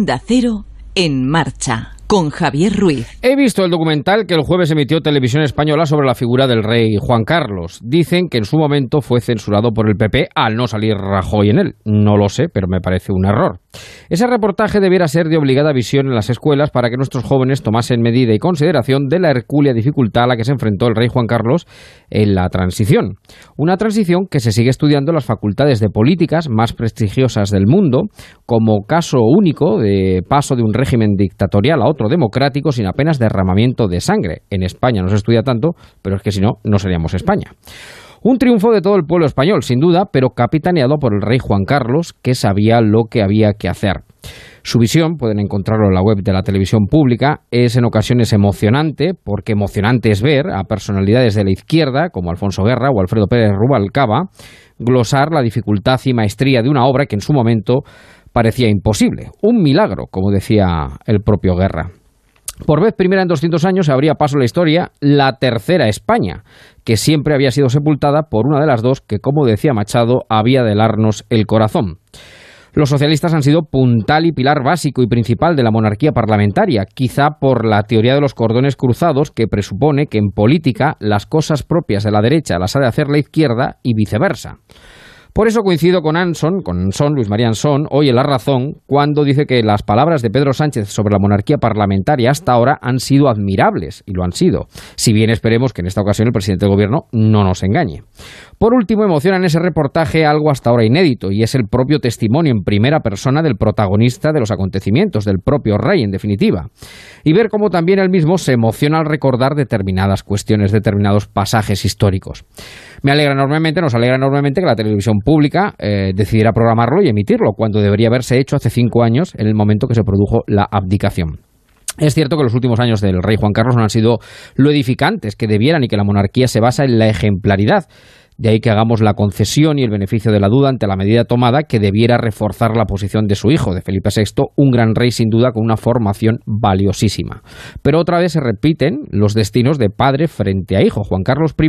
Onda Cero en marcha con Javier Ruiz. He visto el documental que el jueves emitió Televisión Española sobre la figura del rey Juan Carlos. Dicen que en su momento fue censurado por el PP al no salir Rajoy en él. No lo sé, pero me parece un error. Ese reportaje debiera ser de obligada visión en las escuelas para que nuestros jóvenes tomasen medida y consideración de la hercúlea dificultad a la que se enfrentó el rey Juan Carlos en la transición. Una transición que se sigue estudiando en las facultades de políticas más prestigiosas del mundo, como caso único de paso de un régimen dictatorial a otro democrático sin apenas derramamiento de sangre. En España no se estudia tanto, pero es que si no, no seríamos España. Un triunfo de todo el pueblo español, sin duda, pero capitaneado por el rey Juan Carlos, que sabía lo que había que hacer. Su visión, pueden encontrarlo en la web de la televisión pública, es en ocasiones emocionante, porque emocionante es ver a personalidades de la izquierda, como Alfonso Guerra o Alfredo Pérez Rubalcaba, glosar la dificultad y maestría de una obra que en su momento parecía imposible. Un milagro, como decía el propio Guerra. Por vez primera en 200 años abría paso la historia la tercera España, que siempre había sido sepultada por una de las dos que, como decía Machado, había de helarnos el corazón. Los socialistas han sido puntal y pilar básico y principal de la monarquía parlamentaria, quizá por la teoría de los cordones cruzados que presupone que en política las cosas propias de la derecha las ha de hacer la izquierda y viceversa. Por eso coincido con Anson, con Son, Luis María Anson, hoy en La Razón, cuando dice que las palabras de Pedro Sánchez sobre la monarquía parlamentaria hasta ahora han sido admirables, y lo han sido, si bien esperemos que en esta ocasión el presidente del gobierno no nos engañe. Por último, emociona en ese reportaje algo hasta ahora inédito, y es el propio testimonio en primera persona del protagonista de los acontecimientos, del propio rey, en definitiva. Y ver cómo también él mismo se emociona al recordar determinadas cuestiones, determinados pasajes históricos. Me alegra enormemente, nos alegra enormemente que la televisión pública eh, decidiera programarlo y emitirlo, cuando debería haberse hecho hace cinco años, en el momento que se produjo la abdicación. Es cierto que los últimos años del rey Juan Carlos no han sido lo edificantes que debieran y que la monarquía se basa en la ejemplaridad. De ahí que hagamos la concesión y el beneficio de la duda ante la medida tomada que debiera reforzar la posición de su hijo, de Felipe VI, un gran rey sin duda con una formación valiosísima. Pero otra vez se repiten los destinos de padre frente a hijo. Juan Carlos I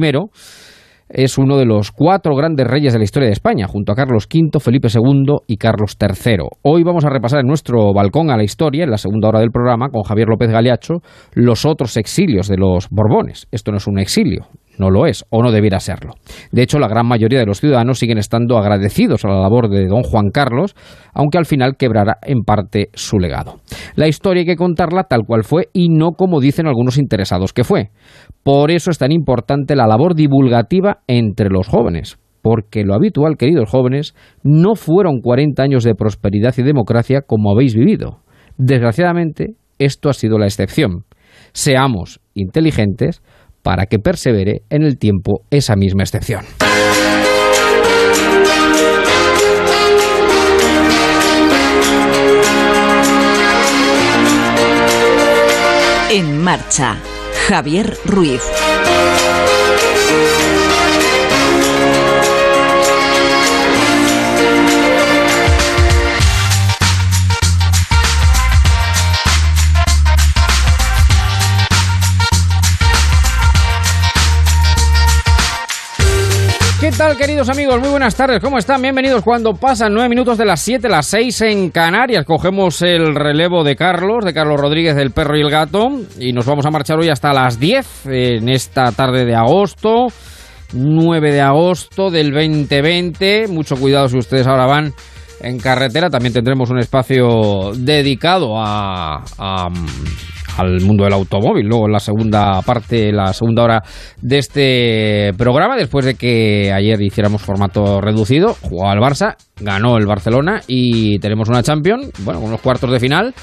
es uno de los cuatro grandes reyes de la historia de España, junto a Carlos V, Felipe II y Carlos III. Hoy vamos a repasar en nuestro balcón a la historia, en la segunda hora del programa, con Javier López Galeacho, los otros exilios de los Borbones. Esto no es un exilio, no lo es o no debiera serlo. De hecho, la gran mayoría de los ciudadanos siguen estando agradecidos a la labor de don Juan Carlos, aunque al final quebrará en parte su legado. La historia hay que contarla tal cual fue y no como dicen algunos interesados que fue. Por eso es tan importante la labor divulgativa entre los jóvenes, porque lo habitual, queridos jóvenes, no fueron 40 años de prosperidad y democracia como habéis vivido. Desgraciadamente, esto ha sido la excepción. Seamos inteligentes, para que persevere en el tiempo esa misma excepción. En marcha, Javier Ruiz. Tal, queridos amigos? Muy buenas tardes. ¿Cómo están? Bienvenidos cuando pasan nueve minutos de las siete, las seis en Canarias. Cogemos el relevo de Carlos, de Carlos Rodríguez, del perro y el gato, y nos vamos a marchar hoy hasta las diez en esta tarde de agosto, 9 de agosto del 2020. Mucho cuidado si ustedes ahora van en carretera. También tendremos un espacio dedicado a al mundo del automóvil. Luego en la segunda parte, la segunda hora de este programa, después de que ayer hiciéramos formato reducido, jugó al Barça, ganó el Barcelona y tenemos una Champions, bueno, con los cuartos de final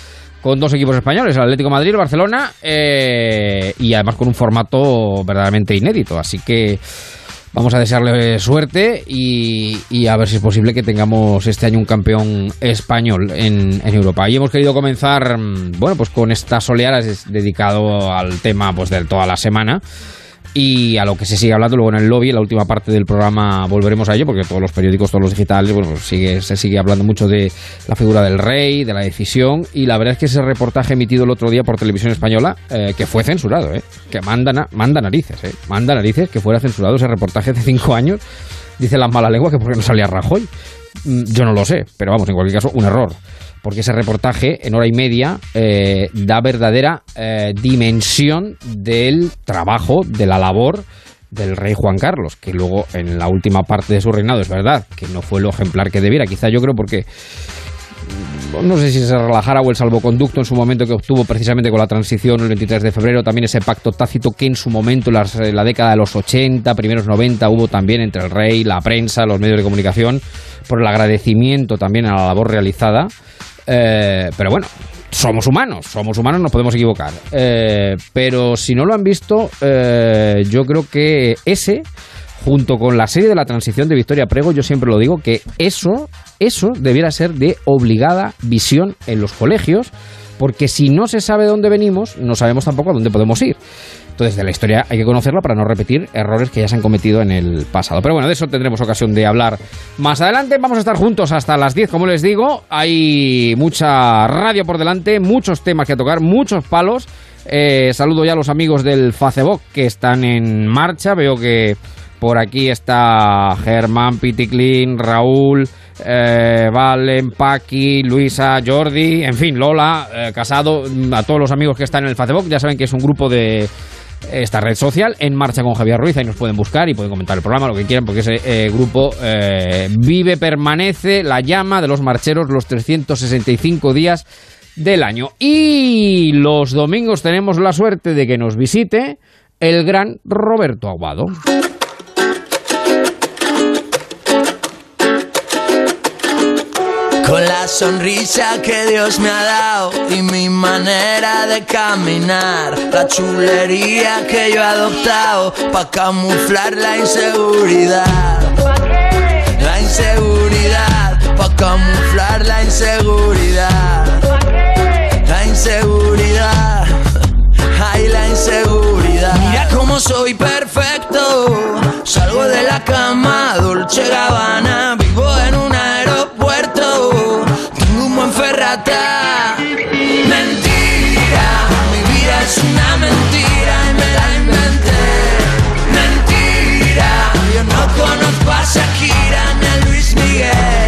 con dos equipos españoles, el Atlético Madrid, el Barcelona, eh, y además con un formato verdaderamente inédito. Así que Vamos a desearle suerte y, a ver si es posible que tengamos este año un campeón español en, Europa. Y hemos querido comenzar, mm, bueno, pues con estas oleadas dedicado al tema pues de toda la semana y a lo que se sigue hablando luego en el lobby, en la última parte del programa volveremos a ello, porque todos los periódicos, todos los digitales, bueno, pues sigue, se sigue hablando mucho de la figura del rey, de la decisión, y la verdad es que ese reportaje emitido el otro día por Televisión Española, eh, que fue censurado, eh, que manda, manda narices, eh, manda narices que fuera censurado ese reportaje de cinco años, dice la mala lengua que porque no salía Rajoy. Mm, yo no lo sé, pero vamos, en cualquier caso, un error. Porque ese reportaje en hora y media eh, da verdadera eh, dimensión del trabajo, de la labor del rey Juan Carlos, que luego en la última parte de su reinado es verdad que no fue lo ejemplar que debiera, quizá yo creo porque no sé si se relajara o el salvoconducto en su momento que obtuvo precisamente con la transición el 23 de febrero, también ese pacto tácito que en su momento, en la década de los 80, primeros 90, hubo también entre el rey, la prensa, los medios de comunicación, por el agradecimiento también a la labor realizada. Eh, pero bueno, somos humanos, somos humanos, nos podemos equivocar. Eh, pero si no lo han visto, eh, yo creo que ese junto con la serie de la transición de Victoria Prego, yo siempre lo digo, que eso, eso debiera ser de obligada visión en los colegios, porque si no se sabe dónde venimos, no sabemos tampoco a dónde podemos ir. Entonces, de la historia hay que conocerla para no repetir errores que ya se han cometido en el pasado. Pero bueno, de eso tendremos ocasión de hablar más adelante. Vamos a estar juntos hasta las 10, como les digo. Hay mucha radio por delante, muchos temas que tocar, muchos palos. Eh, saludo ya a los amigos del Facebook que están en marcha. Veo que por aquí está Germán Piticlin, Raúl, eh, Valen, Paqui, Luisa, Jordi, en fin, Lola, eh, Casado, a todos los amigos que están en el Facebook. Ya saben que es un grupo de esta red social en marcha con Javier Ruiz. Ahí nos pueden buscar y pueden comentar el programa, lo que quieran, porque ese eh, grupo vive, permanece, la llama de los marcheros los 365 días del año. Y los domingos tenemos la suerte de que nos visite el gran Roberto Aguado. Con la sonrisa que Dios me ha dado y mi manera de caminar, la chulería que yo he adoptado para camuflar la inseguridad. La inseguridad, para camuflar la inseguridad. La inseguridad, ay la inseguridad. Mira cómo soy perfecto, salgo de la cama, Dolce Gabbana, vivo en un es una mentira y me la inventé. Mentira, yo no conozco a Shakira ni a Luis Miguel.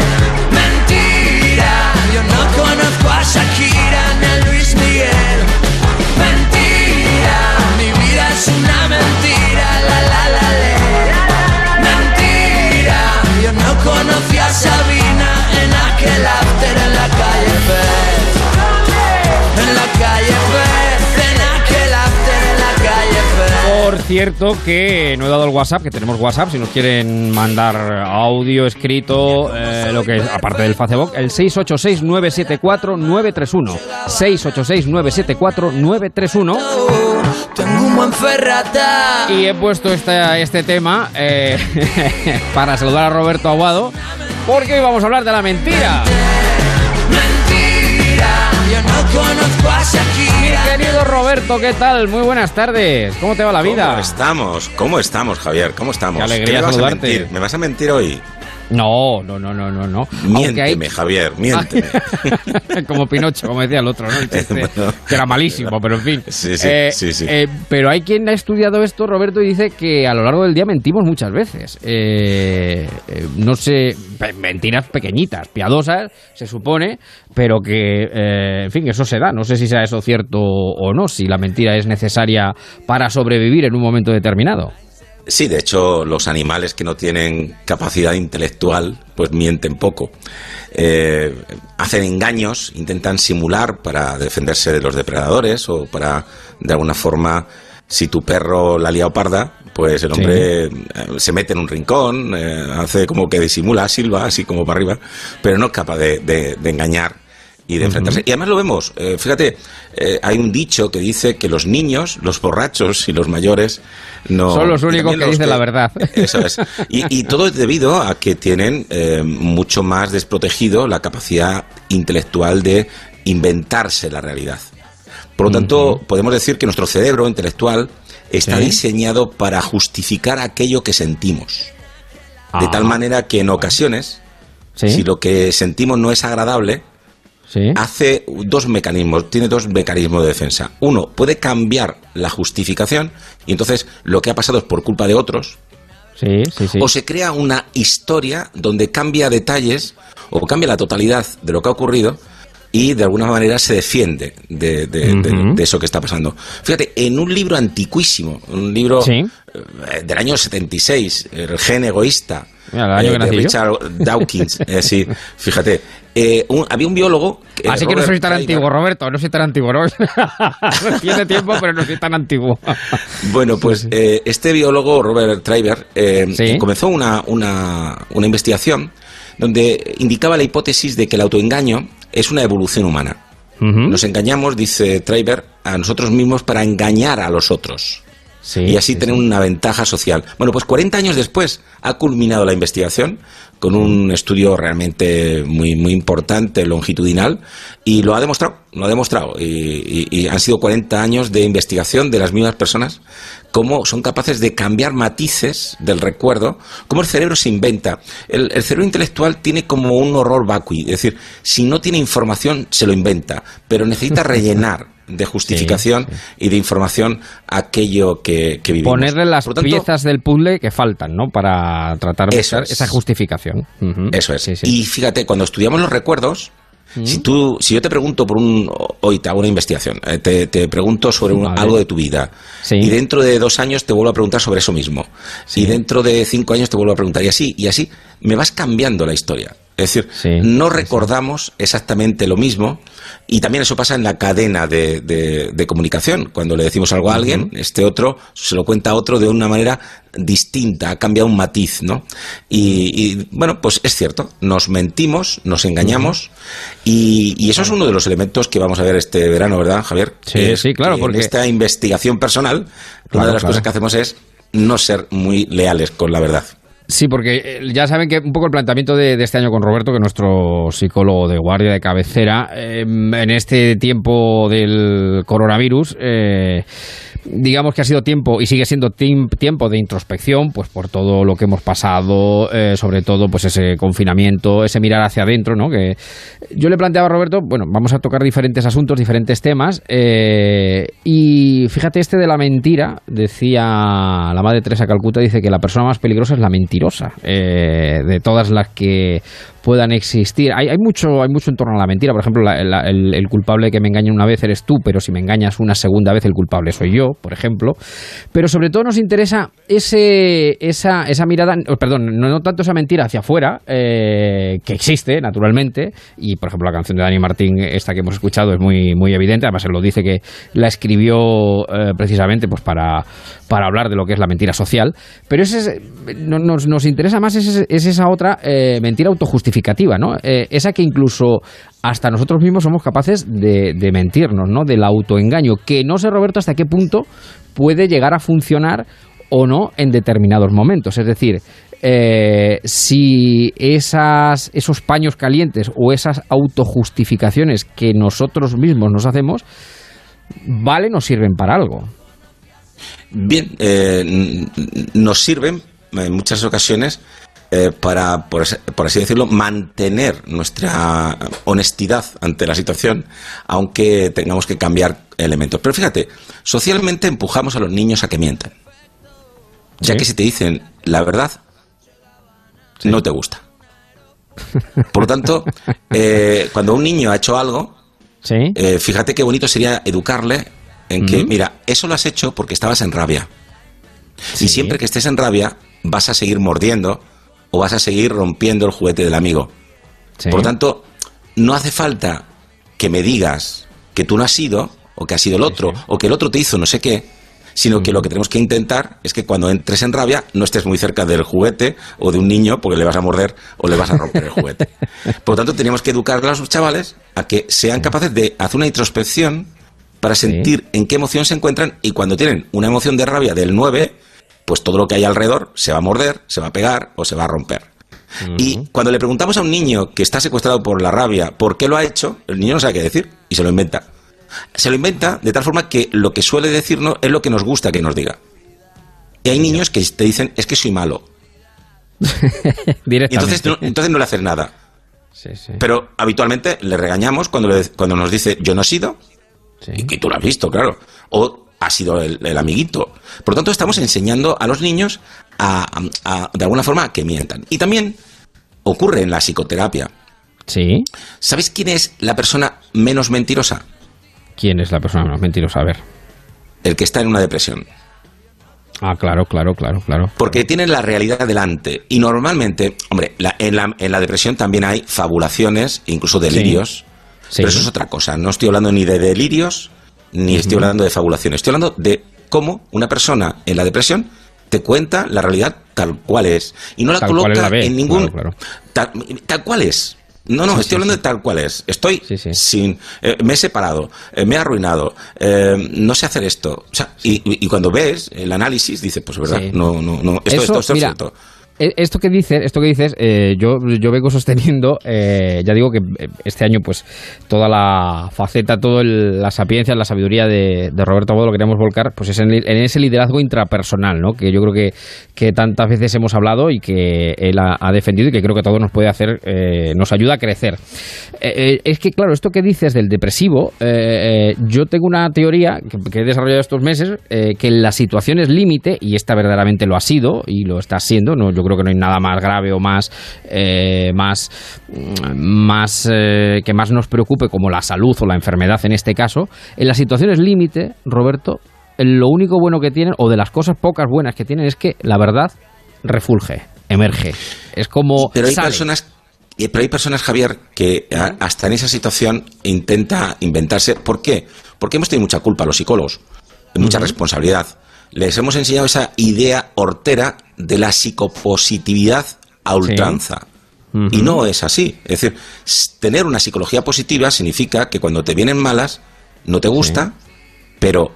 A Shakira ni a Luis Miguel. Mentira, mi vida es una mentira, la la la la. Mentira, yo no conocí cierto que no he dado el WhatsApp, que tenemos WhatsApp, si nos quieren mandar audio escrito, eh, lo que es, aparte del Facebook, el 686-974-931. 686-974-931. Tengo un buen ferrata. Y he puesto este, este tema eh, para saludar a Roberto Aguado, porque hoy vamos a hablar de la mentira. Conozco a Shakira. Querido Roberto, ¿qué tal? Muy buenas tardes. ¿Cómo te va la vida? ¿Cómo estamos? ¿Cómo estamos, Javier? ¿Cómo estamos? Qué alegría me vas a mentir? ¿Me vas a mentir hoy? No, no, no, no, no, no. Hay- Miénteme, Javier, miénteme. como Pinocho, como decía el otro, ¿no? El chiste, Bueno. que era malísimo, pero en fin. Sí, sí, Eh, sí, sí. eh, pero hay quien ha estudiado esto, Roberto, y dice que a lo largo del día mentimos muchas veces. Eh, eh, no sé, mentiras pequeñitas, piadosas, se supone, pero que, eh, en fin, eso se da. No sé si sea eso cierto o no, si la mentira es necesaria para sobrevivir en un momento determinado. Sí, de hecho, los animales que no tienen capacidad intelectual, pues mienten poco. Eh, hacen engaños, intentan simular para defenderse de los depredadores o para, de alguna forma, si tu perro la ha parda, pues el hombre eh, se mete en un rincón, eh, hace como que disimula, silba, así como para arriba, pero no es capaz de, engañar y de enfrentarse. Y además lo vemos, eh, fíjate, hay un dicho que dice que los niños, los borrachos y los mayores no... Son los únicos que dicen la verdad. Eso es. Y, y, todo es debido a que tienen mucho más desprotegido la capacidad intelectual de inventarse la realidad. Por lo tanto, podemos decir que nuestro cerebro intelectual está diseñado para justificar aquello que sentimos. De tal ah. manera que en ocasiones, si lo que sentimos no es agradable, hace dos mecanismos, tiene dos mecanismos de defensa. Uno, puede cambiar la justificación y entonces lo que ha pasado es por culpa de otros. o se crea una historia donde cambia detalles o cambia la totalidad de lo que ha ocurrido y de alguna manera se defiende de, eso que está pasando. Fíjate, en un libro antiquísimo, un libro eh, del año 76, El gen egoísta, eh, de Richard Dawkins, eh, sí, fíjate, había un biólogo... Así que no soy tan antiguo, Roberto, no soy tan antiguo. ¿no? Tiene tiempo, pero no soy tan antiguo. bueno, pues este biólogo, Robert Treiber, comenzó una, una, una investigación donde indicaba la hipótesis de que el autoengaño es una evolución humana. Nos engañamos, dice Treiber, a nosotros mismos para engañar a los otros. y así tener una ventaja social. Bueno, pues 40 años después ha culminado la investigación con un estudio realmente muy, muy importante, longitudinal, y lo ha demostrado, lo ha demostrado. Y, han sido 40 años de investigación de las mismas personas, cómo son capaces de cambiar matices del recuerdo, cómo el cerebro se inventa. El, cerebro intelectual tiene como un horror vacui, es decir, si no tiene información, se lo inventa, pero necesita rellenar de justificación y de información aquello que, que vivimos. Ponerle las piezas del puzzle que faltan, ¿no? Para tratar de esa justificación. Eso es. Y fíjate, cuando estudiamos los recuerdos, si tú, si yo te pregunto por un, hoy te hago una investigación, eh, te, pregunto sobre algo de tu vida, y dentro de dos años te vuelvo a preguntar sobre eso mismo, y dentro de cinco años te vuelvo a preguntar, y así, y así, me vas cambiando la historia. Es decir, no recordamos exactamente lo mismo y también eso pasa en la cadena de, comunicación. Cuando le decimos algo a alguien, este otro se lo cuenta a otro de una manera distinta, ha cambiado un matiz, ¿no? Y, bueno, pues es cierto, nos mentimos, nos engañamos y, eso es uno de los elementos que vamos a ver este verano, ¿verdad, Javier? Sí, sí, claro. Porque... En esta investigación personal, una de las cosas que hacemos es no ser muy leales con la verdad. Sí, porque eh, ya saben que un poco el planteamiento de, este año con Roberto, que es nuestro psicólogo de guardia de cabecera, em, en este tiempo del coronavirus, eh, digamos que ha sido tiempo y sigue siendo tiempo de introspección, pues por todo lo que hemos pasado, eh, sobre todo pues ese confinamiento, ese mirar hacia adentro, ¿no? Que yo le planteaba a Roberto, bueno, vamos a tocar diferentes asuntos, diferentes temas, y fíjate este de la mentira, decía la madre Teresa Calcuta, dice que la persona más peligrosa es la eh, de todas las que puedan existir. Hay, hay, mucho, hay mucho en torno a la mentira. Por ejemplo, el, culpable que me engaña una vez eres tú, pero si me engañas una segunda vez, el culpable soy yo, por ejemplo. Pero sobre todo nos interesa ese, esa, esa mirada, perdón, no, tanto esa mentira hacia afuera, eh, que existe, naturalmente, y por ejemplo la canción de Dani Martín, esta que hemos escuchado, es muy, muy evidente. Además, él lo dice que la escribió eh, precisamente pues para, para hablar de lo que es la mentira social. Pero ese, nos, nos interesa más es, esa otra eh, mentira autojustificada ¿no? Eh, esa que incluso hasta nosotros mismos somos capaces de, mentirnos, ¿no? Del autoengaño, que no sé, Roberto, hasta qué punto puede llegar a funcionar o no en determinados momentos. Es decir, eh, si esas, esos paños calientes o esas autojustificaciones que nosotros mismos nos hacemos, ¿valen o sirven para algo? Bien, eh, nos sirven en muchas ocasiones eh, para, por, así decirlo, mantener nuestra honestidad ante la situación, aunque tengamos que cambiar elementos. Pero fíjate, socialmente empujamos a los niños a que mientan. Ya que si te dicen la verdad, no te gusta. Por lo tanto, eh, cuando un niño ha hecho algo, eh, fíjate qué bonito sería educarle en que, mira, eso lo has hecho porque estabas en rabia. Y siempre que estés en rabia, vas a seguir mordiendo, o vas a seguir rompiendo el juguete del amigo. Por lo tanto, no hace falta que me digas que tú no has sido, o que ha sido el otro, o que el otro te hizo no sé qué, sino que lo que tenemos que intentar es que cuando entres en rabia no estés muy cerca del juguete o de un niño porque le vas a morder o le vas a romper el juguete. Por lo tanto, tenemos que educar a los chavales a que sean capaces de hacer una introspección para sentir en qué emoción se encuentran y cuando tienen una emoción de rabia del 9, pues todo lo que hay alrededor se va a morder, se va a pegar o se va a romper. Y cuando le preguntamos a un niño que está secuestrado por la rabia por qué lo ha hecho, el niño no sabe qué decir y se lo inventa. Se lo inventa de tal forma que lo que suele decirnos es lo que nos gusta que nos diga. Y hay niños que te dicen, es que soy malo. y entonces no, entonces no le haces nada. Pero habitualmente le regañamos cuando, cuando nos dice, yo no he sido, y que tú lo has visto, claro. O ha sido el, amiguito. Por lo tanto, estamos enseñando a los niños a, de alguna forma, que mientan. Y también ocurre en la psicoterapia. Sí. ¿Sabéis quién es la persona menos mentirosa? ¿Quién es la persona menos mentirosa? A ver. El que está en una depresión. Ah, claro, claro, claro, claro. Porque tiene la realidad delante. Y normalmente, hombre, en, la, en, la, depresión también hay fabulaciones, incluso delirios. Pero eso es otra cosa. No estoy hablando ni de delirios, ni estoy hablando de fabulaciones. Estoy hablando de cómo una persona en la depresión te cuenta la realidad tal cual es. Y no la coloca en ningún... tal cual es. No, no, estoy hablando de tal cual es. Estoy sin. Eh, me he separado, eh, me he arruinado, eh, no sé hacer esto. O sea, y, cuando ves el análisis, dices, pues verdad, no, no, no, esto, esto, esto es cierto. E, esto que dices, esto que dices, eh, yo, yo vengo sosteniendo, eh, ya digo que eh, este año, pues, toda la faceta, toda la sapiencia, la sabiduría de, Roberto Bodo lo queremos volcar, pues es en, ese liderazgo intrapersonal, ¿no? Que yo creo que, que tantas veces hemos hablado y que él ha, defendido y que creo que todo nos puede hacer, nos ayuda a crecer. es que, claro, esto que dices del depresivo, yo tengo una teoría que, he desarrollado estos meses, que en las situaciones límite, y esta verdaderamente lo ha sido y lo está siendo, no, yo creo que no hay nada más grave o más, eh, más, más eh, que más nos preocupe como la salud o la enfermedad en este caso. En las situaciones límite, Roberto, lo único bueno que tienen, o de las cosas pocas buenas que tienen, es que la verdad refulge, emerge. Es como. Pero hay personas. Pero hay personas, Javier, que hasta en esa situación intenta inventarse. ¿Por qué? Porque hemos tenido mucha culpa los psicólogos, mucha responsabilidad les hemos enseñado esa idea hortera de la psicopositividad a ultranza. Y no es así. Es decir, tener una psicología positiva significa que cuando te vienen malas, no te gusta, pero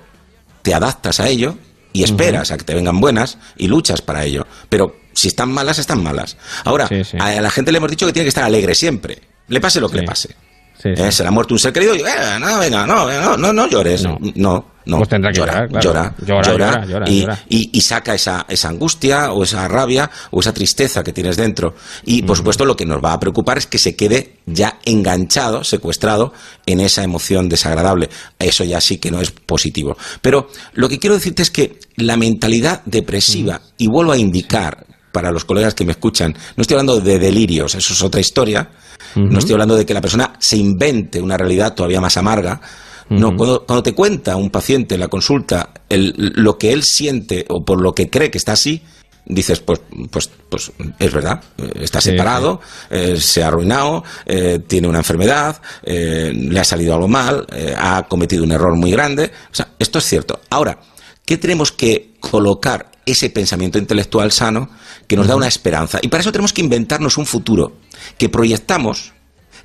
te adaptas a ello y esperas a que te vengan buenas y luchas para ello. Pero si están malas, están malas. Ahora, a la gente le hemos dicho que tiene que estar alegre siempre, le pase lo que le pase. Eh, se le ha muerto un ser querido y, eh, no, venga, no, no, no, no llores. No, no, no. Pues tendrá que llorar, llora, llora, llora, y, y, saca esa, esa angustia o esa rabia o esa tristeza que tienes dentro. Y, por supuesto, lo que nos va a preocupar es que se quede ya enganchado, secuestrado en esa emoción desagradable. Eso ya sí que no es positivo. Pero lo que quiero decirte es que la mentalidad depresiva, y vuelvo a indicar para los colegas que me escuchan, no estoy hablando de delirios, eso es otra historia, no estoy hablando de que la persona se invente una realidad todavía más amarga. No, cuando, te cuenta un paciente en la consulta lo que él siente o por lo que cree que está así, dices, pues, pues, pues es verdad, está separado, eh, se ha arruinado, eh, tiene una enfermedad, eh, le ha salido algo mal, ha cometido un error muy grande. O sea, esto es cierto. Ahora, ¿qué tenemos que colocar ese pensamiento intelectual sano que nos da una esperanza? Y para eso tenemos que inventarnos un futuro que proyectamos,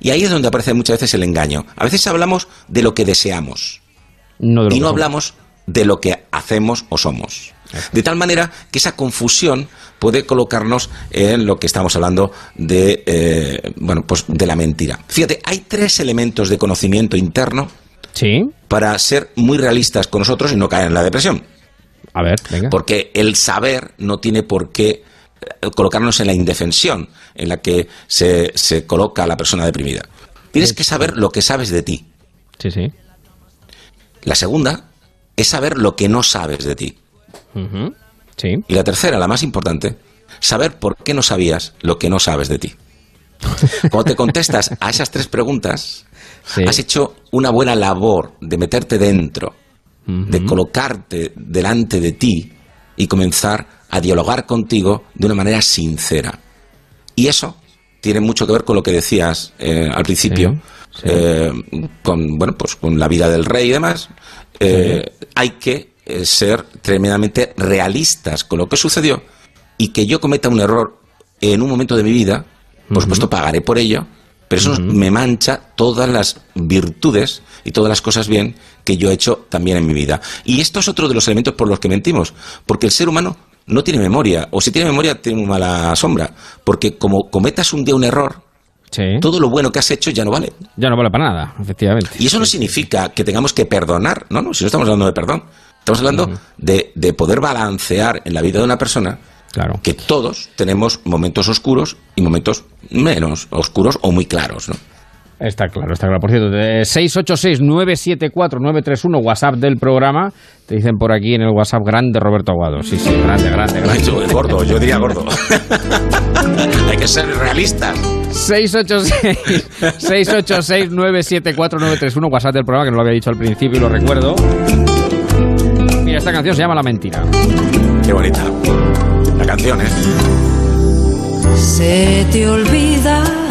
y ahí es donde aparece muchas veces el engaño. A veces hablamos de lo que deseamos y no hablamos de lo que hacemos o somos. De tal manera que esa confusión puede colocarnos en lo que estamos hablando de, eh, bueno, pues de la mentira. Fíjate, hay tres elementos de conocimiento interno ¿Sí? para ser muy realistas con nosotros y no caer en la depresión. A ver, venga. Porque el saber no tiene por qué colocarnos en la indefensión en la que se, se coloca la persona deprimida. Tienes que saber lo que sabes de ti. Sí, sí. La segunda es saber lo que no sabes de ti. Sí. Y la tercera, la más importante, saber por qué no sabías lo que no sabes de ti. Cuando te contestas a esas tres preguntas, has hecho una buena labor de meterte dentro, de colocarte delante de ti y comenzar a dialogar contigo de una manera sincera. Y eso tiene mucho que ver con lo que decías eh, al principio, eh, con bueno, pues con la vida del rey y demás. Eh, hay que ser tremendamente realistas con lo que sucedió y que yo cometa un error en un momento de mi vida, por supuesto pagaré por ello, pero eso me mancha todas las virtudes y todas las cosas bien que yo he hecho también en mi vida. Y esto es otro de los elementos por los que mentimos, porque el ser humano no tiene memoria, o si tiene memoria tiene una mala sombra, porque como cometas un día un error, todo lo bueno que has hecho ya no vale. Ya no vale para nada, efectivamente. Y eso no significa que tengamos que perdonar, no, no, si no estamos hablando de perdón, estamos hablando de, de poder balancear en la vida de una persona Claro. Que todos tenemos momentos oscuros y momentos menos oscuros o muy claros, ¿no? Está claro, está claro. Por cierto, 686-974-931, WhatsApp del programa. Te dicen por aquí en el WhatsApp grande Roberto Aguado. Sí, sí, grande, grande, grande. gordo, yo diría gordo. Hay que ser realistas. 686-974-931, WhatsApp del programa, que no lo había dicho al principio y lo recuerdo. Mira, esta canción se llama La Mentira. Qué bonita la canción, ¿eh? Se te olvida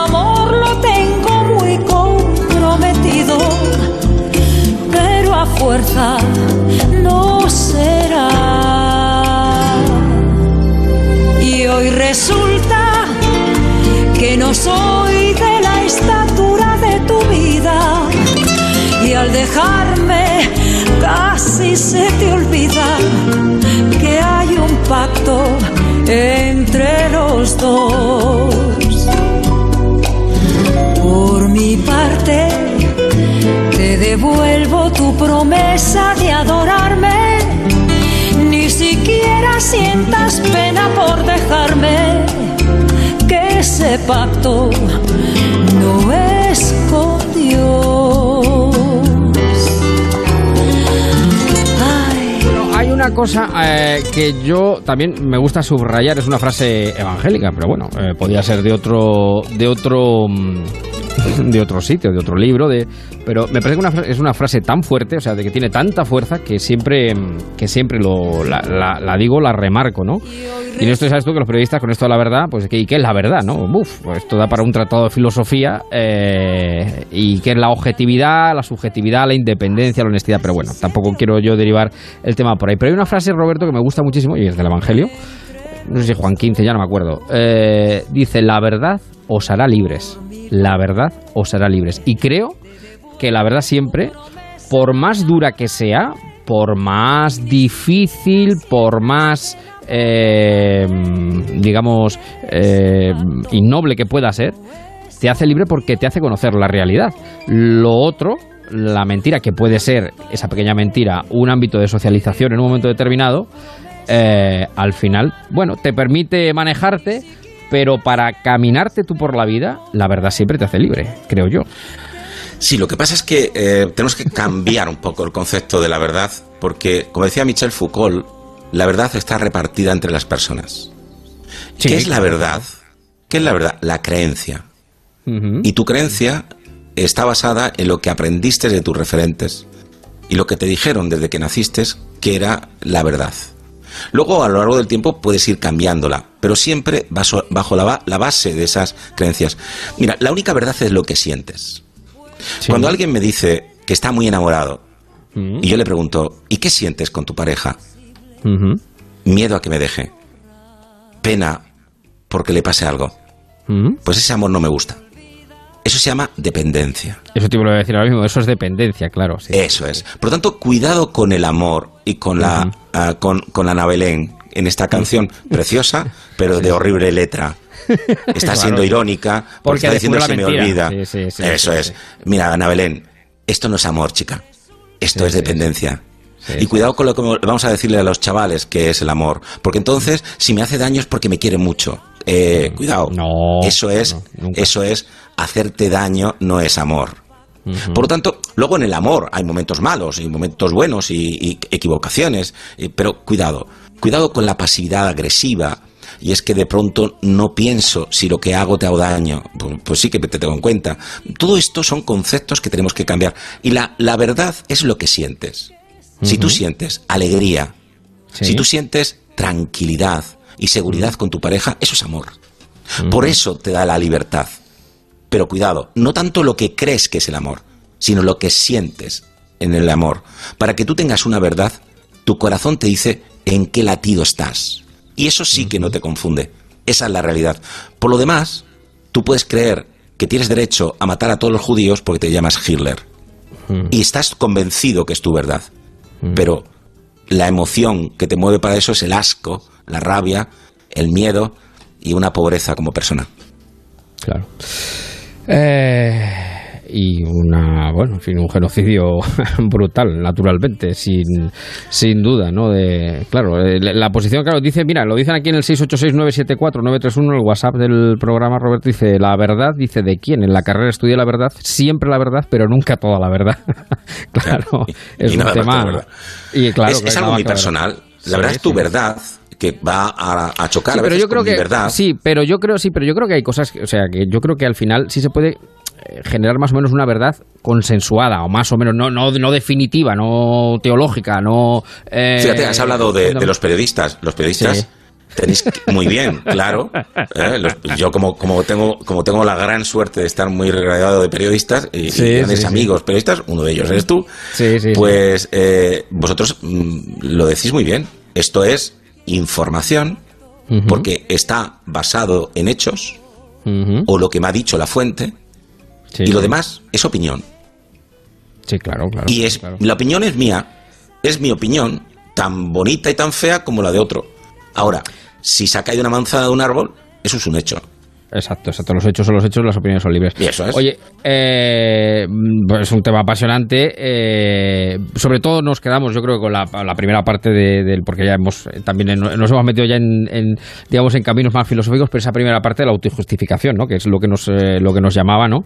fuerza no será. Y hoy resulta que no soy de la estatura de tu vida, y al dejarme casi se te olvida que hay un pacto entre los dos. Por mi parte, te devuelvo promesa de adorarme. Ni siquiera sientas pena por dejarme, que ese pacto no es con Dios. hay una cosa eh, que yo también me gusta subrayar, es una frase evangélica, pero bueno, eh, podría ser de otro, de otro mm, de otro sitio, de otro libro, de, pero me parece que una, es una frase tan fuerte, o sea, de que tiene tanta fuerza que siempre, que siempre lo, la, digo, la remarco, ¿no? Y en esto sabes tú que los periodistas con esto de la verdad, pues ¿qué, ¿qué es la verdad, no? Uf, pues esto da para un tratado de filosofía eh, y que es la objetividad, la subjetividad, la independencia, la honestidad, pero bueno, tampoco quiero yo derivar el tema por ahí. Pero hay una frase, Roberto, que me gusta muchísimo y es del Evangelio, no sé si Juan 15, ya no me acuerdo, eh, dice, la verdad os hará libres la verdad os hará libres. Y creo que la verdad siempre, por más dura que sea, por más difícil, por más, eh, digamos, eh, innoble que pueda ser, te hace libre porque te hace conocer la realidad. Lo otro, la mentira, que puede ser esa pequeña mentira, un ámbito de socialización en un momento determinado, eh, al final, bueno, te permite manejarte, pero para caminarte tú por la vida, la verdad siempre te hace libre, creo yo. Sí, lo que pasa es que eh, tenemos que cambiar un poco el concepto de la verdad, porque, como decía Michel Foucault, la verdad está repartida entre las personas. ¿Qué es la verdad? ¿Qué es la verdad? La creencia. Y tu creencia está basada en lo que aprendiste de tus referentes y lo que te dijeron desde que naciste que era la verdad. Luego, a lo largo del tiempo, puedes ir cambiándola, pero siempre bajo, la, base de esas creencias. Mira, la única verdad es lo que sientes. Cuando alguien me dice que está muy enamorado, mm. y yo le pregunto, ¿y qué sientes con tu pareja? Miedo a que me deje. Pena porque le pase algo. Pues ese amor no me gusta. Eso se llama dependencia. Eso te iba a decir ahora mismo, eso es dependencia, claro. Eso es. Por lo tanto, cuidado con el amor y con la, uh, con, con Ana Belén en esta canción preciosa, pero de horrible letra. Está siendo irónica porque, está diciendo se me olvida. Eso es. Mira, Ana Belén, esto no es amor, chica. Esto es dependencia. y cuidado con lo que vamos a decirle a los chavales que es el amor. Porque entonces, si me hace daño es porque me quiere mucho. Eh, cuidado. No, eso es, eso es hacerte daño, no es amor. Por lo tanto, luego en el amor hay momentos malos y momentos buenos y, equivocaciones, pero cuidado, cuidado con la pasividad agresiva, y es que de pronto no pienso si lo que hago te hago daño. Pues, pues sí que te tengo en cuenta. Todo esto son conceptos que tenemos que cambiar. Y la, la verdad es lo que sientes. Si tú sientes alegría, Sí. si tú sientes tranquilidad y seguridad con tu pareja, eso es amor. Por eso te da la libertad. Pero cuidado, no tanto lo que crees que es el amor, sino lo que sientes en el amor. Para que tú tengas una verdad, tu corazón te dice en qué latido estás. Y eso sí que no te confunde. Esa es la realidad. Por lo demás, tú puedes creer que tienes derecho a matar a todos los judíos porque te llamas Hitler. Y estás convencido que es tu verdad. Pero la emoción que te mueve para eso es el asco, la rabia, el miedo y una pobreza como persona. Claro. Eh, y una, bueno, en fin, un genocidio brutal, naturalmente, sin, sin duda, ¿no? De, claro, eh, la, posición, claro, dice, mira, lo dicen aquí en el 686-974-931, el WhatsApp del programa, Roberto dice, la verdad, dice, ¿de quién? En la carrera estudia la verdad, siempre la verdad, pero nunca toda la verdad. claro, Y- es y un tema... Y claro, es, que es algo muy personal. La Sí, verdad es tu sí. verdad que va a, a chocar Sí, a pero veces yo creo con mi que verdad. sí, pero yo creo sí, pero yo creo que hay cosas, que- o sea, que yo creo que al final sí se puede generar más o menos una verdad consensuada o más o menos no no, no definitiva, no teológica, no eh, Fíjate, has hablado de, los periodistas. Los periodistas Sí. tenéis que- muy bien, claro. ¿eh? Los- yo como, como tengo como tengo la gran suerte de estar muy rodeado de periodistas y, y Sí, grandes sí, sí. amigos periodistas, uno de ellos eres tú. Pues eh, vosotros mm, lo decís muy bien. Esto es información porque está basado en hechos o lo que me ha dicho la fuente sí, y lo demás es opinión. Sí, claro, claro. Y es claro. la opinión es mía, es mi opinión, tan bonita y tan fea como la de otro. Ahora, si se ha caído una manzana de un árbol, eso es un hecho. Exacto, exacto. Los hechos son los hechos, las opiniones son libres. Y eso es. Oye, eh, pues es un tema apasionante. eh, sobre todo nos quedamos, yo creo, con la, la primera parte de- del, porque ya hemos eh, también en- nos hemos metido ya en, en, digamos, en caminos más filosóficos, pero esa primera parte de la autojustificación, ¿no? Que es lo que nos, eh, lo que nos llamaba, ¿no?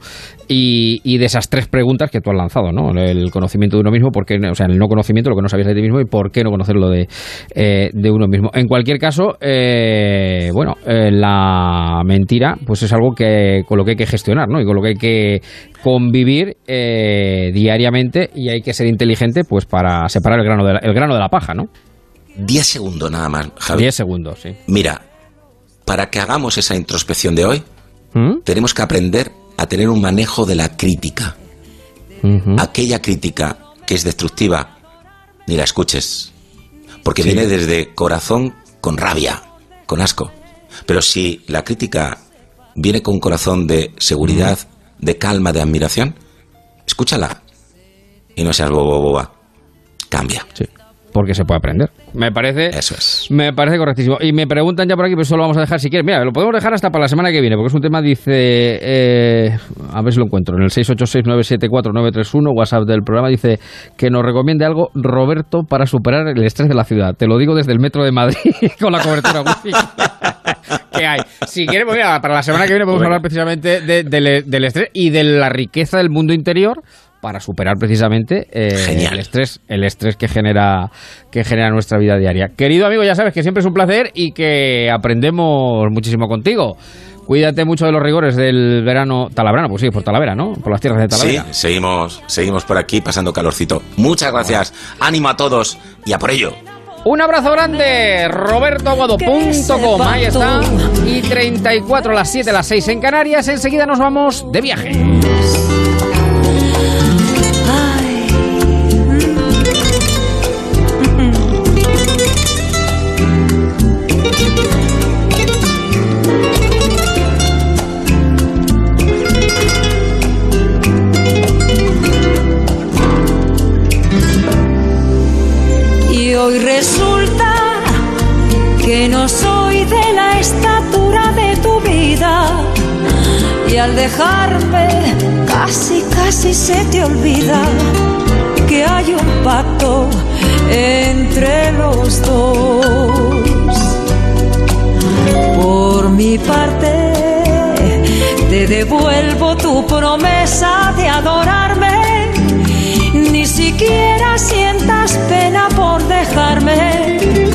Y, y de esas tres preguntas que tú has lanzado, ¿no? El conocimiento de uno mismo, por qué, o sea, el no conocimiento, lo que no sabías de ti mismo y por qué no conocerlo de, eh, de uno mismo. En cualquier caso, eh, bueno, la mentira, pues es algo que con lo que hay que gestionar, ¿no? Y con lo que hay que convivir eh, diariamente y hay que ser inteligente, pues para separar el grano de la, el grano de la paja, ¿no? Diez segundos nada más, Javi. 10 segundos, sí. Mira, para que hagamos esa introspección de hoy, ¿Mm? tenemos que aprender a tener un manejo de la crítica. Aquella crítica que es destructiva, ni la escuches. Porque Sí. viene desde corazón con rabia, con asco. Pero si la crítica viene con un corazón de seguridad, de calma, de admiración, escúchala. Y no seas bobo boba. Cambia. Sí, porque se puede aprender. Me parece. Eso es. Me parece correctísimo. Y me preguntan ya por aquí, pero eso lo vamos a dejar si quieres. Mira, lo podemos dejar hasta para la semana que viene, porque es un tema, dice. eh, a ver si lo encuentro. En el 686-974-931, WhatsApp del programa, dice que nos recomiende algo Roberto para superar el estrés de la ciudad. Te lo digo desde el metro de Madrid con la cobertura wifi que hay. Si quieres, pues mira, para la semana que viene podemos Bueno. hablar precisamente de- del, del estrés y de la riqueza del mundo interior para superar precisamente eh, el estrés, el estrés que genera que genera nuestra vida diaria. Querido amigo, ya sabes que siempre es un placer y que aprendemos muchísimo contigo. Cuídate mucho de los rigores del verano talabrano, pues sí, por Talavera, ¿no? Por las tierras de Sí, Talavera. seguimos, seguimos por aquí pasando calorcito. Muchas gracias. Ánimo a todos y a por ello. Un abrazo grande, robertoaguado.com, ahí está. Y 34 a las 7, las 6 en Canarias, enseguida nos vamos de viaje. No soy de la estatura de tu vida. Y al dejarme casi, casi se te olvida que hay un pacto entre los dos. Por mi parte, te devuelvo tu promesa de adorarme. Ni siquiera sientas pena por dejarme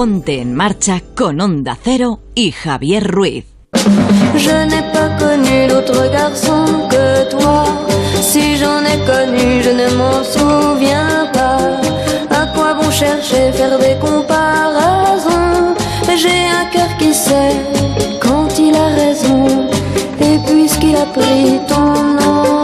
Ponte en marcha con Onda Cero y Javier Ruiz. Je n'ai pas connu d'autre garçon que toi. Si j'en ai connu, je ne m'en souviens pas. À quoi bon chercher, faire des comparaisons? J'ai un cœur qui sait quand il a raison. Et puisqu'il a pris ton nom,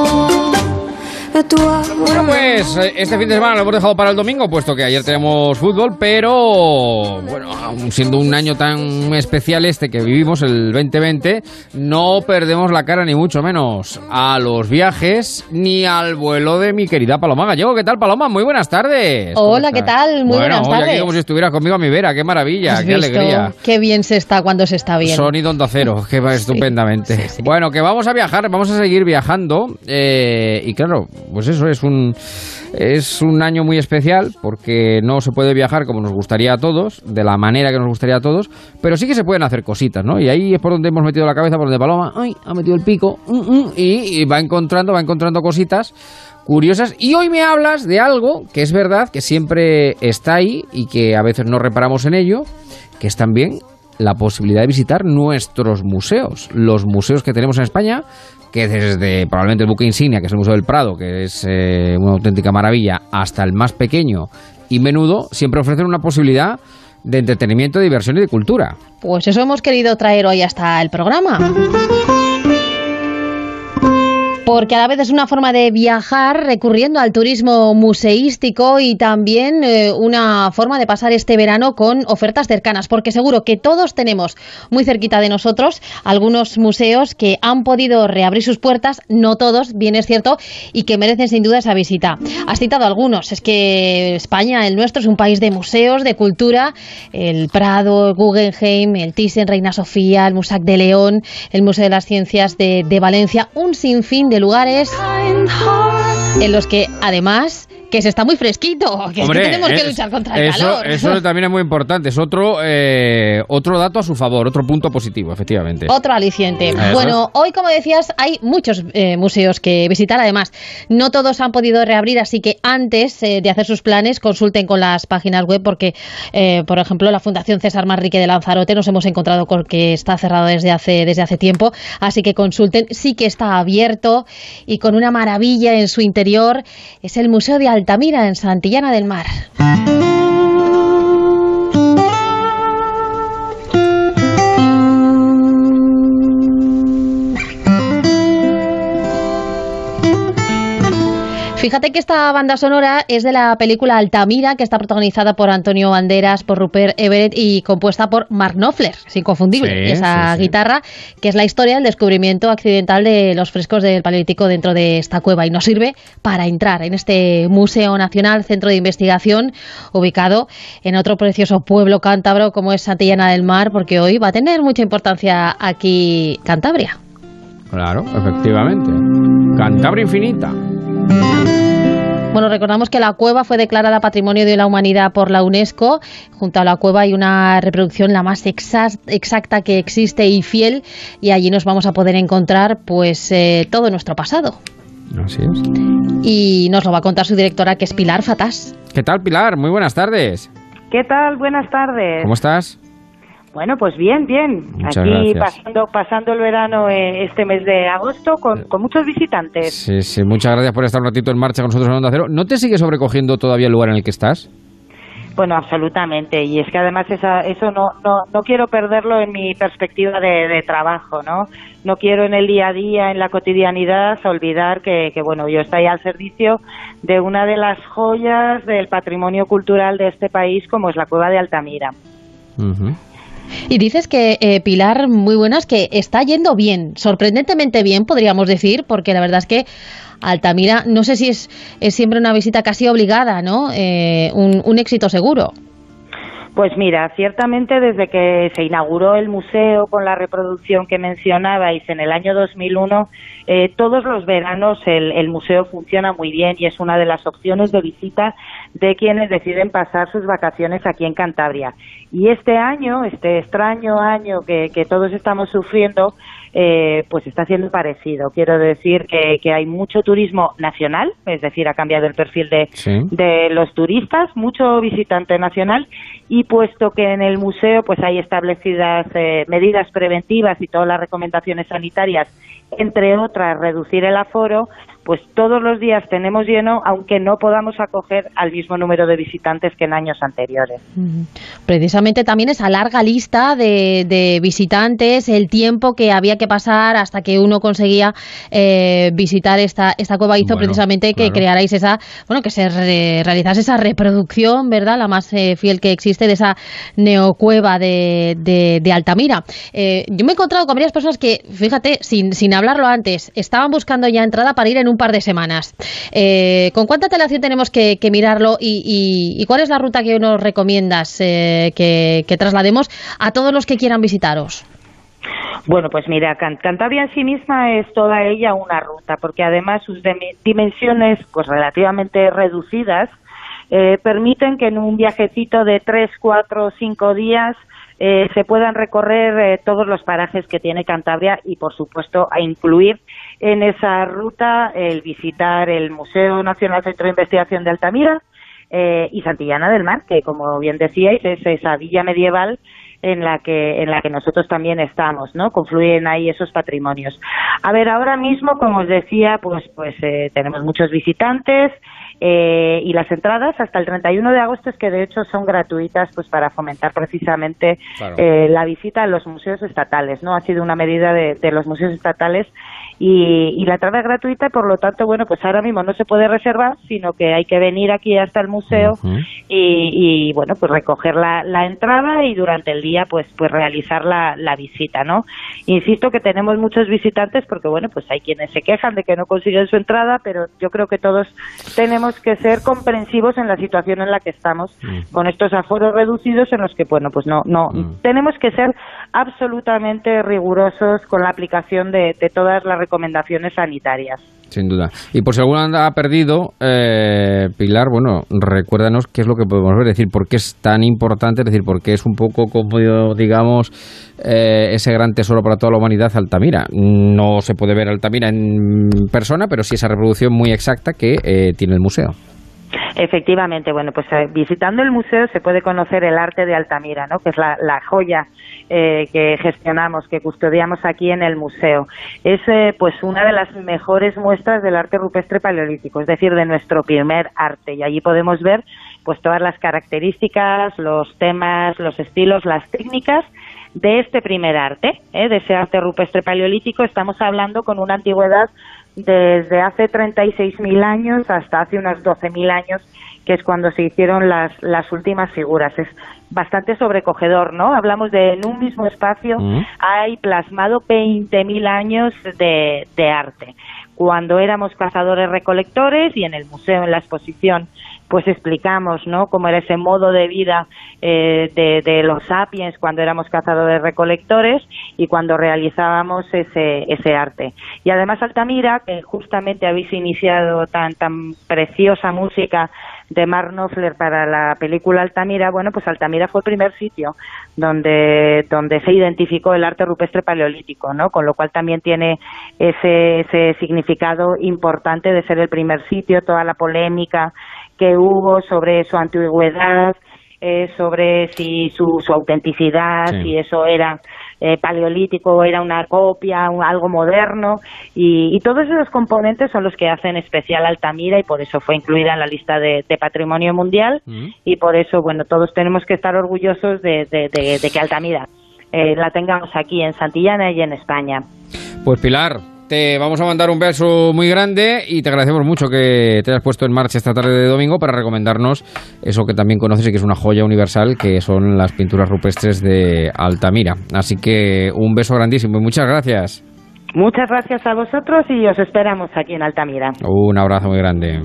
Bueno, pues eh, este fin de semana lo hemos dejado para el domingo, puesto que ayer tenemos fútbol, pero bueno, aun siendo un año tan especial este que vivimos, el 2020, no perdemos la cara ni mucho menos a los viajes ni al vuelo de mi querida Paloma Gallego. ¿Qué tal, Paloma? Muy buenas tardes. ¿Cómo Hola, ¿qué tal? Muy bueno, buenas hoy aquí tardes. como si estuvieras conmigo a mi vera, qué maravilla, ¿Has qué visto? alegría. Qué bien se está cuando se está bien. Sonido Onda Cero, que va estupendamente. sí, sí. Bueno, que vamos a viajar, vamos a seguir viajando. eh, y claro, pues eso es un, es un año muy especial porque no se puede viajar como nos gustaría a todos, de la manera que nos gustaría a todos, pero sí que se pueden hacer cositas, ¿no? Y ahí es por donde hemos metido la cabeza, por donde Paloma ay, ha metido el pico mm, mm, y, y va encontrando, va encontrando cositas curiosas. Y hoy me hablas de algo que es verdad que siempre está ahí y que a veces no reparamos en ello, que es también la posibilidad de visitar nuestros museos, los museos que tenemos en España, que desde probablemente el buque insignia, que es el Museo del Prado, que es eh, una auténtica maravilla, hasta el más pequeño y menudo, siempre ofrecen una posibilidad de entretenimiento, de diversión y de cultura. Pues eso hemos querido traer hoy hasta el programa. Porque a la vez es una forma de viajar recurriendo al turismo museístico y también eh, una forma de pasar este verano con ofertas cercanas, porque seguro que todos tenemos muy cerquita de nosotros algunos museos que han podido reabrir sus puertas, no todos, bien es cierto, y que merecen sin duda esa visita. Has citado algunos, es que España, el nuestro, es un país de museos, de cultura, el Prado, el Guggenheim, el Thyssen, Reina Sofía, el Musac de León, el Museo de las Ciencias de, de Valencia, un sinfín de lugares en los que además que se está muy fresquito, que es que tenemos que luchar contra el eso, calor. Eso también es muy importante. Es otro, eh, otro dato a su favor, otro punto positivo, efectivamente. Otro aliciente. Eso Bueno, hoy, como decías, hay muchos eh, museos que visitar. Además, no todos han podido reabrir, así que antes eh, de hacer sus planes, consulten con las páginas web, porque, eh, por ejemplo, la Fundación César Manrique de Lanzarote nos hemos encontrado con que está cerrado desde hace, desde hace tiempo. Así que consulten. Sí que está abierto y con una maravilla en su interior. Es el Museo de Altamira, en Santillana del Mar. Fíjate que esta banda sonora es de la película Altamira, que está protagonizada por Antonio Banderas, por Rupert Everett y compuesta por Mark Knopfler, es inconfundible. Sí, esa sí, sí. guitarra, que es la historia del descubrimiento accidental de los frescos del Paleolítico dentro de esta cueva y nos sirve para entrar en este Museo Nacional, centro de investigación, ubicado en otro precioso pueblo cántabro como es Santillana del Mar, porque hoy va a tener mucha importancia aquí Cantabria. Claro, efectivamente. Cantabria infinita. Bueno, recordamos que la cueva fue declarada Patrimonio de la Humanidad por la UNESCO. Junto a la cueva hay una reproducción la más exa- exacta que existe y fiel, y allí nos vamos a poder encontrar pues eh, todo nuestro pasado. Así es. Y nos lo va a contar su directora, que es Pilar Fatás. ¿Qué tal, Pilar? Muy buenas tardes. ¿Qué tal? Buenas tardes. ¿Cómo estás? Bueno, pues bien, bien. Muchas Aquí gracias. pasando, pasando el verano eh, este mes de agosto con, con muchos visitantes. Sí, sí, muchas gracias por estar un ratito en marcha con nosotros en Onda Cero. ¿No te sigue sobrecogiendo todavía el lugar en el que estás? Bueno, absolutamente. Y es que además esa, eso no, no, no quiero perderlo en mi perspectiva de, de trabajo, ¿no? No quiero en el día a día, en la cotidianidad, olvidar que, que, bueno, yo estoy al servicio de una de las joyas del patrimonio cultural de este país, como es la Cueva de Altamira. Y dices que, eh, Pilar, muy buenas, que está yendo bien, sorprendentemente bien, podríamos decir, porque la verdad es que Altamira, no sé si es, es siempre una visita casi obligada, ¿no? Eh, un, un éxito seguro. Pues mira, ciertamente desde que se inauguró el museo con la reproducción que mencionabais en el año 2001, eh, todos los veranos el, museo funciona muy bien y es una de las opciones de visita de quienes deciden pasar sus vacaciones aquí en Cantabria. Y este año, este extraño año que, todos estamos sufriendo, eh, pues está siendo parecido. Quiero decir que, que, hay mucho turismo nacional, es decir, ha cambiado el perfil de, de los turistas, mucho visitante nacional y puesto que en el museo pues hay establecidas eh, medidas preventivas y todas las recomendaciones sanitarias, entre otras reducir el aforo, pues todos los días tenemos lleno, aunque no podamos acoger al mismo número de visitantes que en años anteriores. Precisamente también esa larga lista de, visitantes, el tiempo que había que pasar hasta que uno conseguía eh, visitar esta, esta cueva hizo precisamente que crearais esa, bueno, que se realizase esa reproducción, ¿verdad? La más eh, fiel que existe de esa neocueva de, de, Altamira. Eh, yo me he encontrado con varias personas que, fíjate, sin, sin hablarlo antes, estaban buscando ya entrada para ir en un par de semanas. Eh, ¿Con cuánta telación tenemos que, mirarlo y, cuál es la ruta que nos recomiendas eh, que, traslademos a todos los que quieran visitaros? Bueno, pues mira, Cantabria en sí misma es toda ella una ruta, porque además sus dimensiones pues relativamente reducidas eh, permiten que en un viajecito de tres, cuatro, cinco días eh, se puedan recorrer eh, todos los parajes que tiene Cantabria y, por supuesto, a incluir en esa ruta el visitar el Museo Nacional Centro de Investigación de Altamira eh, y Santillana del Mar, que, como bien decíais, es esa villa medieval en la que en la que nosotros también estamos, ¿no? Confluyen ahí esos patrimonios. A ver, ahora mismo, como os decía, pues pues tenemos muchos visitantes, eh, y las entradas hasta el 31 de agosto es que de hecho son gratuitas pues para fomentar precisamente eh, la visita a los museos estatales no ha sido una medida de, de los museos estatales y, la entrada es gratuita y por lo tanto, bueno, pues ahora mismo no se puede reservar, sino que hay que venir aquí hasta el museo y, bueno, pues recoger la, la, entrada y durante el día pues pues realizar la, la visita, ¿no? Insisto que tenemos muchos visitantes porque, bueno, pues hay quienes se quejan de que no consiguen su entrada, pero yo creo que todos tenemos que ser comprensivos en la situación en la que estamos mm. con estos aforos reducidos en los que, bueno, pues no, no, mm. tenemos que ser absolutamente rigurosos con la aplicación de, de todas las recomendaciones sanitarias. Sin duda. Y por si alguno ha perdido, eh, Pilar, bueno, recuérdanos qué es lo que podemos ver, es decir, por qué es tan importante, es decir, por qué es un poco como, digamos, eh, ese gran tesoro para toda la humanidad, Altamira. No se puede ver Altamira en persona, pero sí esa reproducción muy exacta que eh, tiene el museo. Efectivamente, bueno, pues eh, visitando el museo se puede conocer el arte de Altamira, ¿no? que es la, joya eh, que gestionamos, que custodiamos aquí en el museo. Es eh, pues una de las mejores muestras del arte rupestre paleolítico, es decir, de nuestro primer arte. Y allí podemos ver pues todas las características, los temas, los estilos, las técnicas de este primer arte, de ese arte rupestre paleolítico. Estamos hablando con una antigüedad desde hace 36.000 años hasta hace unos 12.000 años, que es cuando se hicieron las, las últimas figuras. Es bastante sobrecogedor, ¿no? Hablamos de en un mismo espacio mm. hay plasmado 20.000 años de, de arte. Cuando éramos cazadores recolectores y en el museo, en la exposición, pues explicamos ¿no? cómo era ese modo de vida eh, de, los sapiens cuando éramos cazadores recolectores y cuando realizábamos ese, ese arte. Y además Altamira, que justamente habéis iniciado tan, tan preciosa música de Mark Knopfler para la película Altamira, bueno, pues Altamira fue el primer sitio donde, donde se identificó el arte rupestre paleolítico, ¿no? Con lo cual también tiene ese, ese significado importante de ser el primer sitio, toda la polémica que hubo sobre su antigüedad, eh, sobre si su, su autenticidad, si eso era eh, paleolítico era una copia, algo moderno, y, todos esos componentes son los que hacen especial Altamira y por eso fue incluida en la lista de, Patrimonio Mundial mm. y por eso, bueno, todos tenemos que estar orgullosos de, que Altamira eh, la tengamos aquí en Santillana y en España. Pues Pilar, te vamos a mandar un beso muy grande y te agradecemos mucho que te hayas puesto en marcha esta tarde de domingo para recomendarnos eso que también conoces y que es una joya universal, que son las pinturas rupestres de Altamira. Así que un beso grandísimo y muchas gracias. Muchas gracias a vosotros y os esperamos aquí en Altamira. Un abrazo muy grande.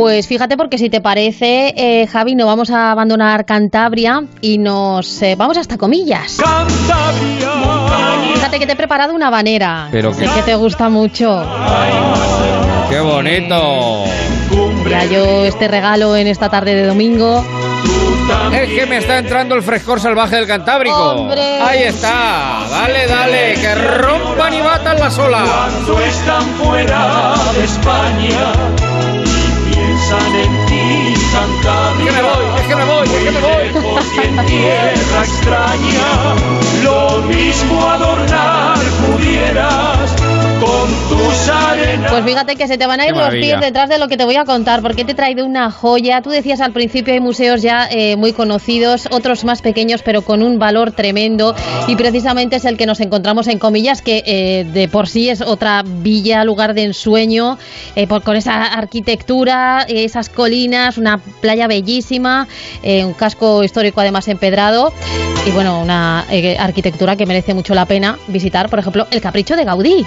Pues fíjate porque si te parece, eh, Javi, no vamos a abandonar Cantabria y nos eh, vamos hasta Comillas. Fíjate que te he preparado una banera. Pero sé que- que te gusta mucho. ¡Qué bonito! Ya yo este regalo en esta tarde de domingo. Es que me está entrando el frescor salvaje del Cantábrico. ¡Hombre! Ahí está. Dale, dale, que rompan y batan las olas. Cuando están fuera de España y piensan en ti, Cantabria. Es que me voy, es que me voy, es que me voy. Y en tierra extraña, lo mismo adornar pudieras con tus arenas. Pues fíjate que se te van a ir los pies detrás de lo que te voy a contar, porque te he traído una joya. Tú decías al principio hay museos ya eh, muy conocidos, otros más pequeños, pero con un valor tremendo. Y precisamente es el que nos encontramos en Comillas, que eh, de por sí es otra villa, lugar de ensueño, eh, por- con esa arquitectura, esas colinas, una playa bellísima, eh, un casco histórico además empedrado. Y bueno, una eh, arquitectura que merece mucho la pena visitar, por ejemplo, el Capricho de Gaudí.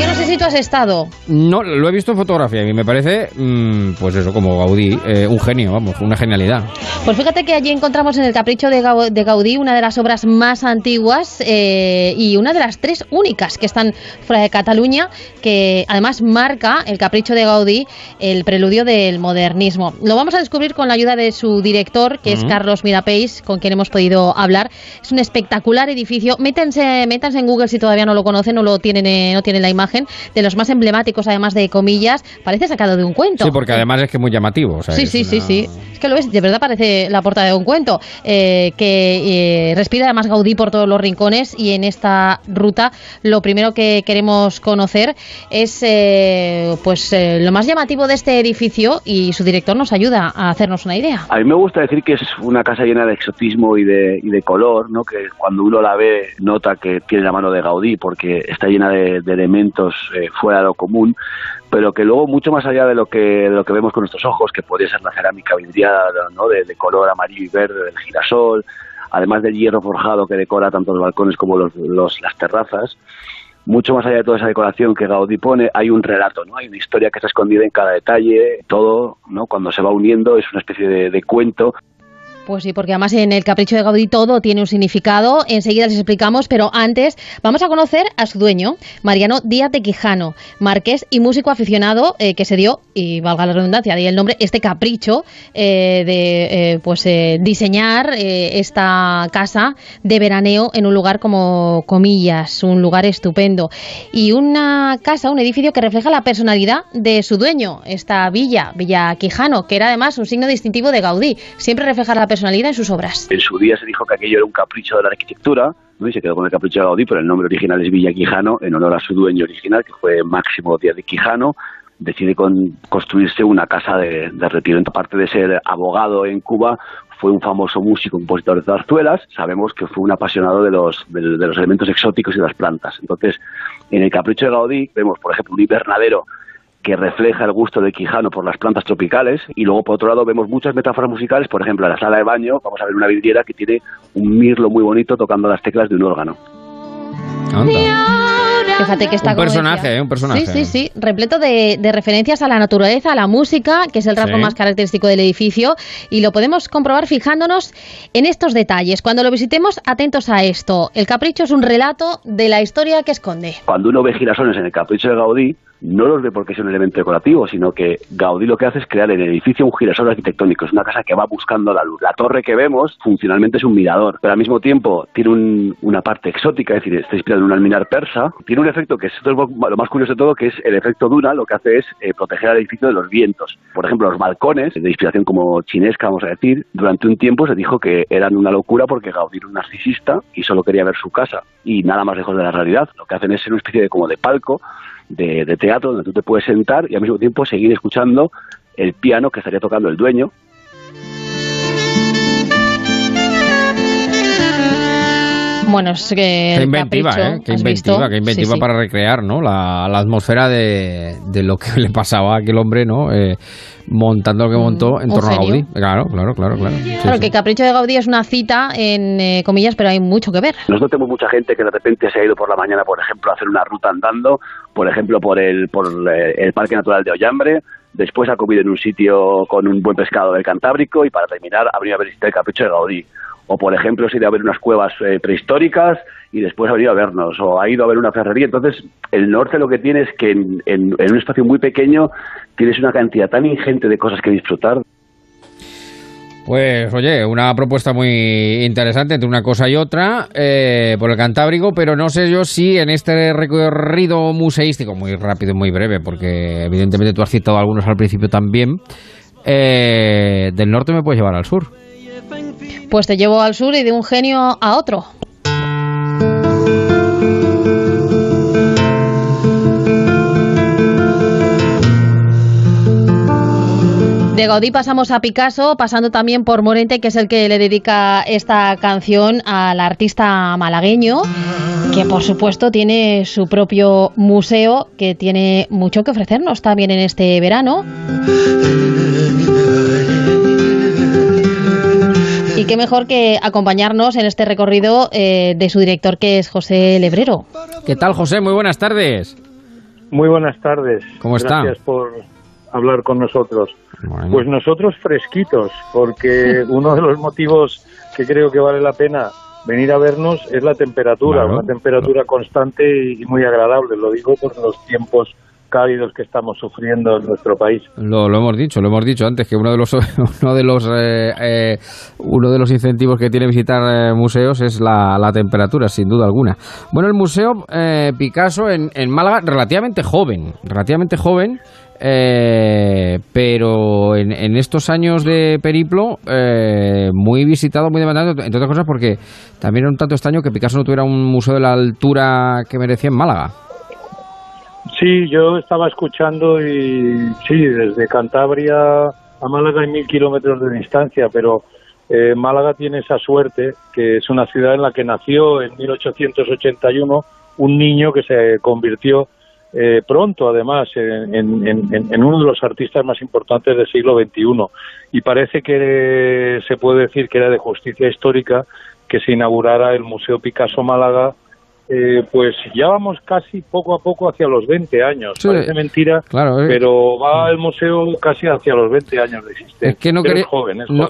Yo no sé si tú has estado. No, lo he visto en fotografía y me parece, mm, pues eso, como Gaudí, eh, un genio, vamos, una genialidad. Pues fíjate que allí encontramos en el Capricho de, Gau- de Gaudí una de las obras más antiguas eh, y una de las tres únicas que están fuera de Cataluña, que además marca el Capricho de Gaudí el preludio del modernismo. Lo vamos a descubrir con la ayuda de su director, que es Ujú. Carlos Mirapeix, con quien hemos podido hablar. Es un espectacular edificio. Métanse, métanse en Google si todavía no lo conocen, no lo tienen, eh, no tienen la imagen, de los más emblemáticos, además de comillas. Parece sacado de un cuento. Sí, porque además es que es muy llamativo. o sea, Sí, sí, sí, una- sí. Es que lo es, de verdad parece la portada de un cuento. eh, que eh, respira además Gaudí por todos los rincones y en esta ruta lo primero que queremos conocer es eh, pues eh, lo más llamativo de este edificio y su director nos ayuda a hacernos una idea. A mí me gusta decir que es una casa llena de exotismo y de, y de color, ¿no? que cuando uno la ve nota que tiene la mano de Gaudí porque está llena de, de elementos eh, fuera de lo común, pero que luego mucho más allá de lo que, de lo que vemos con nuestros ojos, que podría ser la cerámica vidriada ¿no? de, de color amarillo y verde del girasol, además del hierro forjado que decora tanto los balcones como los, los- las terrazas, mucho más allá de toda esa decoración que Gaudí pone, hay un relato, ¿no? Hay una historia que está escondida en cada detalle, todo, ¿no? Cuando se va uniendo es una especie de, de cuento Pues sí, porque además en el Capricho de Gaudí todo tiene un significado. Enseguida les explicamos, pero antes vamos a conocer a su dueño, Mariano Díaz de Quijano, marqués y músico aficionado eh, que se dio, y valga la redundancia, de el nombre, este capricho eh, de eh, pues eh, diseñar eh, esta casa de veraneo en un lugar como comillas, un lugar estupendo. Y una casa, un edificio que refleja la personalidad de su dueño, esta villa, Villa Quijano, que era además un signo distintivo de Gaudí. Siempre refleja la personalidad en sus obras. En su día se dijo que aquello era un capricho de la arquitectura, ¿no? y se quedó con el capricho de Gaudí, pero el nombre original es Villa Quijano, en honor a su dueño original, que fue Máximo Díaz de Quijano. Decide con- construirse una casa de, de retiro. Aparte de ser abogado en Cuba, fue un famoso músico, compositor de zarzuelas. Sabemos que fue un apasionado de los, de, de los elementos exóticos y de las plantas. Entonces, en el capricho de Gaudí vemos, por ejemplo, un invernadero que refleja el gusto de Quijano por las plantas tropicales y luego por otro lado vemos muchas metáforas musicales, por ejemplo en la sala de baño vamos a ver una vidriera que tiene un mirlo muy bonito tocando las teclas de un órgano. Fíjate que está Un personaje, decía. ¿eh? Un personaje. Sí, sí, sí, repleto de, de referencias a la naturaleza, a la música, que es el rasgo Sí. más característico del edificio, y lo podemos comprobar fijándonos en estos detalles. Cuando lo visitemos, atentos a esto. El capricho es un relato de la historia que esconde. Cuando uno ve girasoles en el capricho de Gaudí, no los ve porque es un elemento decorativo, sino que Gaudí lo que hace es crear en el edificio un girasol arquitectónico. Es una casa que va buscando la luz. La torre que vemos funcionalmente es un mirador, pero al mismo tiempo tiene un- una parte exótica, es decir, está inspirado en un alminar persa. Tiene un efecto que es lo más curioso de todo, que es el efecto Duna, lo que hace es eh, proteger al edificio de los vientos. Por ejemplo, los balcones, de inspiración como chinesca, vamos a decir, durante un tiempo se dijo que eran una locura porque Gaudí era un narcisista y solo quería ver su casa y nada más lejos de la realidad. Lo que hacen es ser una especie de como de palco de, de teatro donde tú te puedes sentar y al mismo tiempo seguir escuchando el piano que estaría tocando el dueño. Bueno, es que. Qué inventiva, capricho, ¿eh? Qué ¿has inventiva, qué inventiva Sí, sí. para recrear, ¿no? La, la atmósfera de, de lo que le pasaba a aquel hombre, ¿no? Eh, montando lo que montó en torno a. Gaudí. Claro, claro, claro, claro. Sí, Claro sí. que Capricho de Gaudí es una cita en eh, comillas, pero hay mucho que ver. Nosotros tenemos mucha gente que de repente se ha ido por la mañana, por ejemplo, a hacer una ruta andando, por ejemplo, por el, por eh, el Parque Natural de Ollambre, después ha comido en un sitio con un buen pescado del Cantábrico y para terminar ha venido a visitar el capricho de Gaudí. O, por ejemplo, se ha ido a ver unas cuevas eh, prehistóricas y después ha venido a vernos, o ha ido a ver una ferrería. Entonces, el norte lo que tiene es que en, en un espacio muy pequeño tienes una cantidad tan ingente de cosas que disfrutar. Pues oye, una propuesta muy interesante entre una cosa y otra eh, por el Cantábrico, pero no sé yo si en este recorrido museístico, muy rápido y muy breve, porque evidentemente tú has citado algunos al principio también, eh, del norte me puedes llevar al sur. Pues te llevo al sur y de un genio a otro. De Gaudí pasamos a Picasso, pasando también por Morente, que es el que le dedica esta canción al artista malagueño, que por supuesto tiene su propio museo, que tiene mucho que ofrecernos también en este verano. Y qué mejor que acompañarnos en este recorrido eh, de su director, que es José Lebrero. ¿Qué tal, José? Muy buenas tardes. Muy buenas tardes. ¿Cómo está? Gracias por hablar con nosotros. Pues nosotros fresquitos, porque uno de los motivos que creo que vale la pena venir a vernos es la temperatura, una temperatura constante y muy agradable. Lo digo por los tiempos cálidos que estamos sufriendo en nuestro país. Lo, hemos dicho, lo hemos dicho antes que uno de los uno de los eh, eh, uno de los incentivos que tiene visitar eh, museos es la, la, temperatura, sin duda alguna. Bueno, el museo Picasso en, en Málaga relativamente joven, relativamente joven. Eh, pero en, estos años de periplo, eh, muy visitado, muy demandado, entre otras cosas porque también era un tanto extraño que Picasso no tuviera un museo de la altura que merecía en Málaga. Sí, yo estaba escuchando y sí, desde Cantabria a Málaga hay mil kilómetros de distancia, pero eh, Málaga tiene esa suerte, que es una ciudad en la que nació en 1881 un niño que se convirtió eh, pronto, además, en, uno de los artistas más importantes del siglo XXI. Y parece que se puede decir que era de justicia histórica que se inaugurara el Museo Picasso Málaga eh, pues ya vamos casi poco a poco hacia los 20 años. Parece mentira, eh. pero va el museo casi hacia los 20 años de existencia. Es que no, quería,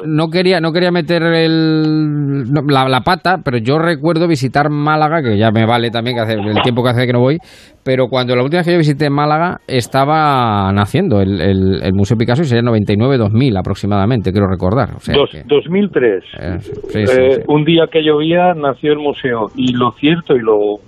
no, quería, no quería meter el, la, pata, pero yo recuerdo visitar Málaga, que ya me vale también que hace el tiempo que hace que no voy, pero cuando la última vez que yo visité Málaga estaba naciendo el, el, Museo Picasso y sería 99-2000 aproximadamente, quiero recordar. O 2003. Eh, un día que llovía nació el museo y lo cierto y lo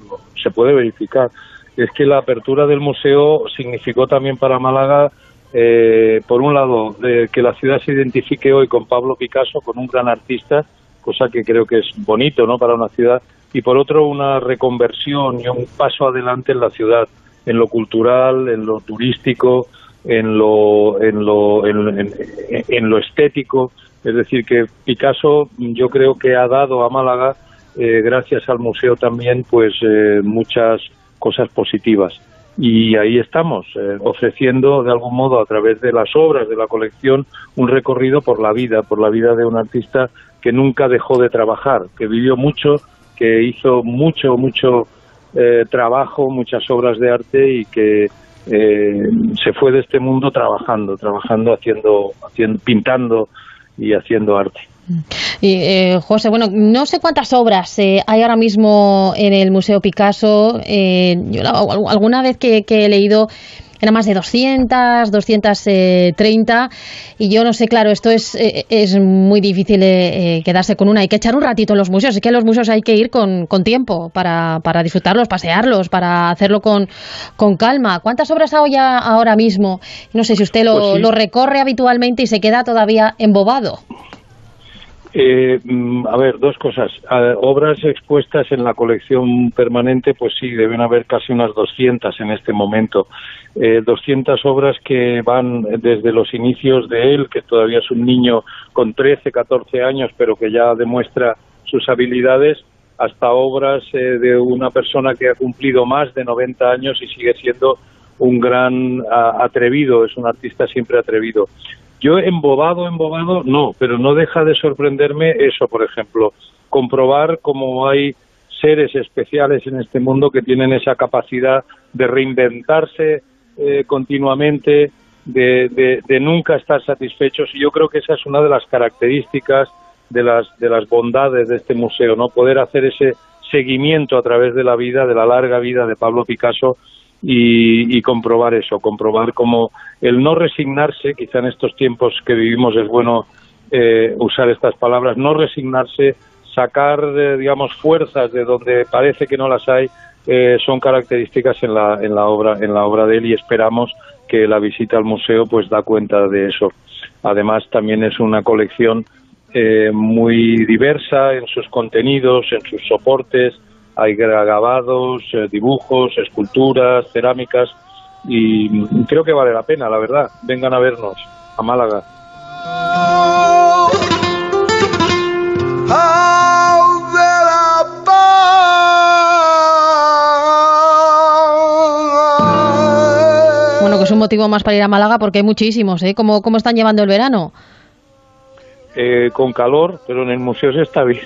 se puede verificar. Es que la apertura del museo significó también para Málaga, eh, por un lado, que la ciudad se identifique hoy con Pablo Picasso, con un gran artista, cosa que creo que es bonito ¿no? para una ciudad, y por otro, una reconversión y un paso adelante en la ciudad, en lo cultural, en lo turístico, en lo, en lo, en lo estético. Es decir, que Picasso yo creo que ha dado a Málaga eh, gracias al museo también, pues eh, muchas cosas positivas. Y ahí estamos, eh, ofreciendo de algún modo a través de las obras de la colección un recorrido por la vida, por la vida de un artista que nunca dejó de trabajar, que vivió mucho, que hizo mucho, mucho trabajo, muchas obras de arte y que se fue de este mundo trabajando, trabajando, haciendo, haciendo, pintando y haciendo arte. Y, eh, José, bueno, no sé cuántas obras eh, hay ahora mismo en el Museo Picasso. Eh, yo alguna vez que, he leído era más de 200, 230 y yo no sé, claro, esto es, es muy difícil quedarse con una, hay que echar un ratito en los museos, es que en los museos hay que ir con, con tiempo para, para, disfrutarlos, pasearlos, para hacerlo con, con calma. ¿Cuántas obras hay ahora mismo? No sé si usted lo, pues lo recorre habitualmente y se queda todavía embobado. Eh, mm, a ver, dos cosas. obras expuestas en la colección permanente, pues sí, deben haber casi unas 200 en este momento. Eh, 200 obras que van desde los inicios de él, que todavía es un niño con 13, 14 años, pero que ya demuestra sus habilidades, hasta obras eh, de una persona que ha cumplido más de 90 años y sigue siendo un gran atrevido, es un artista siempre atrevido. Yo embobado, embobado, no, pero no deja de sorprenderme eso, por ejemplo, comprobar cómo hay seres especiales en este mundo que tienen esa capacidad de reinventarse eh, continuamente, de, de, nunca estar satisfechos y yo creo que esa es una de las características de las, de las bondades de este museo, ¿no? Poder hacer ese seguimiento a través de la vida, de la larga vida de Pablo Picasso y, comprobar eso, comprobar cómo el no resignarse, quizá en estos tiempos que vivimos es bueno eh, usar estas palabras, no resignarse, sacar, digamos, fuerzas de donde parece que no las hay, eh, son características en la, en la obra en la obra de él y esperamos que la visita al museo pues da cuenta de eso. Además también es una colección muy diversa en sus contenidos, en sus soportes, hay grabados, eh, dibujos, esculturas, cerámicas y creo que vale la pena, la verdad. Vengan a vernos a Málaga. Bueno, que es un motivo más para ir a Málaga porque hay muchísimos, ¿eh? ¿Cómo, cómo están llevando el verano? Eh, con calor, pero en el museo se está bien.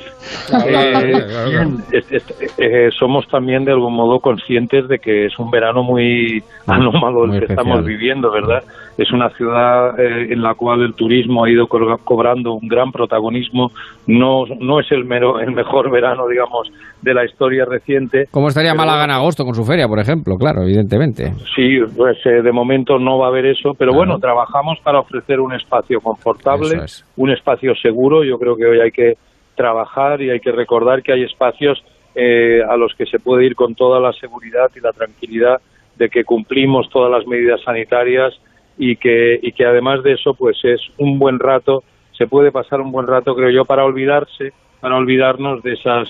Eh, somos también de algún modo conscientes de que es un verano muy anómalo el que estamos viviendo, ¿verdad? Es una ciudad eh, en la cual el turismo ha ido cobrando un gran protagonismo. No, no es el, mero, el mejor verano, digamos, de la historia reciente. ¿Cómo estaría Málaga en agosto con su feria, por ejemplo? Claro, evidentemente. Sí, pues eh, de momento no va a haber eso, pero bueno, trabajamos para ofrecer un espacio confortable, un espacio seguro. Yo creo que hoy hay que trabajar y hay que recordar que hay espacios eh, a los que se puede ir con toda la seguridad y la tranquilidad de que cumplimos todas las medidas sanitarias y que, y que además de eso pues es un buen rato, se puede pasar un buen rato creo yo para olvidarse, para olvidarnos de esas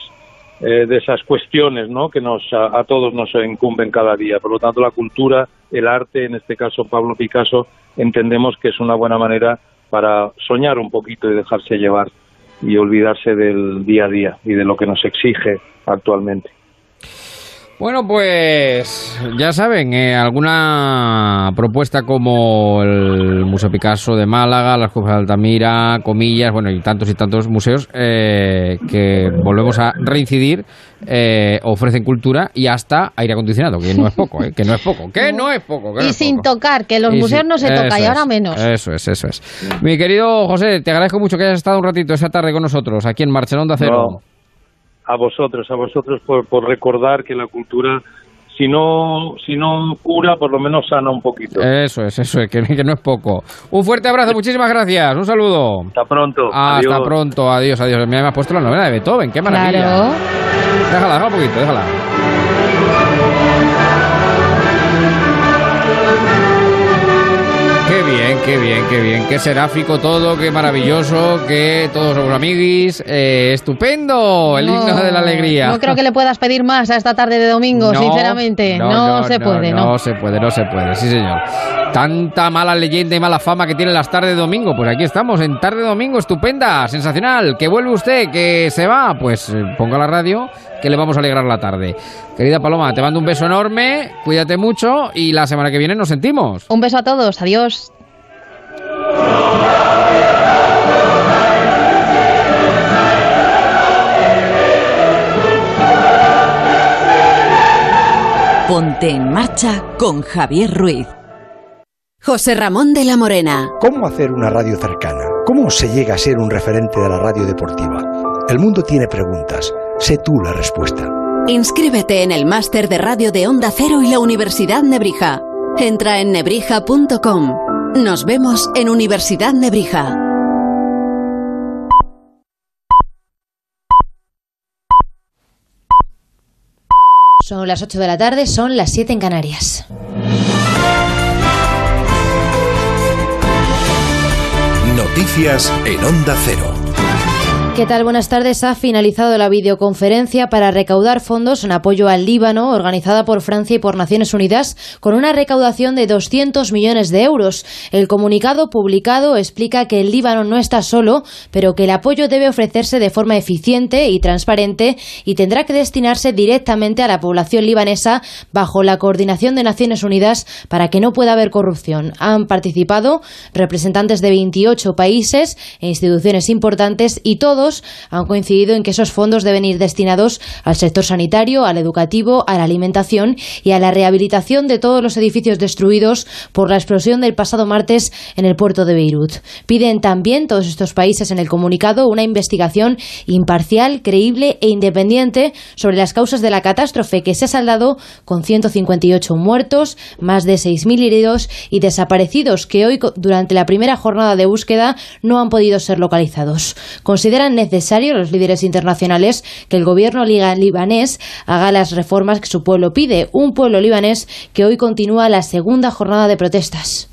eh, de esas cuestiones ¿no? que nos, a, todos nos incumben cada día. Por lo tanto, la cultura, el arte, en este caso Pablo Picasso, entendemos que es una buena manera para soñar un poquito y dejarse llevar y olvidarse del día a día y de lo que nos exige actualmente. Bueno, pues ya saben, eh, alguna propuesta como el Museo Picasso de Málaga, las Cuevas de Altamira, Comillas, bueno, y tantos y tantos museos eh, que volvemos a reincidir, eh, ofrecen cultura y hasta aire acondicionado, que no es poco, que no es poco, que no es poco. y sin tocar, que los museos no se tocan y ahora menos. Eso es, eso es. Mi querido José, te agradezco mucho que hayas estado un ratito esa tarde con nosotros aquí en Marchelón de Acero a vosotros, a vosotros por, por recordar que la cultura si no, si no cura, por lo menos sana un poquito. Eso es, eso es, que, no es poco. Un fuerte abrazo, muchísimas gracias, un saludo. Hasta pronto. Hasta pronto, adiós, adiós. Me has puesto la novela de Beethoven, qué maravilla. Claro. Déjala, déjala un poquito, déjala. Qué bien, qué bien, qué bien. Qué seráfico todo, qué maravilloso, que todos somos amiguis. Eh, estupendo, el himno de la alegría. No creo que le puedas pedir más a esta tarde de domingo, sinceramente. No, se puede, no. No se puede, no se puede, sí señor. Tanta mala leyenda y mala fama que tienen las tardes de domingo. Pues aquí estamos, en tarde de domingo, estupenda, sensacional. Que vuelve usted, que se va. Pues eh, ponga la radio, que le vamos a alegrar la tarde. Querida Paloma, te mando un beso enorme, cuídate mucho y la semana que viene nos sentimos. Un beso a todos, adiós. Ponte en marcha con Javier Ruiz. José Ramón de la Morena. ¿Cómo hacer una radio cercana? ¿Cómo se llega a ser un referente de la radio deportiva? El mundo tiene preguntas. Sé tú la respuesta. Inscríbete en el máster de radio de Onda Cero y la Universidad Nebrija. Entra en nebrija.com. Nos vemos en Universidad Nebrija. Son las 8 de la tarde, son las 7 en Canarias. Noticias en Onda Cero. ¿Qué tal? Buenas tardes. Ha finalizado la videoconferencia para recaudar fondos en apoyo al Líbano, organizada por Francia y por Naciones Unidas, con una recaudación de 200 millones de euros. El comunicado publicado explica que el Líbano no está solo, pero que el apoyo debe ofrecerse de forma eficiente y transparente y tendrá que destinarse directamente a la población libanesa bajo la coordinación de Naciones Unidas para que no pueda haber corrupción. Han participado representantes de 28 países e instituciones importantes y todos han coincidido en que esos fondos deben ir destinados al sector sanitario, al educativo, a la alimentación y a la rehabilitación de todos los edificios destruidos por la explosión del pasado martes en el puerto de Beirut. Piden también todos estos países en el comunicado una investigación imparcial, creíble e independiente sobre las causas de la catástrofe que se ha saldado con 158 muertos, más de 6.000 heridos y desaparecidos que hoy, durante la primera jornada de búsqueda, no han podido ser localizados. Consideran necesario los líderes internacionales que el gobierno libanés haga las reformas que su pueblo pide, un pueblo libanés que hoy continúa la segunda jornada de protestas.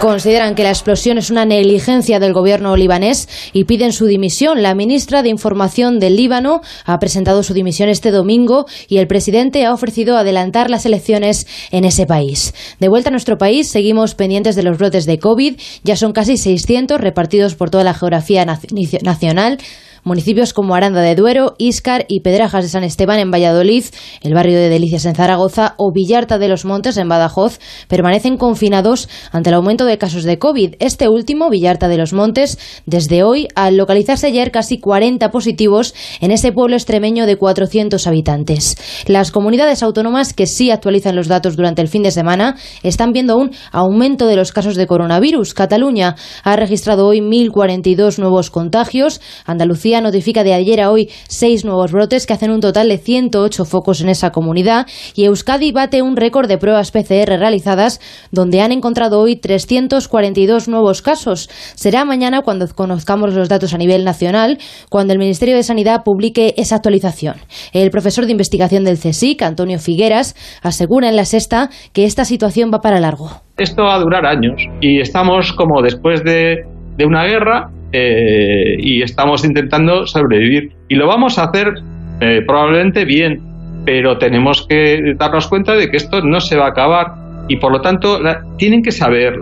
Consideran que la explosión es una negligencia del gobierno libanés y piden su dimisión. La ministra de Información del Líbano ha presentado su dimisión este domingo y el presidente ha ofrecido adelantar las elecciones en ese país. De vuelta a nuestro país, seguimos pendientes de los brotes de COVID. Ya son casi 600 repartidos por toda la geografía nacional. Municipios como Aranda de Duero, Íscar y Pedrajas de San Esteban en Valladolid, el barrio de Delicias en Zaragoza o Villarta de los Montes en Badajoz permanecen confinados ante el aumento de casos de COVID. Este último, Villarta de los Montes, desde hoy, al localizarse ayer casi 40 positivos en ese pueblo extremeño de 400 habitantes. Las comunidades autónomas que sí actualizan los datos durante el fin de semana están viendo un aumento de los casos de coronavirus. Cataluña ha registrado hoy 1.042 nuevos contagios, Andalucía notifica de ayer a hoy seis nuevos brotes que hacen un total de 108 focos en esa comunidad y Euskadi bate un récord de pruebas PCR realizadas donde han encontrado hoy 342 nuevos casos. Será mañana cuando conozcamos los datos a nivel nacional, cuando el Ministerio de Sanidad publique esa actualización. El profesor de investigación del CSIC, Antonio Figueras, asegura en la sexta que esta situación va para largo. Esto va a durar años y estamos como después de, de una guerra eh, y estamos intentando sobrevivir. Y lo vamos a hacer eh, probablemente bien, pero tenemos que darnos cuenta de que esto no se va a acabar y por lo tanto tienen que saber,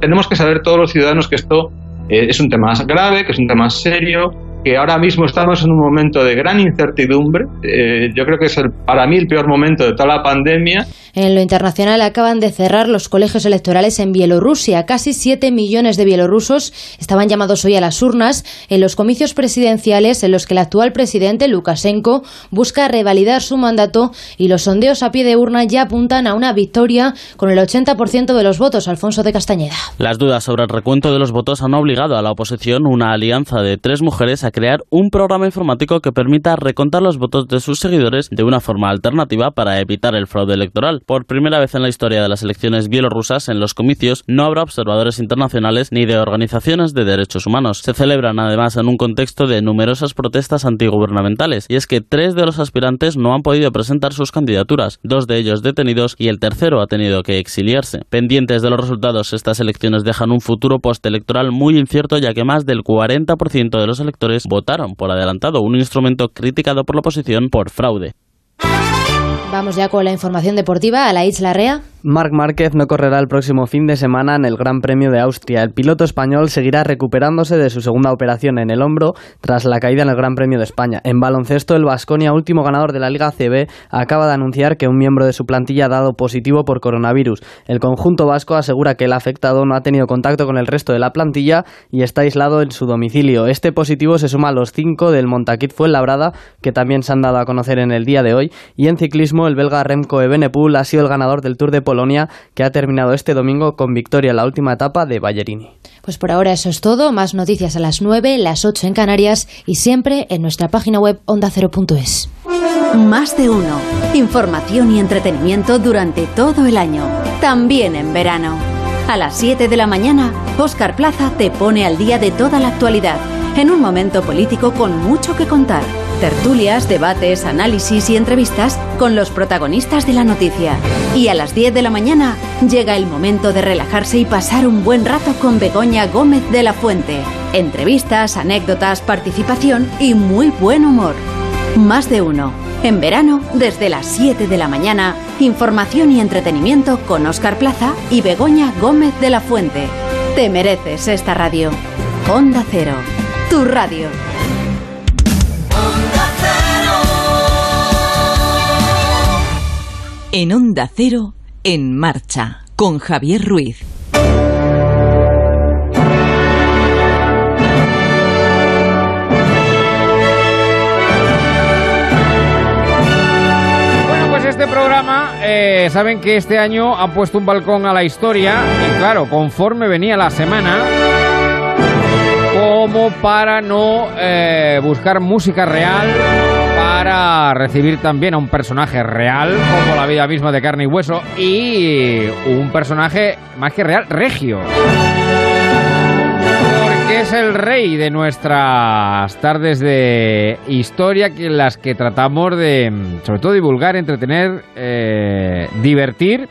tenemos que saber todos los ciudadanos que esto eh, es un tema grave, que es un tema serio, que ahora mismo estamos en un momento de gran incertidumbre. Eh, yo creo que es el, para mí el peor momento de toda la pandemia. En lo internacional acaban de cerrar los colegios electorales en Bielorrusia. Casi 7 millones de bielorrusos estaban llamados hoy a las urnas en los comicios presidenciales en los que el actual presidente Lukashenko busca revalidar su mandato y los sondeos a pie de urna ya apuntan a una victoria con el 80% de los votos. Alfonso de Castañeda. Las dudas sobre el recuento de los votos han obligado a la oposición una alianza de tres mujeres a crear un programa informático que permita recontar los votos de sus seguidores de una forma alternativa para evitar el fraude electoral. Por primera vez en la historia de las elecciones bielorrusas, en los comicios no habrá observadores internacionales ni de organizaciones de derechos humanos. Se celebran además en un contexto de numerosas protestas antigubernamentales, y es que tres de los aspirantes no han podido presentar sus candidaturas, dos de ellos detenidos y el tercero ha tenido que exiliarse. Pendientes de los resultados, estas elecciones dejan un futuro postelectoral muy incierto ya que más del 40% de los electores votaron por adelantado un instrumento criticado por la oposición por fraude. Vamos ya con la información deportiva a la Isla Rea. Marc Márquez no correrá el próximo fin de semana en el Gran Premio de Austria. El piloto español seguirá recuperándose de su segunda operación en el hombro tras la caída en el Gran Premio de España. En baloncesto, el Vasconia, último ganador de la Liga CB, acaba de anunciar que un miembro de su plantilla ha dado positivo por coronavirus. El conjunto vasco asegura que el afectado no ha tenido contacto con el resto de la plantilla y está aislado en su domicilio. Este positivo se suma a los cinco del Montaquit Fuenlabrada, que también se han dado a conocer en el día de hoy. Y en ciclismo, el belga Remco Evenepoel ha sido el ganador del Tour de Polonia, que ha terminado este domingo con victoria en la última etapa de Ballerini. Pues por ahora eso es todo. Más noticias a las 9, las 8 en Canarias y siempre en nuestra página web ondacero.es. Más de uno. Información y entretenimiento durante todo el año. También en verano. A las 7 de la mañana, Oscar Plaza te pone al día de toda la actualidad, en un momento político con mucho que contar tertulias, debates, análisis y entrevistas con los protagonistas de la noticia. Y a las 10 de la mañana llega el momento de relajarse y pasar un buen rato con Begoña Gómez de la Fuente. Entrevistas, anécdotas, participación y muy buen humor. Más de uno. En verano, desde las 7 de la mañana, información y entretenimiento con Oscar Plaza y Begoña Gómez de la Fuente. Te mereces esta radio. Onda Cero, tu radio. En Onda Cero, en marcha, con Javier Ruiz. Bueno, pues este programa, eh, saben que este año ha puesto un balcón a la historia y claro, conforme venía la semana, como para no eh, buscar música real, para recibir también a un personaje real, como la vida misma de carne y hueso, y un personaje más que real, regio. Porque es el rey de nuestras tardes de historia, que las que tratamos de, sobre todo, divulgar, entretener, eh, divertir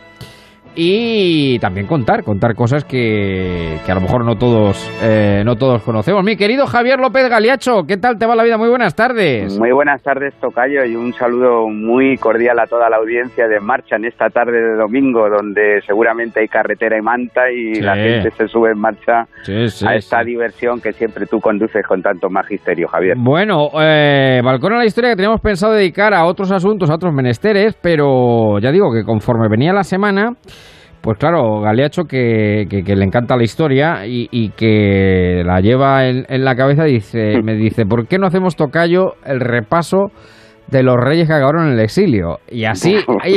y también contar, contar cosas que, que a lo mejor no todos, eh, no todos conocemos. Mi querido Javier López Galiacho, ¿qué tal te va la vida? Muy buenas tardes. Muy buenas tardes, Tocayo, y un saludo muy cordial a toda la audiencia de Marcha en esta tarde de domingo, donde seguramente hay carretera y manta y Sí. la gente se sube en marcha Sí, sí, a esta diversión que siempre tú conduces con tanto magisterio, Javier. Bueno, eh, balcón a la historia que teníamos pensado dedicar a otros asuntos, a otros menesteres, pero ya digo que conforme venía la semana, pues claro, Galeacho que, que- que le encanta la historia y, y que la lleva en, en la cabeza, dice, me dice, ¿por qué no hacemos tocayo el repaso de los reyes que acabaron en el exilio? Y así...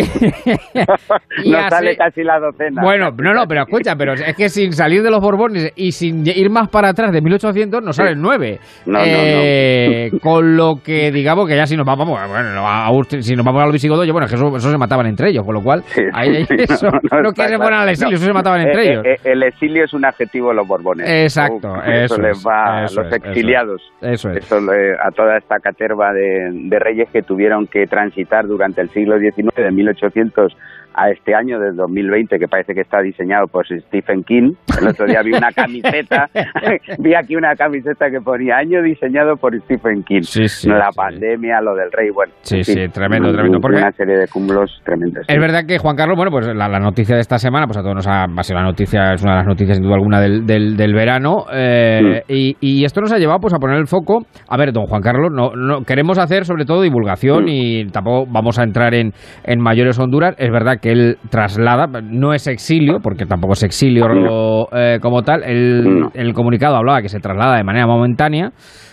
y así- sale casi la docena. bueno, no, no, pero escucha, pero es que sin salir de los Borbones y sin ir más para atrás de 1800 nos salen nueve. No, no, Eh, Con lo que digamos que ya si nos vamos, bueno, a si nos vamos a los visigodos, bueno, es que eso, eso se mataban entre ellos, con lo cual, ahí- ahí eso, no, que se fueran al exilio, No. eso se mataban entre Eh, ellos. eh, eh, el exilio es un adjetivo de los borbones. Exacto, Uf, eso les es, va a los es. exiliados. Eso es. Eso le- a toda esta caterva de, de reyes que tuvieron que transitar durante el siglo XIX, de 1800 a este año, del 2020, que parece que está diseñado por Stephen King. El otro día vi una camiseta, vi aquí una camiseta que ponía año diseñado por Stephen King. la pandemia, lo del rey, bueno. Sí, sí, tremendo, tremendo, porque- Una serie de cúmulos tremendos. Es verdad que Juan Carlos, bueno, pues la, la noticia de esta semana, pues a todos nos ha, ha sido la noticia, es una de las noticias sin duda alguna del, del, del verano, eh, y, y esto nos ha llevado pues a poner el foco, a ver, don Juan Carlos, no, no queremos hacer sobre todo divulgación y tampoco vamos a entrar en, en mayores honduras, es verdad que él traslada, no es exilio, porque tampoco es exilio eh, como tal, el, el comunicado hablaba que se traslada de manera momentánea,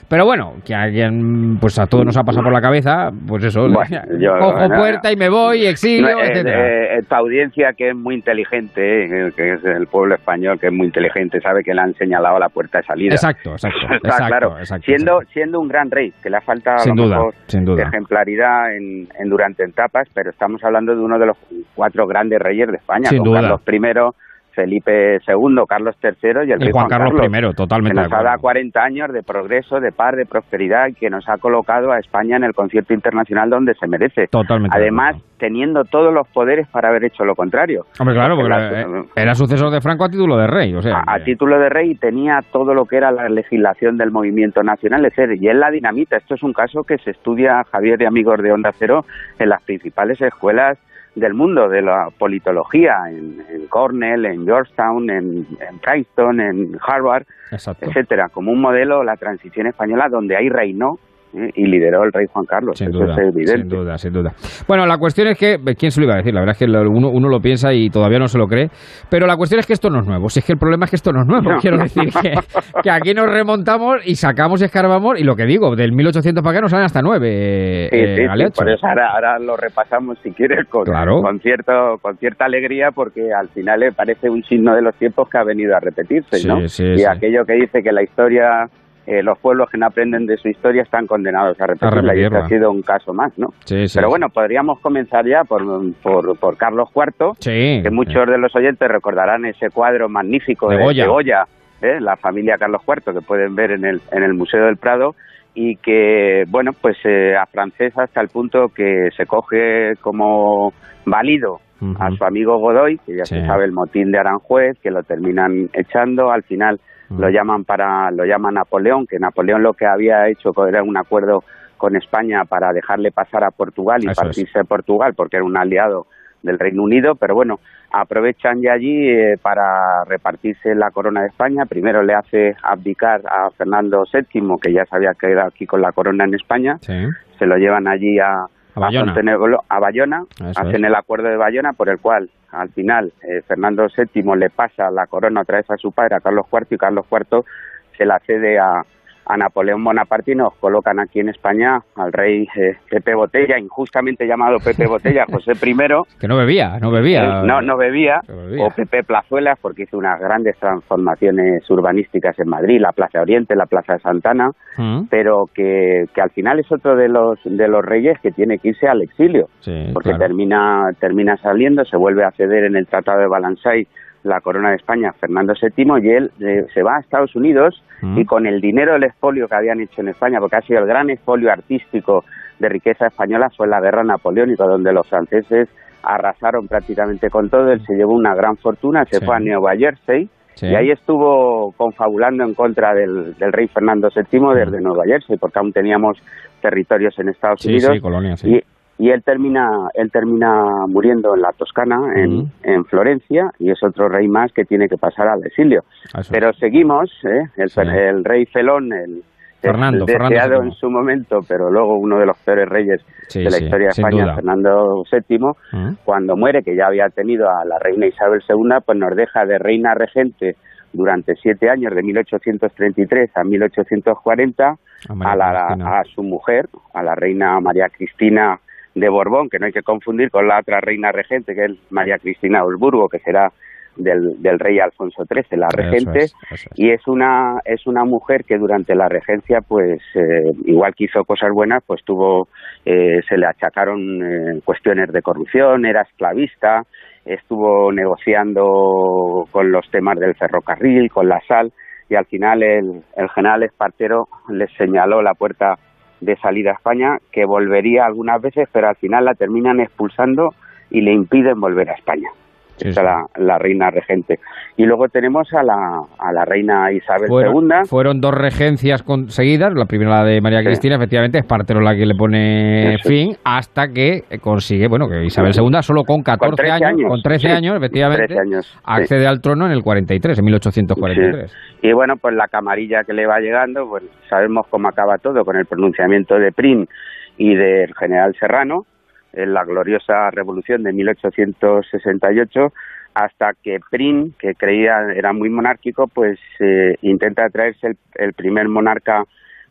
pero bueno, que a alguien, pues a todos nos ha pasado por la cabeza, pues eso, yo- cojo no, puerta y me voy, exilio, No, eh, etcétera. eh, esta audiencia que es muy inteligente, eh, que es el pueblo español que es muy inteligente, sabe que le han señalado la puerta de salida. Exacto, exacto, claro. exacto, siendo, siendo un gran rey, que le ha faltado Sin a lo duda, mejor sin duda. ejemplaridad en, en durante etapas, pero estamos hablando de uno de los cuatro grandes reyes de España, Sin con duda. Carlos I, Felipe II, Carlos III y el Y rey Juan Carlos I, totalmente que nos ha dado 40 años de progreso, de paz, de prosperidad y que nos ha colocado a España en el concierto internacional donde se merece. Totalmente de Además, teniendo todos los poderes para haber hecho lo contrario. Hombre, claro, porque la- era, era sucesor de Franco a título de rey, o sea, a, a título de rey tenía todo lo que era la legislación del movimiento nacional, es decir, y él la dinamita. Esto es un caso que se estudia, Javier y amigos de Onda Cero, en las principales escuelas del mundo, de la politología, en, en Cornell, en Georgetown, en, en Princeton, en Harvard, Exacto. etcétera, como un modelo, la transición española, donde ahí reinó ¿eh? y lideró el rey Juan Carlos. Sin Eso duda, es evidente. sin duda, sin duda. Bueno, la cuestión es que, ¿quién se lo iba a decir? La verdad es que uno, uno lo piensa y todavía no se lo cree, pero la cuestión es que esto no es nuevo. Si es que el problema es que esto no es nuevo, No. quiero decir que, que aquí nos remontamos y sacamos y escarbamos y lo que digo, del 1800 para acá nos salen hasta nueve, Sí, eh, sí, sí, Galeacho. por eso ahora, ahora lo repasamos si quieres con, Claro. con, cierto, con cierta alegría porque al final le parece un signo de los tiempos que ha venido a repetirse, Sí, ¿no? sí, y sí. aquello que dice que la historia, eh, los pueblos que no aprenden de su historia están condenados a repetirla, y este ha sido un caso más, ¿no? Sí, sí, Pero bueno, podríamos comenzar ya por, por, por Carlos IV, Sí, que muchos de los oyentes recordarán ese cuadro magnífico De de, Goya. de Goya, ¿eh? la familia Carlos IV, que pueden ver en el, en el Museo del Prado, y que, bueno, pues eh, afrancesa hasta el punto que se coge como válido a su amigo Godoy, que ya se sabe el motín de Aranjuez, que lo terminan echando, al final lo llaman para lo llama Napoleón, que Napoleón lo que había hecho era un acuerdo con España para dejarle pasar a Portugal y Eso es. partirse de Portugal porque era un aliado del Reino Unido, pero bueno, aprovechan ya allí eh, para repartirse la corona de España. Primero le hace abdicar a Fernando VII, que ya se había quedado aquí con la corona en España, Sí. se lo llevan allí a, A Bayona. A Bayona, Eso hacen es. el acuerdo de Bayona por el cual al final eh, Fernando VII le pasa la corona otra vez a su padre, a Carlos IV, y Carlos IV se la cede a, a Napoleón Bonaparte y nos colocan aquí en España al rey eh, Pepe Botella, injustamente llamado Pepe Botella, José I. Que no bebía, no bebía. Eh, no, no bebía, o Pepe Plazuelas, porque hizo unas grandes transformaciones urbanísticas en Madrid, la Plaza Oriente, la Plaza de Santana, Mm. pero que, que al final es otro de los de los reyes que tiene que irse al exilio, Sí, porque claro. termina termina saliendo, se vuelve a ceder en el Tratado de Balansay la corona de España Fernando VII y él eh, se va a Estados Unidos Mm. y con el dinero del expolio que habían hecho en España, porque ha sido el gran expolio artístico de riqueza española, fue la guerra napoleónica, donde los franceses arrasaron prácticamente con todo, él se llevó una gran fortuna, se Sí. fue a Nueva Jersey Sí. y ahí estuvo confabulando en contra del, del rey Fernando VII desde Nueva Jersey, porque aún teníamos territorios en Estados Sí, Unidos. sí, colonia, sí. Y, y él termina él termina muriendo en la Toscana, en, en Florencia, y es otro rey más que tiene que pasar al exilio. Eso Pero seguimos, ¿eh? el, Sí. el rey Felón, el, Fernando, el deseado en su momento, pero luego uno de los peores reyes Sí, de la sí, historia de España, duda. Fernando VII, cuando muere, que ya había tenido a la reina Isabel II, pues nos deja de reina regente durante siete años, de 1833 a 1840, A a, la, a su mujer, a la reina María Cristina de Borbón, que no hay que confundir con la otra reina regente, que es María Cristina de Habsburgo, que será del, del rey Alfonso XIII, la Eso regente, es, eso es. y es una es una mujer que durante la regencia, pues eh, igual que hizo cosas buenas, pues tuvo eh, se le achacaron eh, cuestiones de corrupción, era esclavista, estuvo negociando con los temas del ferrocarril, con la sal, y al final el, el general Espartero les señaló la puerta de salida a España, que volvería algunas veces, pero al final la terminan expulsando y le impiden volver a España. Sí, sí. La, la reina regente. Y luego tenemos a la, a la reina Isabel Fueron, II. fueron dos regencias conseguidas, la primera la de María Sí. Cristina, efectivamente, es Partero la que le pone Eso. fin, hasta que consigue, bueno, que Isabel II solo con 14 13 años, años, con 13 sí. años, efectivamente, 13 años, accede al trono en el 43, en 1843. Y bueno, pues la camarilla que le va llegando, pues sabemos cómo acaba todo con el pronunciamiento de Prim y del general Serrano en la gloriosa revolución de 1868 hasta que Prim, que creía era muy monárquico, pues eh, intenta traerse el, el primer monarca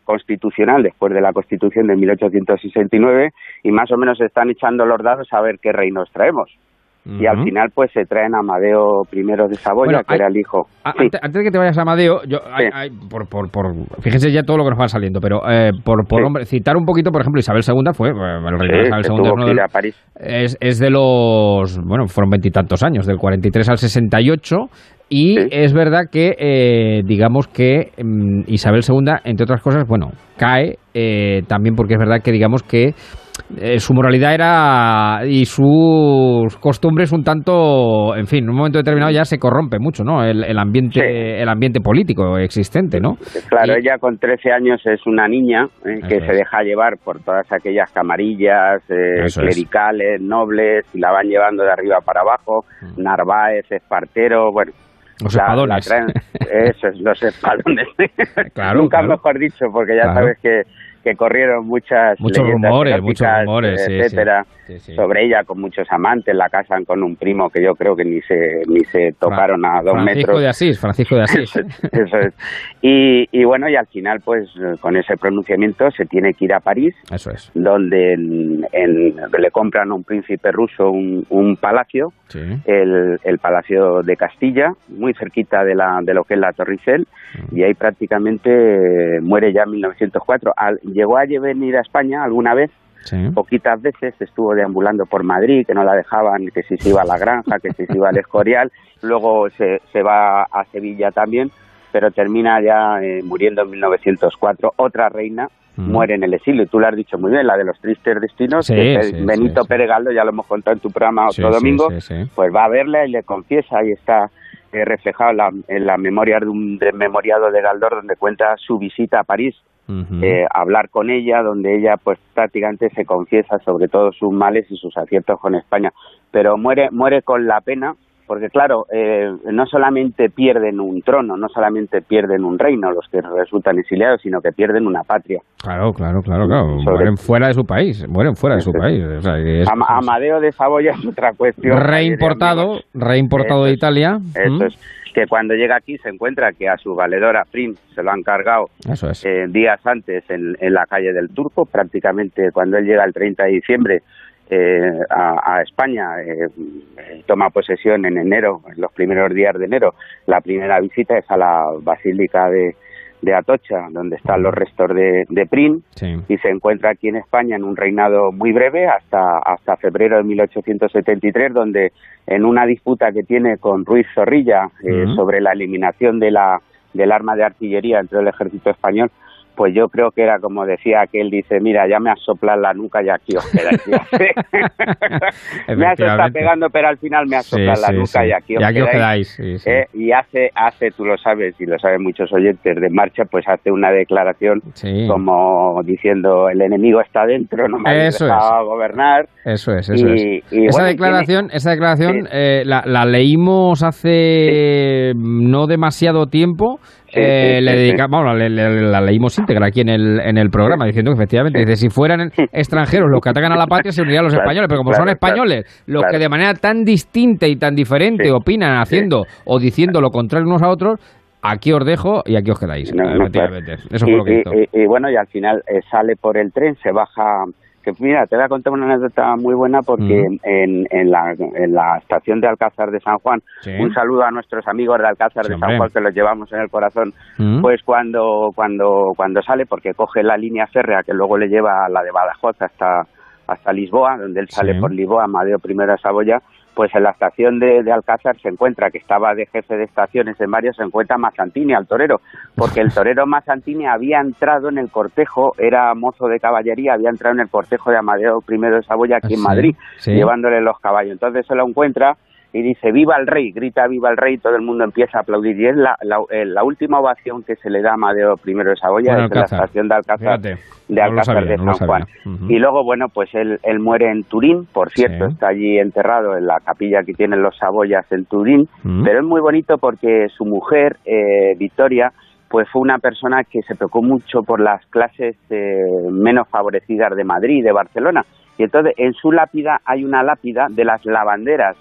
constitucional después de la Constitución de 1869 y más o menos están echando los dados a ver qué reinos traemos. Y al final pues se traen a Amadeo I de Saboya, Bueno, que hay- era el hijo. A- Sí. Antes, antes de que te vayas a Amadeo, yo, hay- hay- por, por, por, fíjense ya todo lo que nos va saliendo, pero eh, por, por Sí. hombre, citar un poquito, por ejemplo, Isabel II fue, bueno, el rey de Sí, Isabel II es de a París. es, es de los, bueno, fueron veintitantos años, del 43 al 68, y es verdad que, eh, digamos que mm, Isabel II, entre otras cosas, bueno, cae eh, también porque es verdad que, digamos que eh, su moralidad era y sus costumbres un tanto, en fin, en un momento determinado ya se corrompe mucho, ¿no? El, el ambiente, el ambiente político existente, ¿no? Claro, ella con 13 años es una niña eh, que se deja llevar por todas aquellas camarillas eh, es. clericales, nobles, y la van llevando de arriba para abajo. Narváez, Espartero, bueno. Mm. Los la- espadones. la traen- eso es, los espadones. Claro, Nunca claro. mejor dicho, porque ya Claro. sabes que, que corrieron muchas Muchos leyendas rumores, muchos rumores, sí, sí. Etcétera, Sí, sí. sobre ella con muchos amantes, la casan con un primo que yo creo que ni se ni se tocaron a dos Francisco metros. de Asís, Francisco de Asís. Eso es. Y, y bueno, y al final, pues con ese pronunciamiento se tiene que ir a París, Eso es. donde en- en- le compran a un príncipe ruso un, un palacio, Sí. el, el Palacio de Castilla, muy cerquita de, la, de lo que es la Torre Eiffel, y ahí prácticamente muere ya en 1904. Al- llegó a venir a España alguna vez, Sí. poquitas veces estuvo deambulando por Madrid, que no la dejaban, que si se iba a la granja, que si se iba al Escorial, luego se, se va a Sevilla también, pero termina ya eh, muriendo en 1904. Otra reina Mm. muere en el exilio, y tú lo has dicho muy bien, la de los tristes destinos, Sí, que es sí, Benito. Pérez Galdós, ya lo hemos contado en tu programa otro domingo, pues va a verla y le confiesa, ahí está eh, reflejado en la, en la memoria de un desmemoriado de Galdós, donde cuenta su visita a París, Eh, hablar con ella, donde ella pues prácticamente se confiesa sobre todos sus males y sus aciertos con España. Pero muere, muere con la pena, porque claro, eh, no solamente pierden un trono, no solamente pierden un reino los que resultan exiliados, sino que pierden una patria. Claro, claro, claro, claro. Sobre- Mueren fuera de su país, mueren fuera de su país. O sea, que es- Ama- Amadeo de Saboya es otra cuestión. reimportado, reimportado de Italia. Eso es. Que cuando llega aquí se encuentra que a su valedora Prim se lo han cargado es. eh, días antes en, en la calle del Turco, prácticamente cuando él llega el 30 de diciembre eh, a, a España, eh, eh, toma posesión en enero, en los primeros días de enero. La primera visita es a la Basílica de, de Atocha, donde están los restos de, de Prim, Sí. y se encuentra aquí en España en un reinado muy breve hasta hasta febrero de 1873 donde en una disputa que tiene con Ruiz Zorrilla eh, sobre la eliminación de la del arma de artillería entre el ejército español pues yo creo que era como decía aquel dice mira ya me has soplado la nuca y aquí os quedáis me has estado pegando pero al final me has Sí, soplado la sí, nuca sí. y aquí os Y aquí os quedáis, quedáis, sí, sí. Eh, y hace hace tú lo sabes y lo saben muchos oyentes de marcha pues hace una declaración como diciendo el enemigo está dentro no me habéis dejado gobernar Eso es, eso Y- es. y esa bueno, declaración, esa declaración eh, la, la leímos hace no demasiado tiempo. Sí, eh, sí, le sí, dedica- vamos, la, leímos íntegra aquí en el, en el programa, diciendo que efectivamente, dice, si fueran extranjeros los que atacan a la patria, se unirían los Claro, españoles, pero como claro, son españoles los que de manera tan distinta y tan diferente opinan haciendo o diciendo lo contrario unos a otros, aquí os dejo y aquí os quedáis. No, no. Eso y, fue lo que y- y bueno, y al final eh, sale por el tren, se baja. Que mira, te voy a contar una anécdota muy buena porque Mm. en, en, la, en la estación de Alcázar de San Juan, Sí. un saludo a nuestros amigos de Alcázar Sí, de. San Juan que los llevamos en el corazón, Mm. pues cuando, cuando, cuando sale, porque coge la línea férrea que luego le lleva a la de Badajoz hasta, hasta Lisboa, donde él sale Sí. por Lisboa, Amadeo I de Saboya, pues en la estación de, de Alcázar se encuentra, que estaba de jefe de estaciones en varios, se encuentra Mazzantini, al torero, porque el torero Mazzantini había entrado en el cortejo, era mozo de caballería, había entrado en el cortejo de Amadeo I de Saboya aquí en Sí, Madrid, sí. llevándole los caballos. Entonces se lo encuentra y dice viva el rey, grita viva el rey, y todo el mundo empieza a aplaudir. Y es la, la, eh, la última ovación que se le da a Amadeo I de Saboya, Bueno, la estación de Alcázar, Fíjate, de no Alcázar sabía, de no San Juan. Y luego, bueno, pues él, él muere en Turín, por cierto, Sí. está allí enterrado en la capilla que tienen los Saboyas en Turín, pero es muy bonito porque su mujer, eh, Victoria, pues fue una persona que se preocupó mucho por las clases eh, menos favorecidas de Madrid y de Barcelona. Y entonces en su lápida hay una lápida de las lavanderas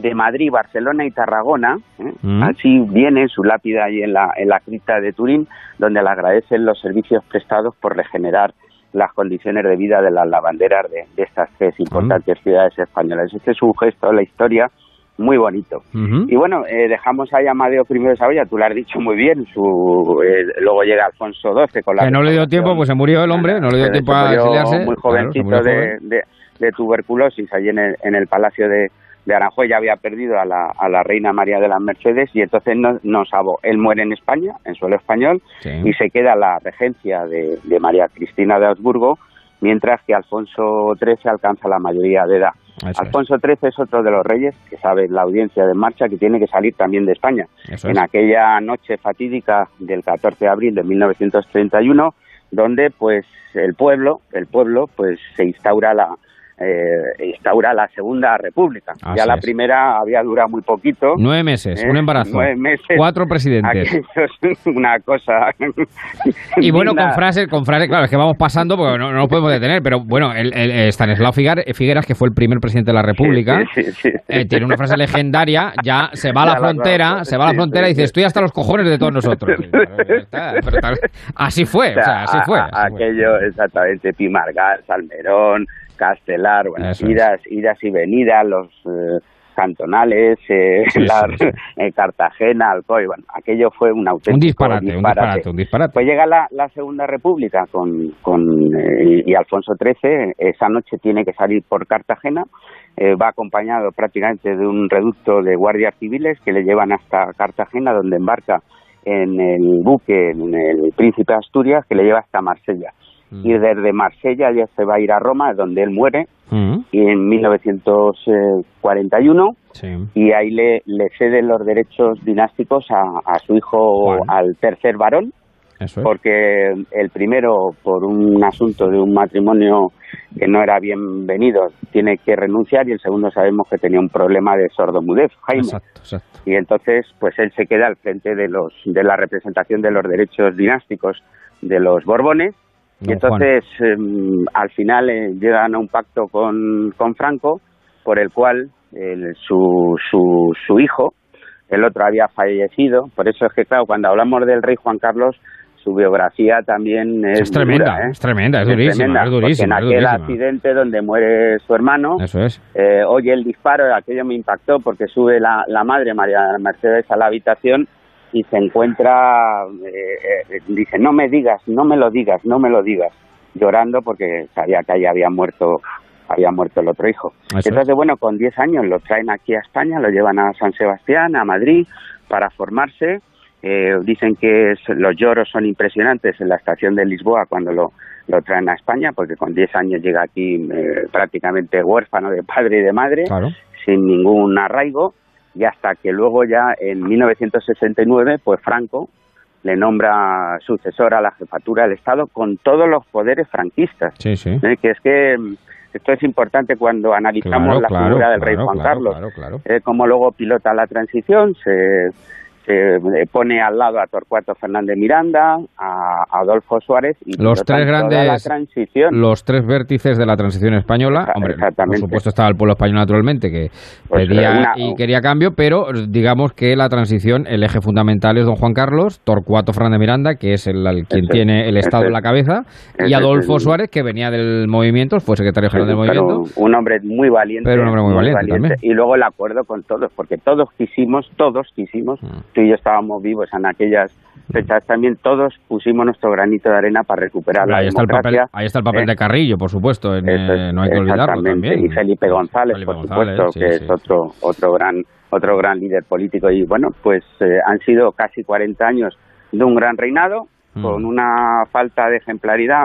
de Madrid, Barcelona y Tarragona. ¿eh? Mm. Así viene su lápida ahí en la, en la cripta de Turín, donde le agradecen los servicios prestados por regenerar las condiciones de vida de las lavanderas de, de estas tres importantes ciudades españolas. Este es un gesto de la historia muy bonito. Y bueno, eh, dejamos ahí a Amadeo I de Saboya, tú lo has dicho muy bien, su, eh, luego llega Alfonso XII con la... Que no le dio tiempo, pues se murió el hombre, no le dio tiempo a exiliarse. muy Claro, jovencito murió de, joven. de- de tuberculosis allí en el, en el Palacio de, de Aranjuez, ya había perdido a la, a la reina María de las Mercedes y entonces no, no sabo. Él muere en España, en suelo español, Sí. y se queda la regencia de, de María Cristina de Habsburgo, mientras que Alfonso XIII alcanza la mayoría de edad. Eso es. Alfonso XIII es otro de los reyes que sabe la audiencia de marcha que tiene que salir también de España. Eso en es. aquella noche fatídica del 14 de abril de 1931, donde pues el pueblo, el pueblo pues se instaura la eh, instaura la segunda república. Así ya la es. primera había durado muy poquito. Nueve meses, ¿eh? un embarazo. Nueve meses. Cuatro presidentes. Es una cosa. Y bueno, con frases, con frases, claro, es que vamos pasando porque no, no nos podemos detener, pero bueno, el, el- el Stanislao Figueras, que fue el primer presidente de la República, Sí, sí, sí. eh, tiene una frase legendaria, ya se va a la frontera, se va a la frontera y dice, estoy hasta los cojones de todos nosotros. Así fue, o sea, fue. así fue. aquello, exactamente, Pimargal, Salmerón, Castelar, bueno, es. idas, idas y venidas, los eh, cantonales, eh, Sí, la- sí. eh, Cartagena, Alcoy, bueno, aquello fue un auténtico Un disparate, un disparate, un disparate. Pues llega la, la Segunda República con, con eh, y, y Alfonso XIII, esa noche tiene que salir por Cartagena, eh, va acompañado prácticamente de un reducto de guardias civiles que le llevan hasta Cartagena, donde embarca en el buque, en el Príncipe de Asturias, que le lleva hasta Marsella. Y desde Marsella ya se va a ir a Roma, donde él muere, Mm, y en 1941, sí. y ahí le, le ceden los derechos dinásticos a, a su hijo, al tercer varón, Eso es. porque el primero, por un asunto de un matrimonio que no era bienvenido, tiene que renunciar, y el segundo sabemos que tenía un problema de sordomudez, Jaime. Exacto, exacto. Y entonces, pues él se queda al frente de los de la representación de los derechos dinásticos de los Borbones. Don entonces, em, al final eh, llegan a un pacto con, con Franco, por el cual el- su, su, su hijo, el otro había fallecido. Por eso es que, claro, cuando hablamos del rey Juan Carlos, su biografía también es, Es tremenda, dura, ¿eh? es tremenda, es durísima, tremenda, es durísima, Porque en aquel durísima. accidente donde muere su hermano, Eso es. eh, oye el disparo, aquello me impactó porque sube la, la madre, María Mercedes, a la habitación y se encuentra, eh, eh, dice, no me digas, no me lo digas, no me lo digas, llorando porque sabía que ahí había muerto había muerto el otro hijo. Eso es. Entonces, bueno, con 10 años lo traen aquí a España, lo llevan a San Sebastián, a Madrid, para formarse. Eh, dicen que es- los lloros son impresionantes en la estación de Lisboa cuando lo, lo traen a España, porque con 10 años llega aquí eh, prácticamente huérfano de padre y de madre, Claro. sin ningún arraigo, y hasta que luego ya en 1969, pues Franco le nombra sucesor a la jefatura del Estado con todos los poderes franquistas. Sí, sí. ¿eh? que es que mm, esto es importante cuando analizamos Claro, la claro, figura del rey Juan Carlos, claro, claro. eh, cómo luego pilota la transición, se, se, eh, pone al lado a Torcuato Fernández Miranda, a, Adolfo Suárez y Los tres grandes, transición. los tres vértices de la transición española. Hombre, por supuesto estaba el pueblo español naturalmente que Pues, pedía eh, una- y quería cambio, pero digamos que la transición, el eje fundamental es don Juan Carlos, Torcuato Fernández Miranda, que es el, quien Ese- tiene el Estado ese- en la cabeza, ese y Adolfo Suárez, que venía del movimiento, fue secretario general del movimiento. un hombre muy valiente. Pero un hombre muy valiente también. Y luego el acuerdo con todos, porque todos quisimos, todos quisimos, Mm. Tú y yo estábamos vivos en aquellas fechas también, todos pusimos nuestro granito de arena para recuperar la Ahí está, el papel, democracia. ahí está el papel ¿eh? de Carrillo, por supuesto, en, es, eh, no hay que olvidarlo también. Y Felipe González, Felipe por González, supuesto, sí, que sí. es otro otro gran otro gran líder político. Y bueno, pues eh, han sido casi 40 años de un gran reinado, Mm. con una falta de ejemplaridad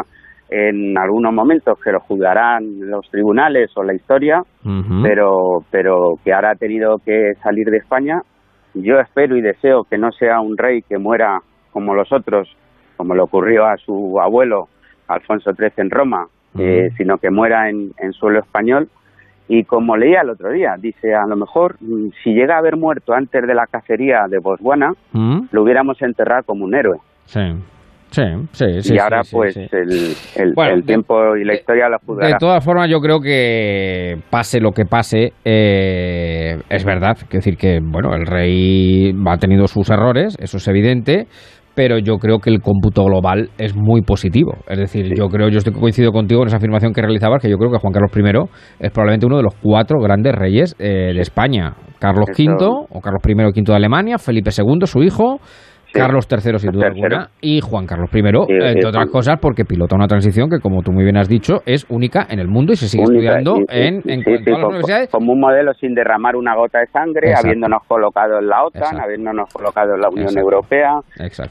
en algunos momentos que lo juzgarán los tribunales o la historia, pero, pero que ahora ha tenido que salir de España. Yo espero y deseo que no sea un rey que muera como los otros, como le ocurrió a su abuelo Alfonso XIII en Roma, eh, sino que muera en, en suelo español. Y como leía el otro día, dice, a lo mejor mm, si llega a haber muerto antes de la cacería de Botswana, lo hubiéramos enterrado como un héroe. Sí, sí, sí. sí, y ahora sí, pues sí. el, el, Bueno, el de- tiempo y la historia De juzgará. todas formas, yo creo que pase lo que pase, eh, es verdad. Quiero decir que, bueno, el rey ha tenido sus errores, eso es evidente, pero yo creo que el cómputo global es muy positivo. Es decir, yo creo, yo estoy coincido contigo en esa afirmación que realizabas, que yo creo que Juan Carlos I es probablemente uno de los cuatro grandes reyes eh, de España. Carlos Eso- V, o Carlos I o V de Alemania, Felipe II, su hijo, Carlos III, sin duda tercero. alguna, y Juan Carlos I, Sí, entre otras cosas, porque pilota una transición que, como tú muy bien has dicho, es única en el mundo y se sigue Única, estudiando y- en, en, las como- universidades. Como un modelo sin derramar una gota de sangre, Exacto. habiéndonos colocado en la OTAN, Exacto. habiéndonos colocado en la Unión Exacto. Europea,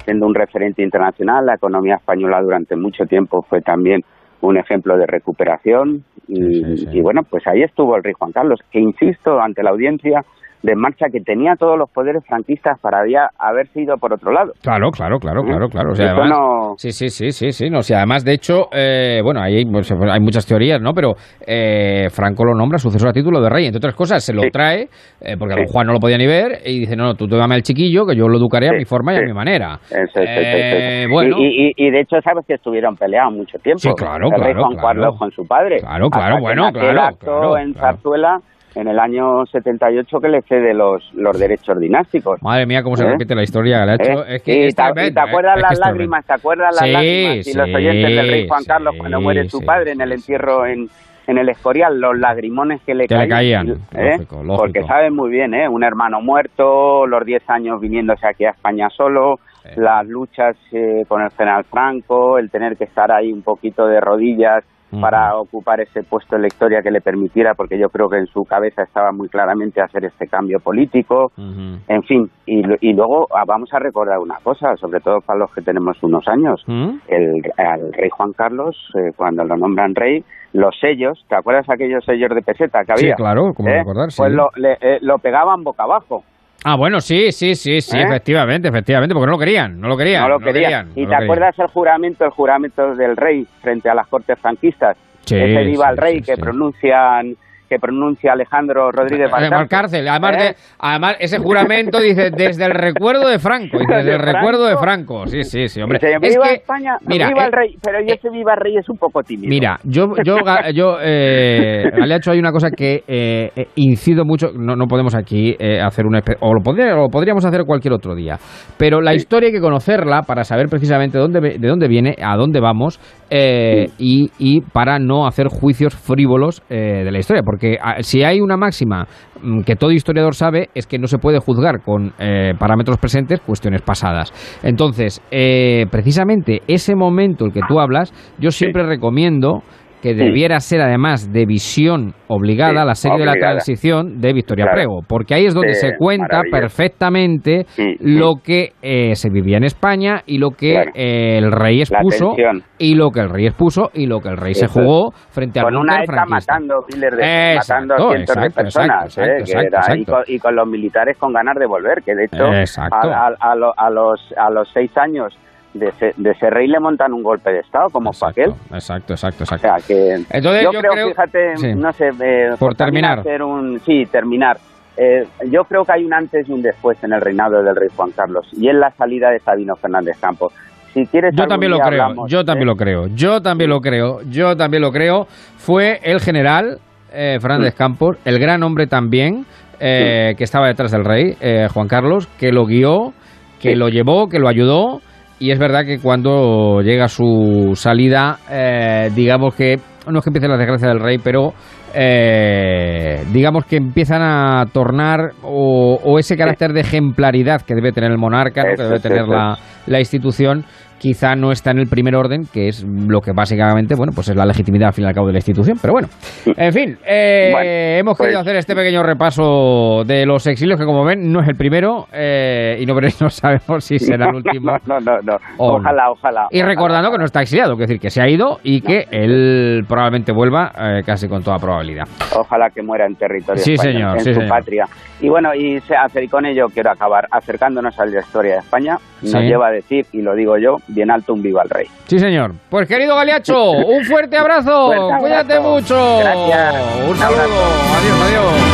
siendo un referente internacional. La economía española durante mucho tiempo fue también un ejemplo de recuperación. Y, y bueno, pues ahí estuvo el rey Juan Carlos, que insisto ante la audiencia de marcha que tenía todos los poderes franquistas para había, haber sido por otro lado. Claro, claro, claro, claro, claro. O sea, Eso además, no- Sí, sí, sí, sí, sí. No, o sea, además, de hecho, eh, bueno, ahí hay, pues, hay muchas teorías, ¿no? Pero eh, Franco lo nombra sucesor a título de rey. Entre otras cosas, se lo trae, eh, porque don. Juan no lo podía ni ver, y dice, no, no, tú dame al chiquillo, que yo lo educaré a mi forma y a mi manera. Eso eso Eh, eso bueno. Y, y- y de hecho sabes que estuvieron peleados mucho tiempo. Sí, claro, el rey claro, Juan claro. Carlos con su padre. Claro, claro, bueno, claro, claro, en claro. Zarzuela en el año 78 que le cede los, los derechos dinásticos. Madre mía, cómo se ¿Eh? repite la historia le hecho. ¿Eh? Es que y, te, y tremendo, te acuerdas ¿eh? Es que las es tremendo. lágrimas, ¿te acuerdas las Sí, lágrimas y los oyentes del rey Juan Carlos sí, cuando muere su sí, padre en el entierro en, en el Escorial, los lagrimones que le Que le caían? caían, ¿eh? lógico, lógico. Porque saben muy bien, ¿eh? Un hermano muerto, los 10 años viniéndose aquí a España solo, las luchas eh, con el general Franco, el tener que estar ahí un poquito de rodillas para ocupar ese puesto en la historia que le permitiera, porque yo creo que en su cabeza estaba muy claramente hacer este cambio político. En fin, y, y luego ah, vamos a recordar una cosa, sobre todo para los que tenemos unos años. ¿Mm? El, al rey Juan Carlos, eh, cuando lo nombran rey, los sellos, ¿te acuerdas aquellos sellos de peseta que Sí, había? claro, cómo no ¿Eh? recordar, sí. Pues lo, le- eh, lo pegaban boca abajo. Ah, bueno, sí, sí, sí, sí, ¿Eh? efectivamente, efectivamente, porque no lo querían, no lo querían. no lo querían. ¿Y te querían. acuerdas el juramento, el juramento del rey frente a las cortes franquistas? Sí, Ese viva sí, el rey sí, que pronuncian que pronuncia Alejandro Rodríguez Valcárcel. Además, de, además, ese juramento dice desde el recuerdo de Franco. desde el recuerdo de Franco. Sí, sí, sí, hombre. viva España, mira, viva el rey. Pero yo ese viva el rey es un poco tímido. Mira, yo, yo, yo eh, hecho hay una cosa que eh, incido mucho. No, no podemos aquí hacer un... O lo, podría, lo podríamos hacer cualquier otro día. Pero la historia hay que conocerla para saber precisamente dónde, de dónde viene, a dónde vamos y, y para no hacer juicios frívolos de la historia. Porque ah, si hay una máxima mm, que todo historiador sabe es que no se puede juzgar con eh, parámetros presentes cuestiones pasadas. Entonces, eh, precisamente ese momento el que tú hablas, yo siempre recomiendo que debiera ser además de visión obligada la serie de la transición de Victoria Prego, porque ahí es donde se cuenta perfectamente lo que eh, se vivía en España y lo que el rey expuso y lo que el rey expuso y lo que el rey se jugó frente a con una ETA matando, de, matando a cientos de personas ¿eh? y, con, los militares con ganas de volver, que de hecho a, los, a los seis años de ese, rey le montan un golpe de Estado, como fue aquel. Exacto, exacto, exacto. O sea, que Entonces, yo, creo, fíjate, no sé, eh, por terminar. Hacer un, sí, terminar. Eh, yo creo que hay un antes y un después en el reinado del rey Juan Carlos, y en la salida de Sabino Fernández Campos. Si quieres yo también lo creo, yo también lo creo, yo también lo creo, yo también lo creo. Fue el general eh, Fernández Campos, el gran hombre también, que estaba detrás del rey, Juan Carlos, que lo guió, que lo llevó, que lo ayudó y es verdad que cuando llega su salida, eh, digamos que no es que empiece la desgracia del rey, pero eh, digamos que empiezan a tornar o, ese carácter de ejemplaridad que debe tener el monarca, que debe tener la, la institución, quizá no está en el primer orden, que es lo que básicamente, bueno, pues es la legitimidad al fin y al cabo de la institución. Pero bueno, en fin, eh, hemos querido pues hacer este pequeño repaso de los exilios, que como ven, no es el primero, eh, y no, no sabemos si será el último. No, no, no, ojalá, ojalá. Y recordando que no está exiliado, es decir, que se ha ido y que él probablemente vuelva eh, casi con toda probabilidad. Ojalá que muera en territorio sí, señor, en su patria. Y bueno, y, se con ello quiero acabar acercándonos a la historia de España. Nos lleva a decir, y lo digo yo, bien alto un viva al rey. Sí, señor. Pues querido Galiacho, un fuerte abrazo. Cuídate mucho. Gracias. Un saludo. Adiós, adiós.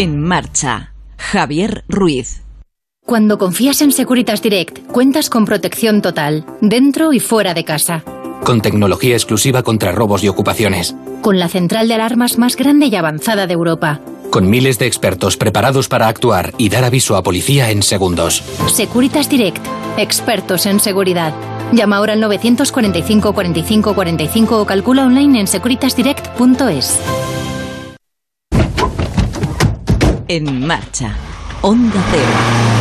En marcha, Javier Ruiz. Cuando confías en Securitas Direct, cuentas con protección total, dentro y fuera de casa. Con tecnología exclusiva contra robos y ocupaciones. Con la central de alarmas más grande y avanzada de Europa. Con miles de expertos preparados para actuar y dar aviso a policía en segundos. Securitas Direct, expertos en seguridad. Llama ahora al 945 45 45 o calcula online en securitasdirect.es. En marcha. Onda Cero.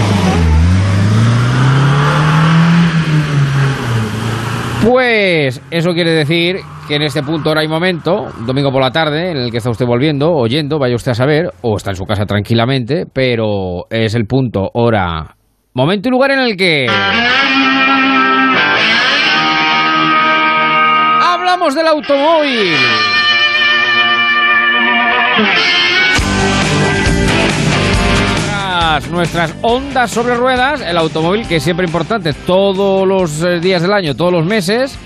Pues eso quiere decir que en este punto, hora y momento, domingo por la tarde, en el que está usted volviendo, oyendo, vaya usted a saber, o está en su casa tranquilamente, pero es el punto, hora, momento y lugar en el que... Hablamos del automóvil nuestras ondas sobre ruedas, el automóvil, que es siempre importante todos los eh, días del año, todos los meses.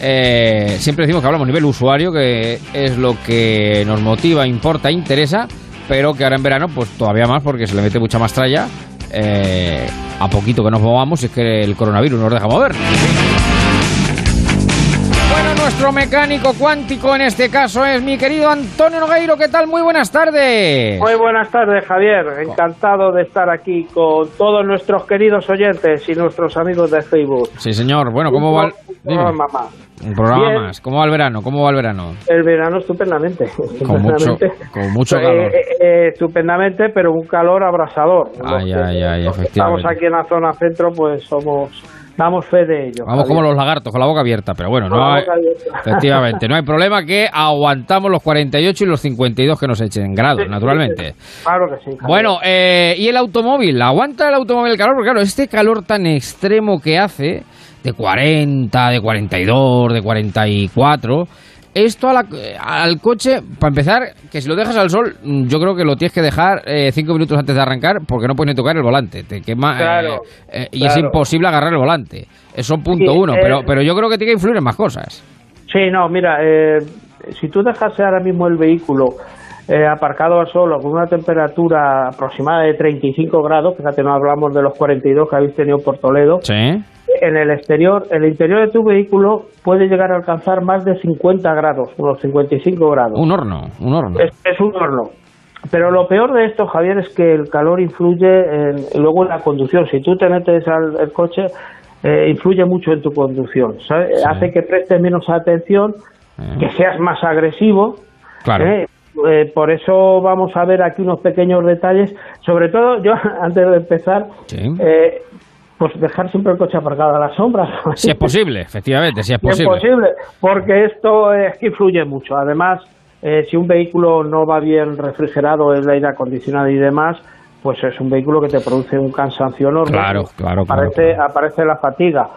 Eh, siempre decimos que hablamos nivel usuario, que es lo que nos motiva, importa, interesa, pero que ahora en verano, pues todavía más, porque se le mete mucha más tralla. Eh, a poquito que nos movamos, es que el coronavirus nos deja mover. Nuestro mecánico cuántico en este caso es mi querido Antonio Nogueiro. ¿Qué tal? Muy buenas tardes. Muy buenas tardes, Javier. Encantado de estar aquí con todos nuestros queridos oyentes y nuestros amigos de Facebook. Sí, señor. Bueno, ¿cómo va programa? Un más. ¿Cómo va el verano? ¿Cómo va el verano? El verano estupendamente. Con mucho, con mucho eh, calor. Eh, eh, estupendamente, pero un calor abrasador. Ay, ay, ay. Estamos aquí en la zona centro, pues somos Damos fe de ello. Vamos como los lagartos, con la boca abierta, pero bueno, no hay, efectivamente, no hay problema que aguantamos los 48 y los 52 que nos echen grados, naturalmente. Claro que sí. Bueno, eh, ¿y el automóvil? ¿Aguanta el automóvil el calor? Porque claro, este calor tan extremo que hace, de 40, de 42, de 44 esto al coche, para empezar, que si lo dejas al sol, yo creo que lo tienes que dejar eh, cinco minutos antes de arrancar porque no puedes ni tocar el volante. Te quema eh, eh, y es imposible agarrar el volante. Eso punto uno, pero, pero yo creo que tiene que influir en más cosas. Sí, no, mira, si tú dejas ahora mismo el vehículo aparcado al sol con una temperatura aproximada de 35 grados, fíjate, no hablamos de los 42 que habéis tenido por Toledo. Sí en el exterior, el interior de tu vehículo puede llegar a alcanzar más de 50 grados, unos 55 grados. Un horno, un horno. Es, un horno. Pero lo peor de esto, Javier, es que el calor influye en, luego en la conducción. Si tú te metes al coche, eh, influye mucho en tu conducción. Hace que prestes menos atención, eh. que seas más agresivo. Claro. ¿eh? por eso vamos a ver aquí unos pequeños detalles. Sobre todo, yo antes de empezar, pues dejar siempre el coche aparcado a la sombra. Si es posible, efectivamente, si es posible. es posible, porque esto es que influye mucho. Además, eh, si un vehículo no va bien refrigerado, el aire acondicionado y demás, pues es un vehículo que te produce un cansancio enorme. Claro, claro, aparece, aparece la fatiga.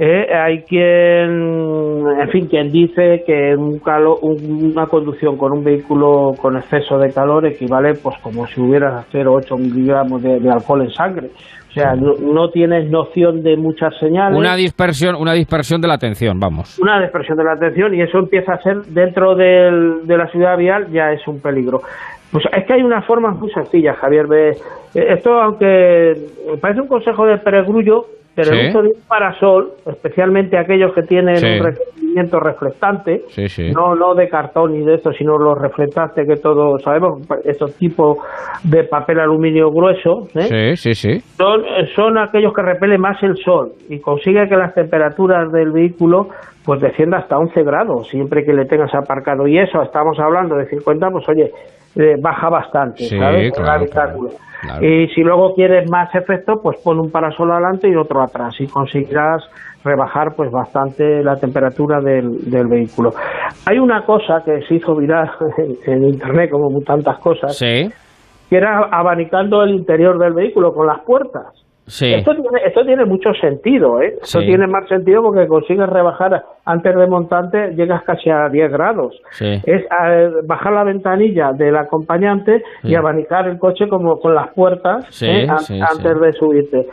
Eh, hay quien, en fin, quien dice que un una conducción con un vehículo con exceso de calor equivale, pues como si hubieras hacer 8 miligramos de, alcohol en sangre. O sea, no, tienes noción de muchas señales. Una dispersión, una dispersión de la atención, vamos. Una dispersión de la atención y eso empieza a ser dentro del, de la ciudad vial ya es un peligro. Pues es que hay una forma muy sencilla, Javier. Eh, esto, aunque parece un consejo de perogrullo, pero el uso de un parasol, especialmente aquellos que tienen un recubrimiento reflectante, no no de cartón ni de esto, sino los reflectantes que todos sabemos, estos tipos de papel aluminio grueso, ¿eh? Son, son aquellos que repelen más el sol y consigue que las temperaturas del vehículo pues descienda hasta 11 grados, siempre que le tengas aparcado. Y eso, estamos hablando de 50, pues oye, eh, baja bastante, ¿sabes? Y si luego quieres más efecto, pues pon un parasol adelante y otro atrás y conseguirás rebajar pues bastante la temperatura del, vehículo. Hay una cosa que se hizo viral en, internet como tantas cosas, que era abanicando el interior del vehículo con las puertas. Esto, tiene, esto tiene mucho sentido, ¿eh? Esto tiene más sentido porque consigues rebajar antes de montante, llegas casi a 10 grados. Es eh, bajar la ventanilla del acompañante y abanicar el coche como con las puertas ¿eh? antes de subirte.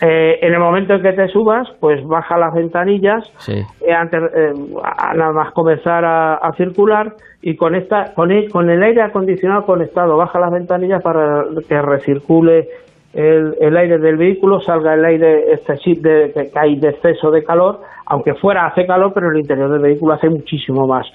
Eh, en el momento en que te subas, pues baja las ventanillas, antes, nada más comenzar a, circular y con, esta, con, el, con el aire acondicionado conectado, baja las ventanillas para que recircule el, aire del vehículo, salga el aire excesivo de, que hay de exceso de calor, aunque fuera hace calor, pero el interior del vehículo hace muchísimo más.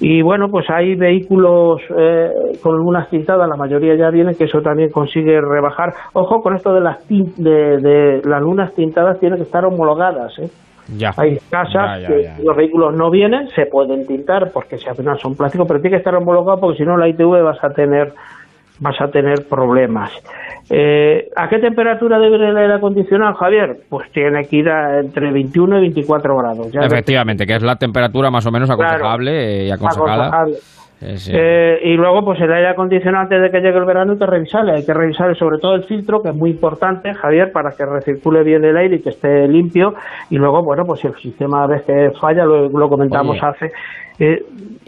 Y bueno, pues hay vehículos eh, con algunas tintadas, la mayoría ya vienen, que eso también consigue rebajar. Ojo con esto de las, de, las lunas tintadas, tienen que estar homologadas. ¿eh? Ya. Hay casas que los vehículos no vienen, se pueden tintar porque si apenas son plásticos, pero tiene que estar homologado porque si no la ITV vas a tener vas a tener problemas. Eh, ¿A qué temperatura debe ir el aire acondicionado, Javier? Pues tiene que ir entre 21 y 24 grados. Efectivamente, que es la temperatura más o menos aconsejable y aconsejada. Eh, y luego, pues el aire acondicionado antes de que llegue el verano hay que revisarle. Hay que revisarle sobre todo el filtro, que es muy importante, Javier, para que recircule bien el aire y que esté limpio. Y luego, bueno, pues si el sistema a veces falla, lo, comentamos hace. Eh,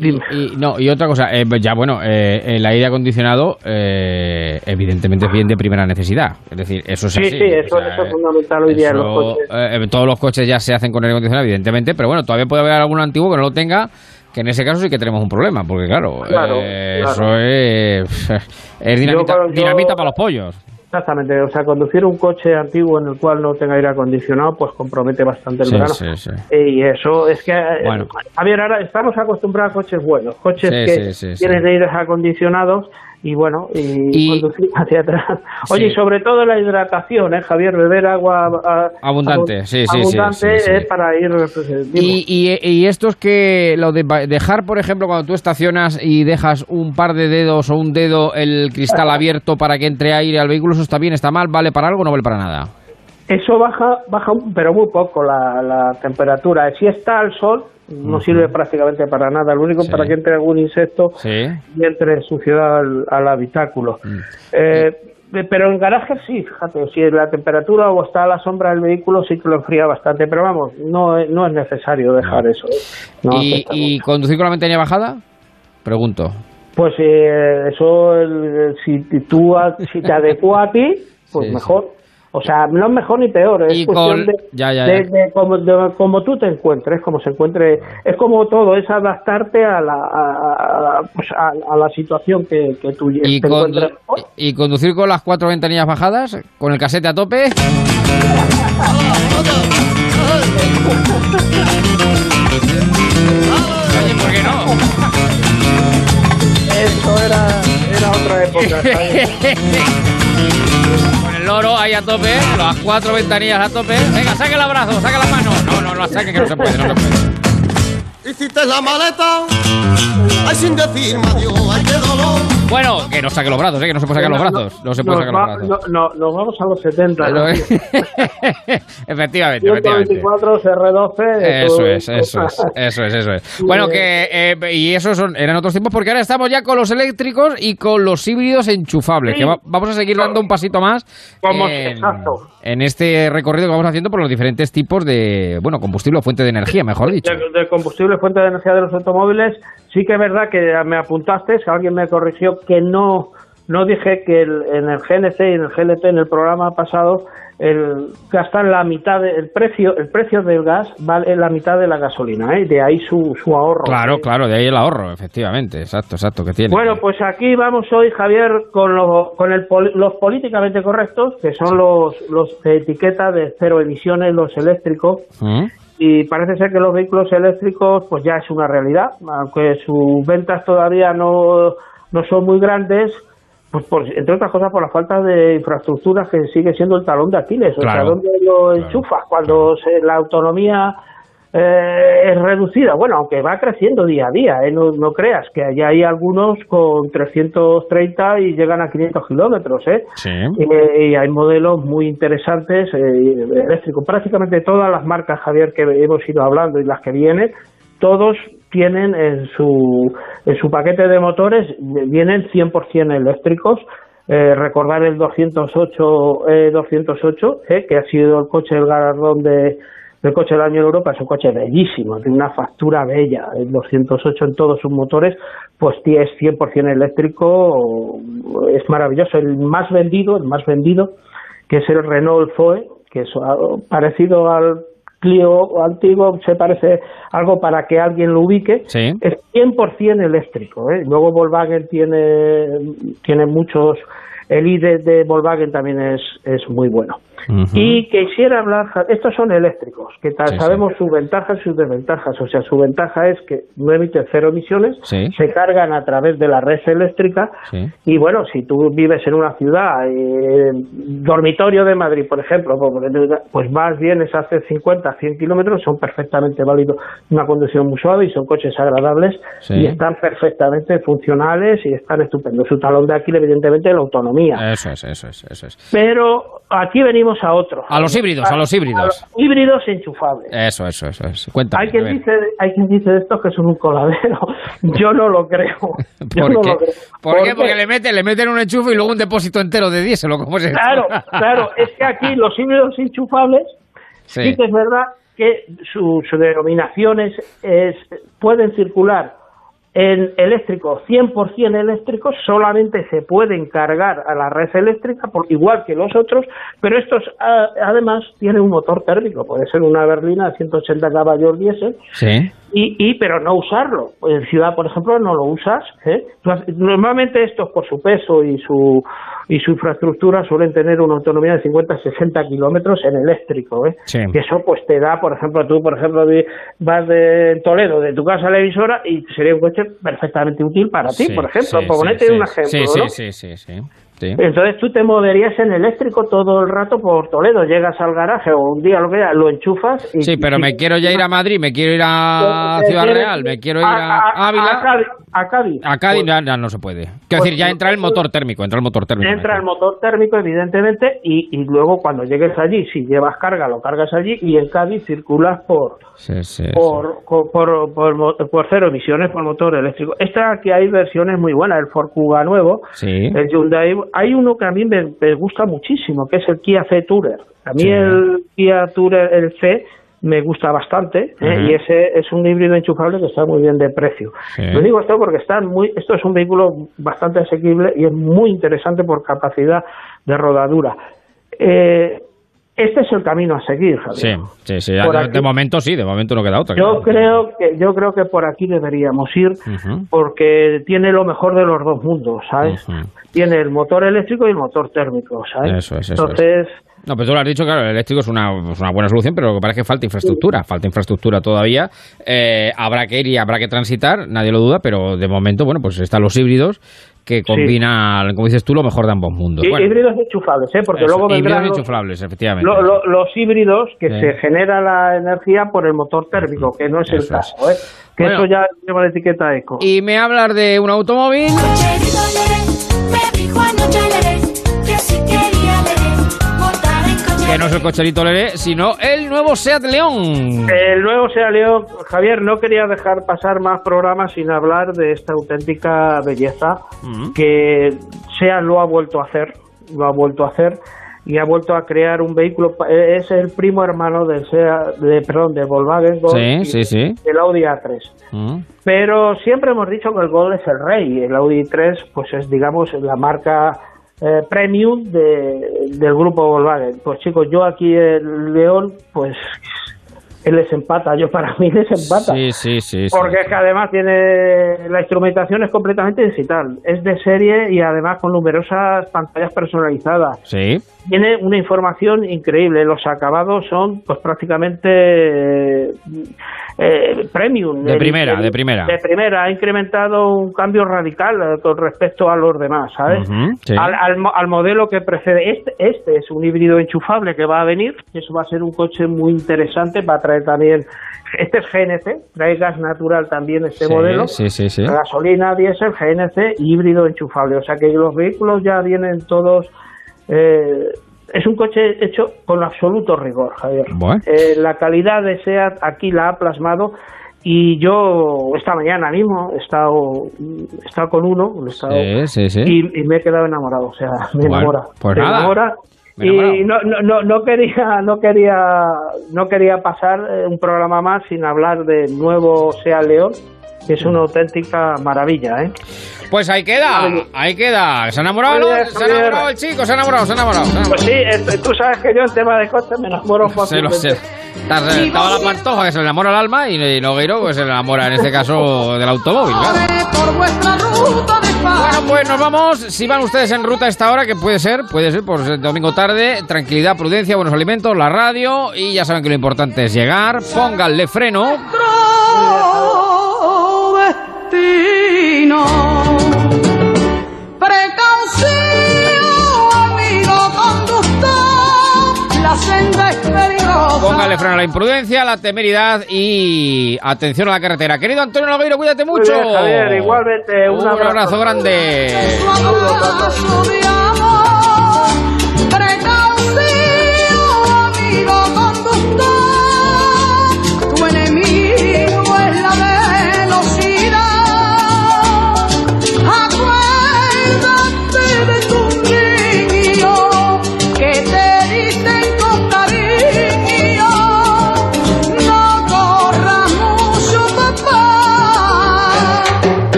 y, no, y otra cosa, eh, ya bueno, el aire acondicionado evidentemente es bien de primera necesidad. Es decir, eso es sí, Sí, eso, es fundamental hoy día en los coches. todos los coches ya se hacen con aire acondicionado, evidentemente, pero bueno, todavía puede haber algún antiguo que no lo tenga que en ese caso sí que tenemos un problema, porque claro, eh, eso es, es dinamita, para los pollos. Exactamente, o sea, conducir un coche antiguo en el cual no tenga aire acondicionado, pues compromete bastante el verano. Sí, sí. Y eso es que, eh, bueno. a ver, ahora estamos acostumbrados a coches buenos, coches que tienen aire acondicionados y bueno, y, conducir hacia atrás. Oye, y sobre todo la hidratación, ¿eh, Javier? Beber agua abundante, sí, sí, abundante es para ir. Pues, eh, y, y, y esto es que lo de dejar, por ejemplo, cuando tú estacionas y dejas un par de dedos o un dedo el cristal abierto para que entre aire al vehículo, ¿eso está bien, está mal? ¿Vale para algo o no vale para nada? Eso baja, baja pero muy poco la, la temperatura. Si está al sol, no sirve prácticamente para nada. Lo único para que entre algún insecto y entre suciedad al, al habitáculo. Mm. Eh, pero en garajes sí, fíjate, si la temperatura o está a la sombra del vehículo sí que lo enfría bastante, pero vamos, no, no es necesario dejar eso. ¿eh? No ¿Y, ¿Y conducir con la ventanilla bajada? Pregunto. Pues eh, eso, el- si tú si te adecua a ti, pues Sí, mejor. O sea, no es mejor ni peor, es Y cuestión con- de, ya, ya, de- ya. de cómo, de cómo tú te encuentres, cómo se encuentre. Es como todo, es adaptarte a la, a, a- pues a, a la situación que, que tú ¿Y, te encuentres. y conducir con las cuatro ventanillas bajadas? ¿Con el casete a tope? Oye, ¿por qué no? Eso era, era otra época. loro ahí a tope, las cuatro ventanillas a tope. Venga, saque el abrazo, saque la mano. No, no, no la saque, que no se puede, no se puede. Hiciste la maleta, ay sin decirme adiós, ay qué dolor. Bueno, que no saque los brazos, ¿eh? que no se puede sacar los brazos. No se puede sacar los brazos. no, no, nos vamos a los 70. Pero- ¿no? efectivamente, efectivamente. 124, CR12. de Eso todo es, eso es, eso es, eso es. Bueno, que eh, y esos son, eran otros tiempos porque ahora estamos ya con los eléctricos y con los híbridos enchufables, Sí. que va- vamos a seguir dando un pasito más en este recorrido que vamos haciendo por los diferentes tipos de, bueno, combustible o fuente de energía, mejor dicho. de, de combustible, fuente de energía de los automóviles, sí que es verdad que me apuntaste, alguien me corrigió, que no no dije que el- en el GNC y en el GLP, en el programa pasado, el gastan la mitad del precio, el precio del gas vale la mitad de la gasolina, ¿eh? de ahí su, su ahorro. Claro, claro, de ahí el ahorro, efectivamente, exacto, exacto, que tiene. Bueno, pues aquí vamos hoy, Javier, con, lo- con el los políticamente correctos, que son los, los de etiqueta de cero emisiones, los eléctricos, ¿Mm? Y parece ser que los vehículos eléctricos pues ya es una realidad, aunque sus ventas todavía no, no son muy grandes, pues por- entre otras cosas por la falta de infraestructuras que sigue siendo el talón de Aquiles, o sea, Claro, ¿dónde lo enchufas cuando se- la autonomía eh, es reducida? Bueno, aunque va creciendo día a día, ¿eh? no, no creas que allá hay algunos con 330 y llegan a 500 kilómetros, ¿eh? Sí. Eh, y hay modelos muy interesantes eh, eléctricos. Prácticamente todas las marcas, Javier, que hemos ido hablando y las que vienen, todos tienen en su, en su paquete de motores, vienen 100% eléctricos. Eh, recordar el 208, eh, 208 eh, que ha sido el coche del galardón de, del coche del año en Europa, es un coche bellísimo, tiene una factura bella. El 208 en todos sus motores, pues es 100% eléctrico, es maravilloso. El más vendido, el más vendido, que es el Renault Zoe, que es ah, parecido al Clio antiguo, se parece algo para que alguien lo ubique, Sí. es 100% eléctrico. ¿eh? Luego Volkswagen tiene, tiene muchos, el ID de Volkswagen también es, es muy bueno. Y quisiera hablar, estos son eléctricos, que tal, Sí, sí. sabemos sus ventajas y sus desventajas. O sea, su ventaja es que no emiten cero emisiones, Sí. se cargan a través de la red eléctrica y bueno, si tú vives en una ciudad, eh, dormitorio de Madrid, por ejemplo, pues más bien es hace 50, 100 kilómetros, son perfectamente válidos, una conducción muy suave y son coches agradables y están perfectamente funcionales y están estupendos. Su talón de Aquiles, evidentemente, la autonomía. Eso es, eso es, eso es. Pero aquí venimos a otro. A los híbridos, a los híbridos. los híbridos enchufables. Eso, eso, eso. eso. Cuéntame. Hay a quien, dice, hay quien dice de estos que son un coladero. Yo no lo creo. Yo ¿Por no qué? lo creo. ¿Por qué? Porque le meten, le meten un enchufe y luego un depósito entero de diésel, ¿o cómo eso? Claro, claro. Es que aquí los híbridos enchufables Sí. sí, que es verdad que su, su denominación es, es- pueden circular en eléctricos, 100% eléctricos, solamente se pueden cargar a la red eléctrica, por, igual que los otros, pero estos además tienen un motor térmico, puede ser una berlina de 180 caballos diésel, Sí. Y, y pero no usarlo. En ciudad, por ejemplo, no lo usas. ¿eh? Normalmente estos, por su peso y su y su infraestructura, suelen tener una autonomía de 50-60 kilómetros en eléctrico. ¿eh? Sí. Que eso pues te da, por ejemplo, tú, por ejemplo, vas de Toledo, de tu casa a la emisora, y sería un coche perfectamente útil para ti, Sí, por ejemplo. sí, por ponerte sí. un ejemplo, Sí, sí, sí, sí. Entonces tú te moverías en eléctrico todo el rato por Toledo, llegas al garaje o un día lo que lo enchufas y... Sí, pero me quiero ya ir a Madrid, me quiero ir a Ciudad Real, me quiero ir a, Ávila... A Cádiz. A Cádiz ya, no se puede. Quiero decir, ya pues entra el motor térmico, entra el motor térmico. Entra el motor térmico, evidentemente, y, y luego cuando llegues allí, si llevas carga, lo cargas allí, y en Cádiz circulas por, por, por, por, cero emisiones por motor eléctrico. Esta aquí hay versiones muy buenas, el Ford Kuga nuevo, el Hyundai. Hay uno que a mí me, gusta muchísimo, que es el Kia C Tourer. A mí el Kia Tourer, el C, me gusta bastante ¿eh? y ese es un híbrido enchufable que está muy bien de precio. Lo digo esto porque está muy, esto es un vehículo bastante asequible y es muy interesante por capacidad de rodadura. Eh, este es el camino a seguir, Javier. Sí, sí, sí. de momento sí, de momento no queda otra. Yo creo que yo creo que por aquí deberíamos ir porque tiene lo mejor de los dos mundos, ¿sabes? Tiene el motor eléctrico y el motor térmico, ¿sabes? Eso es, eso Entonces, no, pero tú lo has dicho, claro, el eléctrico es una, una buena solución, pero lo que parece es que falta infraestructura, falta infraestructura todavía. Eh, habrá que ir y habrá que transitar, nadie lo duda, pero de momento, bueno, pues están los híbridos que combinan, como dices tú, lo mejor de ambos mundos. Y, Híbridos enchufables, ¿eh? porque luego vendrán híbridos enchufables, efectivamente. los híbridos que se genera la energía por el motor térmico, que no es el caso, ¿eh? que eso ya lleva la etiqueta eco. Y me hablar de un automóvil. Que no es el cocherito Leré, sino el nuevo Seat León. El nuevo Seat León, Javier, no quería dejar pasar más programas sin hablar de esta auténtica belleza mm. que Seat lo ha vuelto a hacer, lo ha vuelto a hacer y ha vuelto a crear un vehículo es el primo hermano del Seat, de perdón del Volkswagen Gol sí, sí, el Audi A3 mm. pero siempre hemos dicho que el Gol es el rey el Audi 3 pues es digamos la marca eh, premium de, del grupo Volkswagen. Pues chicos, yo aquí el León, pues él les empata, yo para mí les empata. Sí, sí, sí. Porque es que además tiene, la instrumentación es completamente digital, es de serie y además con numerosas pantallas personalizadas. Sí. Tiene una información increíble, los acabados son pues prácticamente eh, premium. De primera, de primera. De primera, ha incrementado un cambio radical eh, con respecto a los demás, ¿sabes? al, modelo que precede. Este, este es un híbrido enchufable que va a venir, eso va a ser un coche muy interesante, va a traer también, este es GNC, trae gas natural también este modelo, sí, sí, sí. gasolina, diésel, GNC, híbrido enchufable, o sea que los vehículos ya vienen todos... Eh, es un coche hecho con absoluto rigor, Javier. Eh, la calidad de SEAT aquí la ha plasmado y yo esta mañana mismo he estado, he estado con uno Y, me he quedado enamorado, o sea, me enamora. Pues me enamora y no, no, no, quería no quería no quería pasar eh, un programa más sin hablar de nuevo Sea León es una auténtica maravilla ¿eh? Pues ahí queda, ahí queda. ¿Se ha enamorado, ¿Se ha enamorado el chico? ¿Se ha enamorado? ¿Se ha enamorado? Pues sí, tú sabes que yo en tema de coches me enamoro fácilmente. Se lo sé. Estaba la pantoja que se le enamora el alma y Nogueiro pues se le enamora en este caso del automóvil, Bueno, pues nos vamos. Si van ustedes en ruta a esta hora, que puede ser, puede ser por domingo tarde, tranquilidad, prudencia, buenos alimentos, la radio y ya saben que lo importante es llegar. Pónganle freno. Póngale freno a la imprudencia, a la temeridad y atención a la carretera. Querido Antonio Logueiro, cuídate mucho. igualmente. Un, abrazo grande.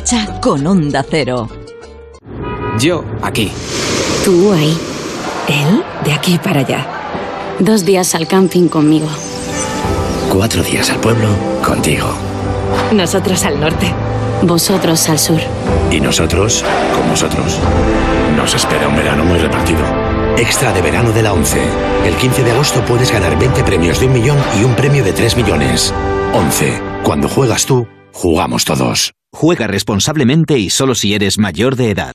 Marcha con Onda Cero. Yo aquí. Tú ahí. Él de aquí para allá. Dos días al camping conmigo. Cuatro días al pueblo contigo. Nosotros al norte. Vosotros al sur. Y nosotros con vosotros. Nos espera un verano muy repartido. Extra de verano de la 11. El 15 de agosto puedes ganar 20 premios de un millón y un premio de 3 millones. 11. Cuando juegas tú, jugamos todos. Juega responsablemente y solo si eres mayor de edad.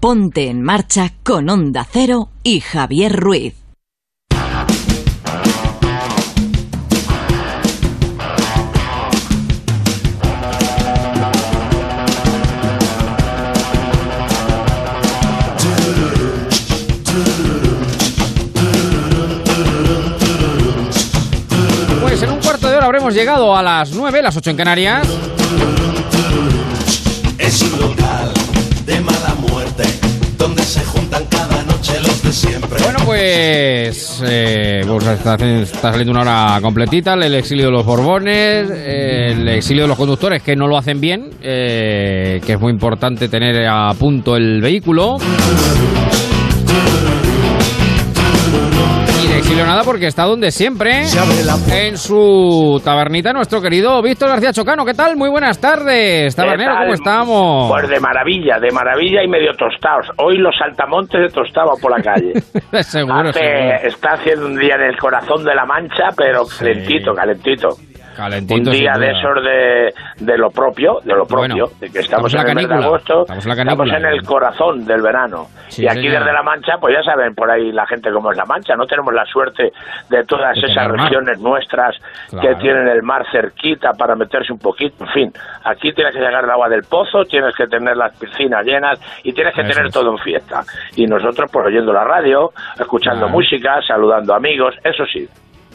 Ponte en marcha con Onda Cero y Javier Ruiz. Habremos llegado a las 9, las 8 en Canarias. Es un local de mala muerte, donde se juntan cada noche los de siempre. Bueno, pues, eh, pues está, está saliendo una hora completita, el exilio de los Borbones, el exilio de los conductores que no lo hacen bien, eh, que es muy importante tener a punto el vehículo. Y de exilio nada porque está donde siempre, en su tabernita, nuestro querido Víctor García Chocano. ¿Qué tal? Muy buenas tardes, tabernero, ¿cómo estamos? Pues de maravilla, de maravilla y medio tostados. Hoy los saltamontes de tostado por la calle. seguro, Hace- seguro. Está haciendo un día en el corazón de la mancha, pero calentito, calentito. Calentito, un día de esos de, de lo propio, de lo propio, Bueno, de que estamos, en la en el mes de canícula, agosto, estamos en la canícula. en el corazón del verano. Sí, y aquí desde la Mancha, pues ya saben por ahí la gente cómo es la Mancha, no tenemos la suerte de todas De esas regiones nuestras Claro. que tienen el mar cerquita para meterse un poquito, en fin, aquí tienes que llegar el agua del pozo, tienes que tener las piscinas llenas y tienes que Eso tener es. todo en fiesta. Y nosotros pues oyendo la radio, escuchando Claro. música, saludando amigos, eso sí.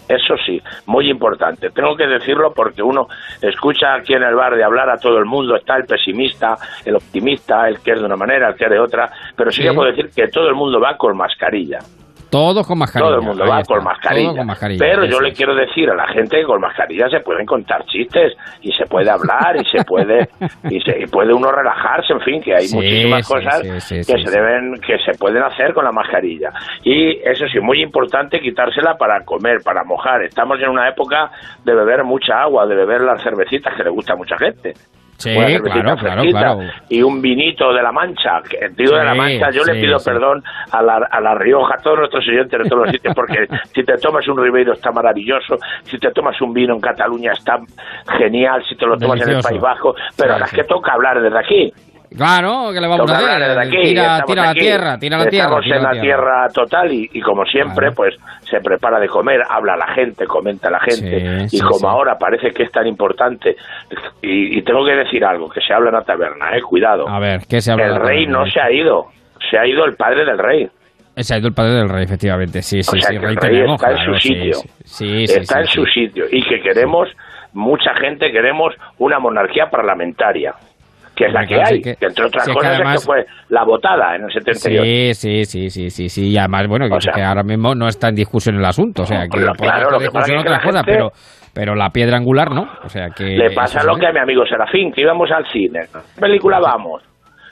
Eso sí, muy importante. Tengo que decirlo porque uno escucha aquí en el bar de hablar a todo el mundo. Está el pesimista, el optimista, el que es de una manera, el que es de otra. Pero sí, Sí. que puedo decir que todo el mundo va con mascarilla. Todos con mascarilla. Todo el mundo va con mascarilla. todo con mascarilla, Pero yo le quiero decir a la gente que con mascarilla se pueden contar chistes y se puede hablar y se puede y se y puede uno relajarse, en fin, que hay Sí, muchísimas sí, cosas sí, que se deben que se pueden hacer con la mascarilla. Y eso sí, muy importante quitársela para comer, para mojar. Estamos en una época de beber mucha agua, de beber las cervecitas que le gusta a mucha gente. Sí, Una cervecita claro, claro, fresquita claro. Y un vinito de la Mancha. Que el tío de la Mancha, yo le pido sí. perdón a la, a la Rioja, a todos nuestros oyentes de todos los sitios, porque si te tomas un Ribeiro está maravilloso, si te tomas un vino en Cataluña está genial, si te lo tomas en el. País Bajo, pero ahora es que toca hablar desde aquí. Claro, que le vamos a hacer? aquí, Tira, la aquí. tierra, tira la tierra. Estamos en la tierra total y, y como siempre, pues se prepara de comer, habla la gente, comenta la gente. Sí, y sí, como sí. ahora parece que es tan importante, y, y tengo que decir algo, que se habla en la taberna, eh, cuidado. A ver, ¿qué se habla? El rey no se ha ido, se ha ido el padre del rey. Se ha ido el padre del rey, efectivamente. Sí, sí, o sea sí. que rey el rey tenemos, está en su sitio. Está en su sitio y que queremos, mucha gente queremos una monarquía parlamentaria, que es la que hay, que- entre otras cosas es que fue la votada en el 78. Sí, sí, sí, sí, sí, sí. Y además, bueno, que, ahora mismo no está en discusión el asunto. O sea, que Claro, lo que pasa discusión es que otras la cosas, gente- pero, pero la piedra angular no. O sea, que. Le pasa lo sí. que a mi amigo Serafín, que íbamos al cine. ¿Qué película vamos?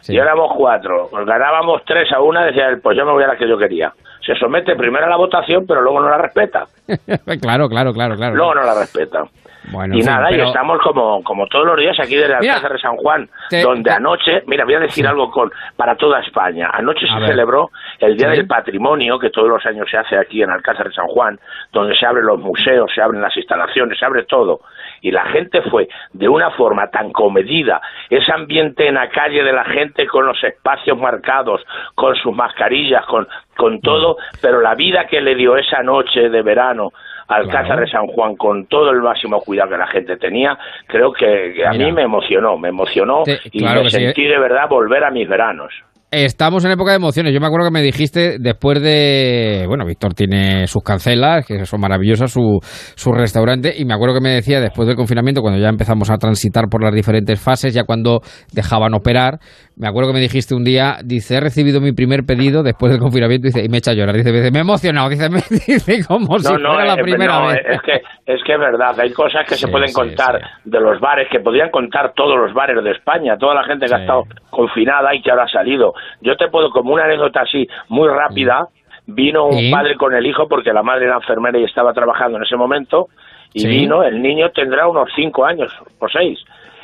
Y éramos cuatro. Pues ganábamos tres a una, decía él, pues yo me voy a la que yo quería. Se somete primero a la votación, pero luego no la respeta. claro, claro, claro, claro. Luego no la respeta. Bueno, y nada, pero- y estamos como, como todos los días aquí desde Mira, Alcázar de San Juan, te- donde te- anoche, mira, voy a decir algo con para toda España. Anoche A se ver. celebró el Día Sí. del Patrimonio, que todos los años se hace aquí en Alcázar de San Juan, donde se abren los museos, se abren las instalaciones, se abre todo. Y la gente fue de una forma tan comedida, ese ambiente en la calle de la gente con los espacios marcados, con sus mascarillas, con, con todo, pero la vida que le dio esa noche de verano Alcázar de San Juan con todo el máximo cuidado que la gente tenía, creo que, que a Mira. mí me emocionó, me emocionó Sí, y claro me sí. sentí de verdad volver a mis veranos. Estamos en época de emociones. Yo me acuerdo que me dijiste después de. Bueno, Víctor tiene sus cancelas, que son maravillosas, su, su restaurante. Y me acuerdo que me decía después del confinamiento, cuando ya empezamos a transitar por las diferentes fases, ya cuando dejaban operar, me acuerdo que me dijiste un día, dice, he recibido mi primer pedido después del confinamiento, dice, y me echa a llorar. Dice, me he emocionado, dice, me dice como si fuera la eh, primera no, vez. Es que, es que es verdad, hay cosas que se pueden sí, contar de los bares, que podrían contar todos los bares de España, toda la gente que ha estado confinada y que ahora ha salido. Yo te puedo, como una anécdota así muy rápida, vino un padre con el hijo, porque la madre era enfermera y estaba trabajando en ese momento, y vino, el niño tendrá unos cinco años o seis.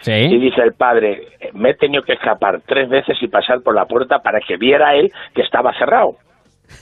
Y dice el padre, me he tenido que escapar tres veces y pasar por la puerta para que viera él que estaba cerrado.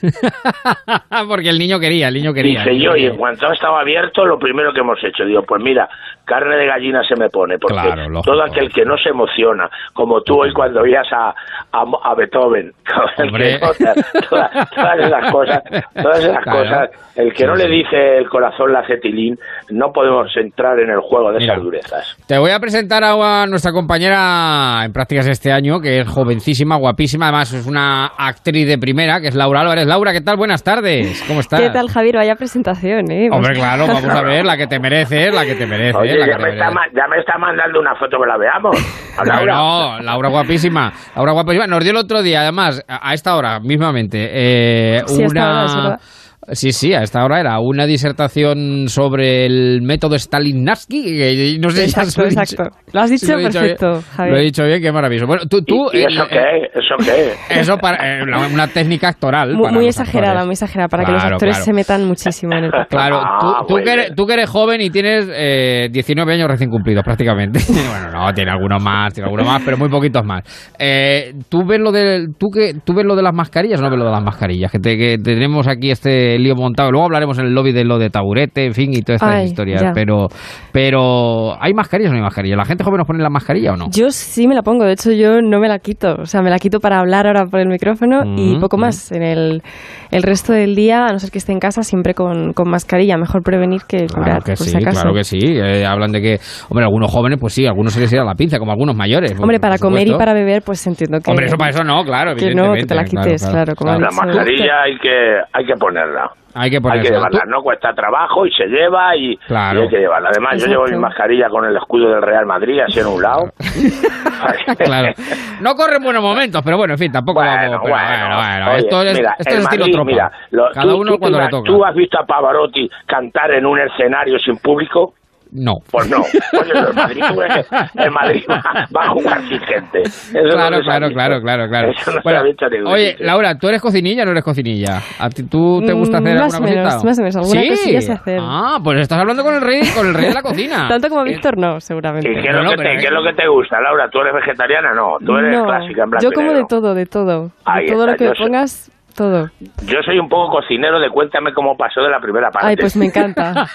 Porque el niño quería, el niño quería. Dice yo, y en cuanto estaba abierto, lo primero que hemos hecho, digo, pues mira, carne de gallina se me pone, porque todo aquel que no se emociona, como tú hoy cuando oías a, a, Beethoven, todas, esas cosas, todas esas cosas, el que no le dice el corazón la cetilín, no podemos entrar en el juego de esas durezas. Te voy a presentar a nuestra compañera en prácticas este año, que es jovencísima, guapísima, además es una actriz de primera, que es Laura Álvarez. Laura, ¿qué tal? Buenas tardes, ¿cómo estás? ¿Qué tal, Javier? Vaya presentación, ¿eh? Hombre, claro, vamos a ver, la que te mereces, la que te mereces ya, me está, mandando una foto que la veamos. Laura. No, Laura guapísima. Laura guapísima. Nos dio el otro día, además, a esta hora mismamente, eh, una... Sí, sí, a esta hora era una disertación sobre el método Stalinowski. No sé exacto, si lo exacto. Lo has dicho perfecto, Javier. Lo he dicho bien, qué maravilloso. Bueno, tú, tú ¿Y, eso qué? ¿Eso qué? Eso para eh, una técnica actoral. Muy, exagerada, muy exagerada, para que los actores se metan muchísimo en el papel. Claro, ah, tú, que eres, tú, que eres, joven y tienes eh, 19 años recién cumplidos prácticamente. bueno, no, tiene algunos más, tiene algunos más, pero muy poquitos más. Eh, ¿tú, ves lo de, tú, que, ¿Tú ves lo de las mascarillas o no ves lo de las mascarillas? Que, que tenemos aquí este lío montado. Luego hablaremos en el lobby de lo de taburete, en fin, y todas estas historias. Pero, pero, ¿hay mascarillas o no hay mascarillas? ¿La gente joven nos pone la mascarilla o no? Yo sí me la pongo. De hecho, yo no me la quito. O sea, me la quito para hablar ahora por el micrófono y mm, poco mm. más. En el, el, resto del día, a no ser que esté en casa, siempre con, con mascarilla. Mejor prevenir que curar, claro que sí, Claro que sí. Eh, hablan de que, hombre, algunos jóvenes, pues sí, algunos se les irá la pinza, como algunos mayores. Hombre, para comer y para beber, pues entiendo que... Hombre, eso para eso no, claro, Que no, que te la quites, claro. la mascarilla hay que, hay que ponerla. Hay que, llevarla, no cuesta trabajo y se lleva y, hay que llevarla. Además, yo llevo mi mascarilla con el escudo del Real Madrid así en un lado. claro. No corren buenos momentos, pero bueno, en fin, tampoco bueno, Bueno, bueno, esto es, esto es estilo tropa. Mira, Cada uno cuando le toca. ¿Tú has visto a Pavarotti cantar en un escenario sin público? No. Pues no. Pues el Madrid, el Madrid va, a jugar sin gente. claro, claro, claro, claro, claro, oye, Laura, ¿tú eres cocinilla o no eres cocinilla? ¿A ti, ¿Tú te gusta hacer mm, alguna cosita? Más o menos, alguna ¿Sí? cosilla sé hacer. Ah, pues estás hablando con el rey, con el rey de la cocina. Tanto como Víctor, no, seguramente. ¿Y qué es, lo, que te, ¿qué es lo que te gusta, Laura? ¿Tú eres vegetariana? No, tú eres clásica en blanco Yo como de todo, de todo. De todo lo que me pongas todo. Yo soy un poco cocinero de cuéntame cómo pasó de la primera parte. Ay, pues me encanta.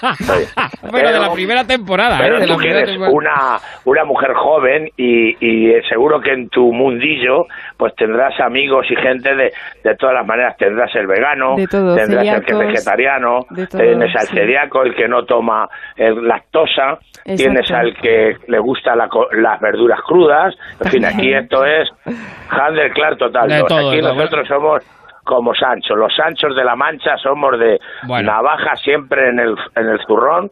bueno, de la primera temporada. Pero ¿eh? tú eres una, una mujer joven y, y seguro que en tu mundillo pues tendrás amigos y gente de, de todas las maneras. Tendrás el vegano, tendrás el que es vegetariano, tienes al celíaco, el que no toma el lactosa, tienes al que le gusta las verduras crudas. En fin, aquí esto es Handel Clark total. aquí nosotros somos como Sancho. Los Sanchos de la Mancha somos de navaja siempre en el, en el zurrón,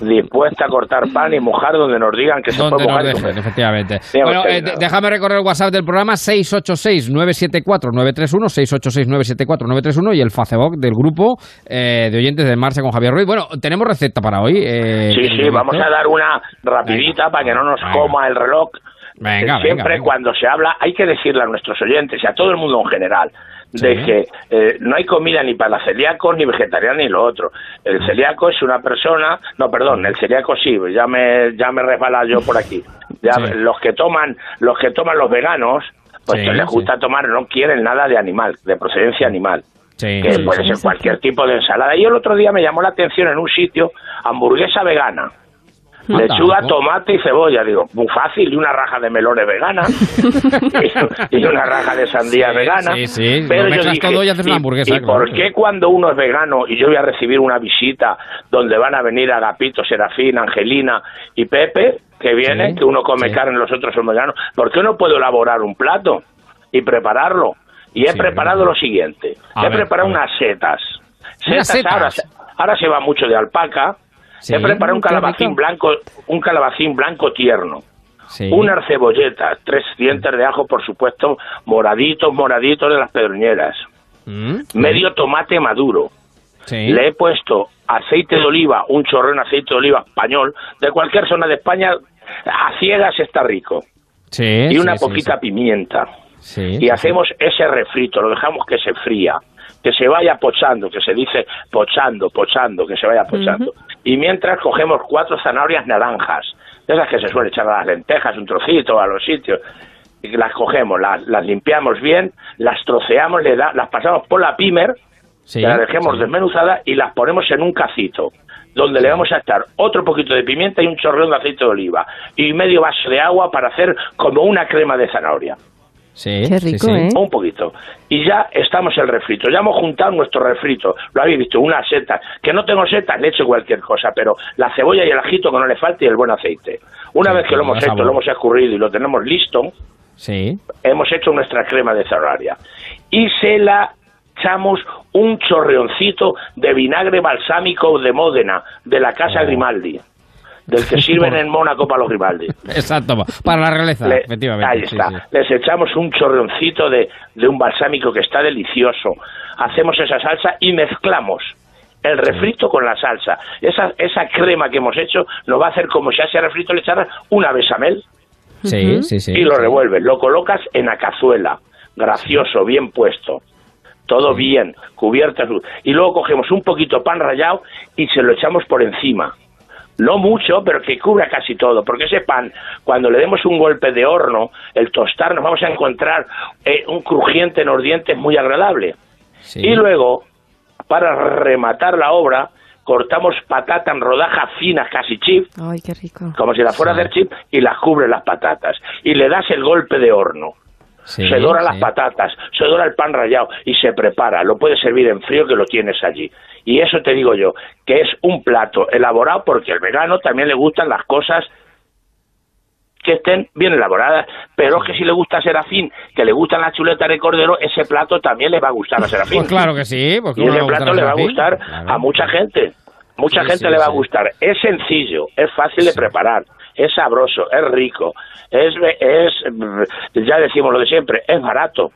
dispuesta a cortar pan y mojar donde nos digan que se puede mojar. efectivamente. bueno, eh, déjame recorrer el WhatsApp del programa 686-974-931, 686-974-931 y el Facebook del grupo eh, de oyentes de Marcha con Javier Ruiz. Bueno, tenemos receta para hoy. Eh, sí, sí, vamos a dar una rapidita para que no nos coma el reloj. Venga, Siempre cuando se habla hay que decirle a nuestros oyentes y a todo el mundo en general de que eh, no hay comida ni para celíacos, ni vegetariana, ni lo otro. El celíaco es una persona, no, perdón, el celíaco sí, ya me, ya me resbala yo por aquí. Ya, Los que toman, los que toman los veganos, pues que les gusta tomar, no quieren nada de animal, de procedencia animal. que puede ser cualquier tipo de ensalada. Y el otro día me llamó la atención en un sitio, hamburguesa vegana. Lechuga, tomate y cebolla. Digo, muy fácil. Y una raja de melones vegana. y una raja de sandía vegana. Sí, sí. Pero yo dije, todo y haces una hamburguesa. ¿Y, por qué cuando uno es vegano y yo voy a recibir una visita donde van a venir Agapito, Serafín, Angelina y Pepe, que viene, que uno come carne, los otros son veganos, ¿por qué no puedo elaborar un plato y prepararlo? Y he preparado lo siguiente. he preparado unas setas. Setas, Ahora, ahora se va mucho de alpaca, He preparado un calabacín blanco, un calabacín blanco tierno. Una cebolleta, tres dientes de ajo, por supuesto, moraditos, moraditos de las pedroñeras. Mm, Medio tomate maduro. Le he puesto aceite de oliva, un chorrón aceite de oliva español, de cualquier zona de España, a ciegas está rico. y una poquita pimienta. y hacemos ese refrito, lo dejamos que se fría que se vaya pochando, que se dice pochando, pochando, que se vaya pochando. Y mientras cogemos cuatro zanahorias naranjas, esas que se suele echar a las lentejas, un trocito a los sitios, las cogemos, las, las limpiamos bien, las troceamos, le da, las pasamos por la pimer, las dejemos desmenuzadas y las ponemos en un cacito donde le vamos a echar otro poquito de pimienta y un chorreón de aceite de oliva y medio vaso de agua para hacer como una crema de zanahoria. Sí, Qué rico, ¿eh? Un poquito. Y ya estamos el refrito. Ya hemos juntado nuestro refrito. Lo habéis visto, unas setas. Que no tengo setas, le echo cualquier cosa, pero la cebolla y el ajito que no le falte y el buen aceite. Una vez que lo hemos hecho, lo hemos escurrido y lo tenemos listo, Sí. hemos hecho nuestra crema de zanahoria. Y se la echamos un chorreoncito de vinagre balsámico de Módena, de la casa Oh. Grimaldi. Del que sirven en Mónaco para los Grimaldi. Exacto, para la realeza, Le- efectivamente. Ahí sí, está. sí. Les echamos un chorroncito de, de un balsámico que está delicioso. Hacemos esa salsa y mezclamos el refrito con la salsa. Esa, esa crema que hemos hecho nos va a hacer como si a ese refrito le echaras una besamel Sí, sí, sí. y lo revuelves. Lo colocas en la cazuela. Gracioso, bien puesto. Todo bien, cubiertas. Y luego cogemos un poquito pan rallado y se lo echamos por encima. No mucho, pero que cubra casi todo, porque ese pan, cuando le demos un golpe de horno, el tostar, nos vamos a encontrar eh, un crujiente en los dientes muy agradable. Y luego, para rematar la obra, cortamos patata en rodajas finas, casi chip, Ay, qué rico. como si la fuera a hacer chip, y las cubre las patatas. Y le das el golpe de horno. Sí, se dora las sí. patatas, se dora el pan rallado y se prepara. Lo puedes servir en frío que lo tienes allí. Y eso te digo yo, que es un plato elaborado porque al vegano también le gustan las cosas que estén bien elaboradas, pero es que si le gusta a Serafín, que le gustan las chuletas de cordero, ese plato también le va a gustar a Serafín. Pues claro que sí. Pues y ¿cómo ese no plato le va a gustar Claro. a mucha gente. Mucha Sí, gente sí, le va a gustar. Es sencillo, es fácil de preparar, es sabroso, es rico, es, es ya decimos lo de siempre, es barato.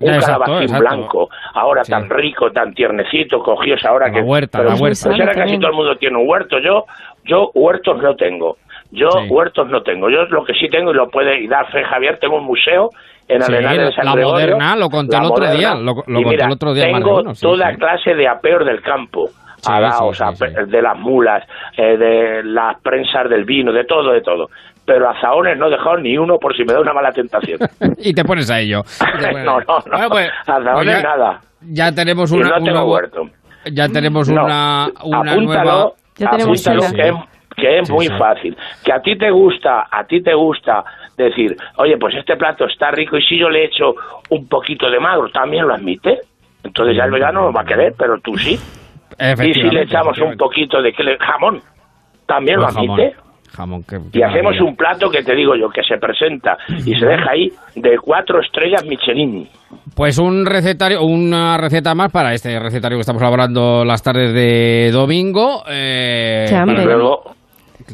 Un Exacto, calabacín exacto. blanco, ahora tan rico, tan tiernecito, cogidos ahora que... huerta, pero la huerta. pues ahora casi todo el mundo tiene un huerto. Yo, yo huertos no tengo. Yo huertos no tengo. Yo lo que sí tengo, y lo puede dar fe Javier, tengo un museo en Sí, Arenal de San la Gregorio, moderna, lo conté la el otro moderna. día, lo- lo conté mira, el otro día Tengo sí, toda clase de apeos del campo. Araos, de las mulas, eh, de las prensas del vino, de todo, de todo. Pero azaones no he dejado ni uno por si me da una mala tentación. y te pones a ello. Y pones no, a no, no. Bueno, pues, azaones pues ya- nada. Ya tenemos Y una, no tengo una- huerto. ya tenemos No, una, una apúntalo, nueva. apúntalo que es, que es muy fácil. Que a ti te gusta, a ti te gusta decir, oye, pues este plato está rico y si yo le echo un poquito de magro, también lo admite. Entonces ya el vegano no va a querer, pero tú sí. Y si le echamos un poquito de jamón, también lo Pues admite. Jamón, que, Y hacemos un plato que te digo yo, que se presenta y se deja ahí de cuatro estrellas Michelin. Pues un recetario, una receta más para este recetario que estamos elaborando las tardes de domingo. Eh.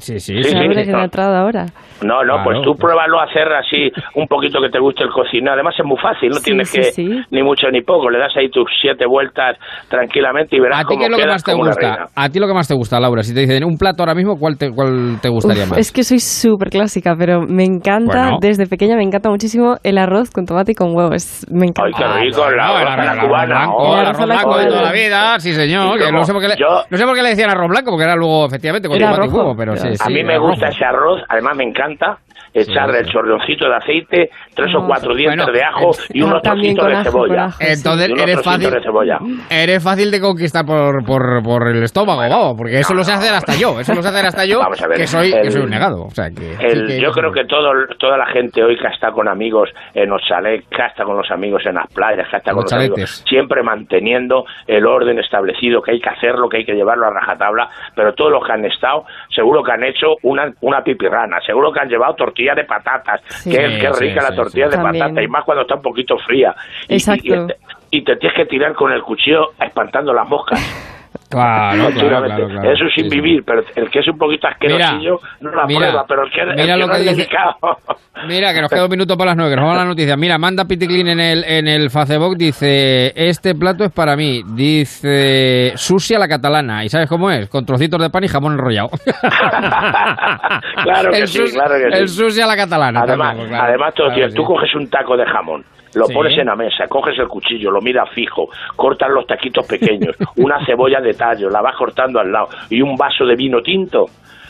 Sí, sí, Sí, sí. entrado ahora. No, no, Claro. pues tú pruébalo a hacer así un poquito que te guste el cocinar. Además es muy fácil, no Sí, tienes sí, que sí. ni mucho ni poco. Le das ahí tus siete vueltas tranquilamente y verás ¿A ti cómo qué es lo que más te gusta? ¿A ti lo que más te gusta, Laura? Si te dicen un plato ahora mismo, ¿cuál te, cuál te gustaría Uf, más? Es que soy súper clásica, pero me encanta, Bueno. desde pequeña me encanta muchísimo el arroz con tomate y con huevos. Me encanta. Ay, qué rico, la No, el arroz la cubana. blanco, oh, el arroz blanco de toda la vida, sí señor. No, sé por qué le, no decían arroz blanco, porque era luego, efectivamente, con tomate y huevo, pero sí, a mí me gusta. ese arroz, además me encanta echarle el chorroncito de aceite, tres o cuatro dientes Bueno, de ajo y unos trocitos de cebolla. ajo, sí. Entonces unos eres fácil- de cebolla. Eres fácil de conquistar por, por, por el estómago, vamos, porque eso lo sé hacer hasta yo, eso lo sé hacer hasta yo, Vamos a ver, que soy, que el- soy un negado. O sea, que, El- sí que- yo creo que todo, toda la gente hoy que está con amigos en los chalets, que está con los amigos en las playas, que está con Los los amigos, siempre manteniendo el orden establecido, que hay que hacerlo, que hay que llevarlo a rajatabla, pero todos los que han estado, seguro que han hecho una, una pipirrana, seguro que han llevado tortillas de patatas, Sí. que, que Sí, rica sí, la sí, tortilla de También. patata, y más cuando está un poquito fría. Y- y- Exacto. Y, te- y te tienes que tirar con el cuchillo espantando las moscas. Claro, claro, claro, claro. Eso sin Sí, sí. vivir, pero el que es un poquito asquerosillo no la mira, prueba, pero el que, el mira que lo no que es dice- delicado. Mira, que nos queda un minuto para las nueve, que nos vamos a la noticia. Mira, manda Piticlin en el, en el Facebook, dice, este plato es para mí. Dice, sushi a la catalana. ¿Y sabes cómo es? Con trocitos de pan y jamón enrollado. claro que El sí, sushi- claro que sí. El sushi a la catalana. Además, pues, claro. además todo, tío, tú coges un taco de jamón lo pones en la mesa, coges el cuchillo, lo miras fijo, cortas los taquitos pequeños, una cebolla de tallo, la vas cortando al lado y un vaso de vino tinto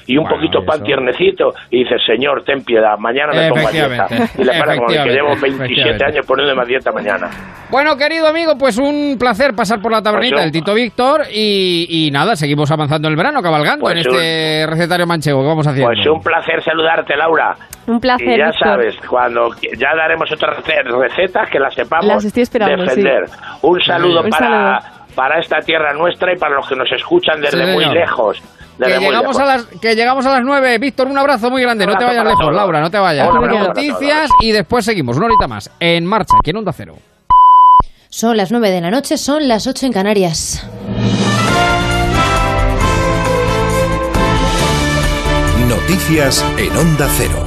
y un poquito pan tiernecito y dices, señor, ten piedad, mañana me pongo a dieta. Y le para como que llevo 27 años poniendo más dieta mañana. Bueno, querido amigo, pues un placer pasar por la tabernita del Tito Víctor y, nada, seguimos avanzando en el verano, cabalgando en pues este recetario manchego que vamos haciendo. Pues un placer saludarte, Laura. Un placer. Y ya sabes, cuando ya daremos otras recetas que las sepamos defender. Un saludo para... para esta tierra nuestra y para los que nos escuchan desde muy lejos que llegamos, a las, que llegamos a las 9. Víctor, un abrazo muy grande. no te vayas lejos, Laura, no te vayas. Noticias y después seguimos. Una horita más. En marcha, aquí en Onda Cero. Son las 9 de la noche, son las 8 en Canarias. Noticias en Onda Cero.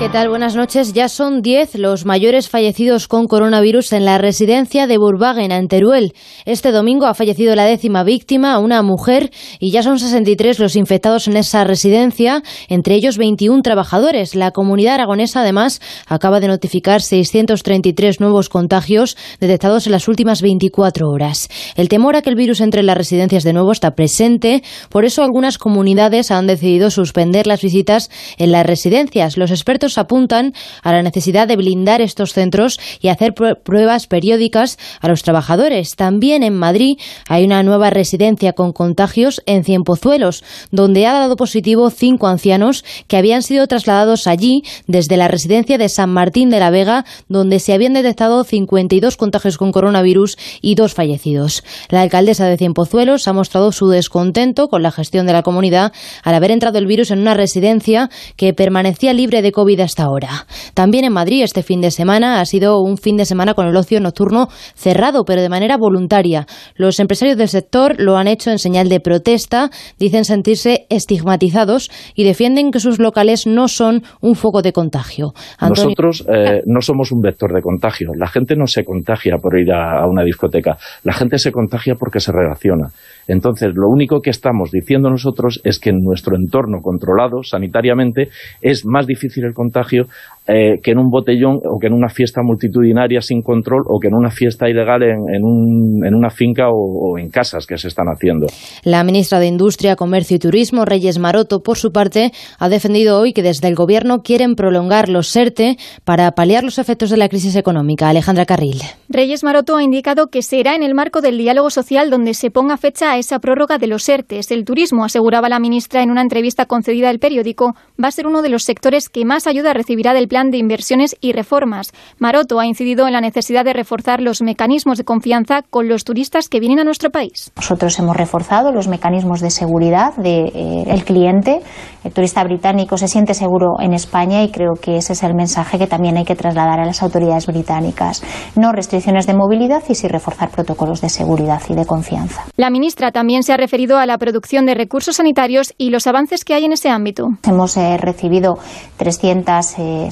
¿Qué tal? Buenas noches. Ya son 10 los mayores fallecidos con coronavirus en la residencia de Burbagen, en Teruel. Este domingo ha fallecido la décima víctima, una mujer, y ya son 63 los infectados en esa residencia, entre ellos 21 trabajadores. La comunidad aragonesa, además, acaba de notificar 633 nuevos contagios detectados en las últimas 24 horas. El temor a que el virus entre en las residencias de nuevo está presente, por eso algunas comunidades han decidido suspender las visitas en las residencias. Los expertos apuntan a la necesidad de blindar estos centros y hacer pruebas periódicas a los trabajadores. También en Madrid hay una nueva residencia con contagios en Cienpozuelos, donde ha dado positivo cinco ancianos que habían sido trasladados allí desde la residencia de San Martín de la Vega, donde se habían detectado 52 contagios con coronavirus y dos fallecidos. La alcaldesa de Cienpozuelos ha mostrado su descontento con la gestión de la comunidad al haber entrado el virus en una residencia que permanecía libre de COVID hasta ahora. También en Madrid este fin de semana ha sido un fin de semana con el ocio nocturno cerrado, pero de manera voluntaria. Los empresarios del sector lo han hecho en señal de protesta, dicen sentirse estigmatizados y defienden que sus locales no son un foco de contagio. Nosotros eh, no somos un vector de contagio. La gente no se contagia por ir a una discoteca. La gente se contagia porque se relaciona. Entonces, lo único que estamos diciendo nosotros es que en nuestro entorno controlado sanitariamente es más difícil el contagio eh, que en un botellón o que en una fiesta multitudinaria sin control o que en una fiesta ilegal en, en, una finca o, en casas que se están haciendo. La ministra de Industria, Comercio y Turismo, Reyes Maroto, por su parte, ha defendido hoy que desde el Gobierno quieren prolongar los SERTE para paliar los efectos de la crisis económica. Alejandra Carril. Reyes Maroto ha indicado que será en el marco del diálogo social donde se ponga fecha a esa prórroga de los ERTES. El turismo, aseguraba la ministra en una entrevista concedida al periódico, va a ser uno de los sectores que más ayuda recibirá del plan de inversiones y reformas. Maroto ha incidido en la necesidad de reforzar los mecanismos de confianza con los turistas que vienen a nuestro país. Nosotros hemos reforzado los mecanismos de seguridad del de, eh, cliente. El turista británico se siente seguro en España y creo que ese es el mensaje que también hay que trasladar a las autoridades británicas. No restricciones de movilidad y sí reforzar protocolos de seguridad y de confianza. La ministra también se ha referido a la producción de recursos sanitarios y los avances que hay en ese ámbito. Hemos eh, recibido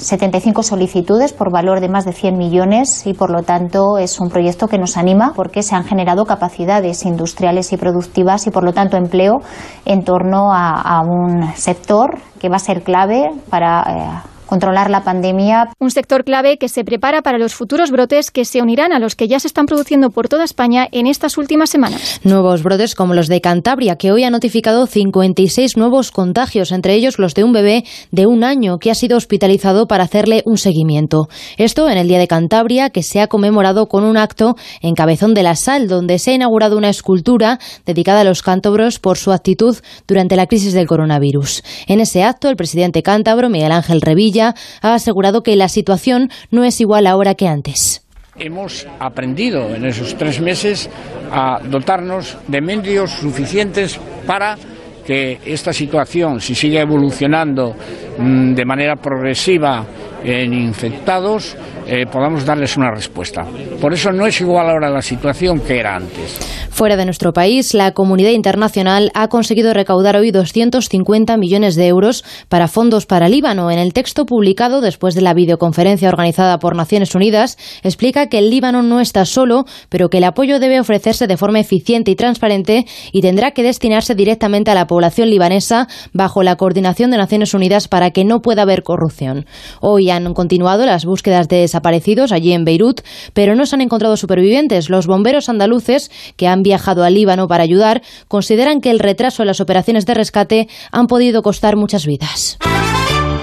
375 solicitudes por valor de más de 100 millones y por lo tanto es un proyecto que nos anima porque se han generado capacidades industriales y productivas y por lo tanto empleo en torno a, a un sector que va a ser clave para eh, controlar la pandemia. Un sector clave que se prepara para los futuros brotes que se unirán a los que ya se están produciendo por toda España en estas últimas semanas. Nuevos brotes como los de Cantabria, que hoy ha notificado 56 nuevos contagios, entre ellos los de un bebé de un año que ha sido hospitalizado para hacerle un seguimiento. Esto en el Día de Cantabria, que se ha conmemorado con un acto en Cabezón de la Sal, donde se ha inaugurado una escultura dedicada a los cántabros por su actitud durante la crisis del coronavirus. En ese acto, el presidente cántabro, Miguel Ángel Revilla, ha asegurado que la situación no es igual ahora que antes. Hemos aprendido en esos tres meses a dotarnos de medios suficientes para que esta situación, si sigue evolucionando de manera progresiva en infectados, eh, podamos darles una respuesta. Por eso no es igual ahora la situación que era antes. Fuera de nuestro país, la comunidad internacional ha conseguido recaudar hoy 250 millones de euros para fondos para Líbano. En el texto publicado después de la videoconferencia organizada por Naciones Unidas, explica que el Líbano no está solo, pero que el apoyo debe ofrecerse de forma eficiente y transparente y tendrá que destinarse directamente a la población libanesa bajo la coordinación de Naciones Unidas para que no pueda haber corrupción. Hoy han continuado las búsquedas de desaparecidos allí en Beirut, pero no se han encontrado supervivientes. Los bomberos andaluces, que han viajado al Líbano para ayudar, consideran que el retraso en las operaciones de rescate han podido costar muchas vidas.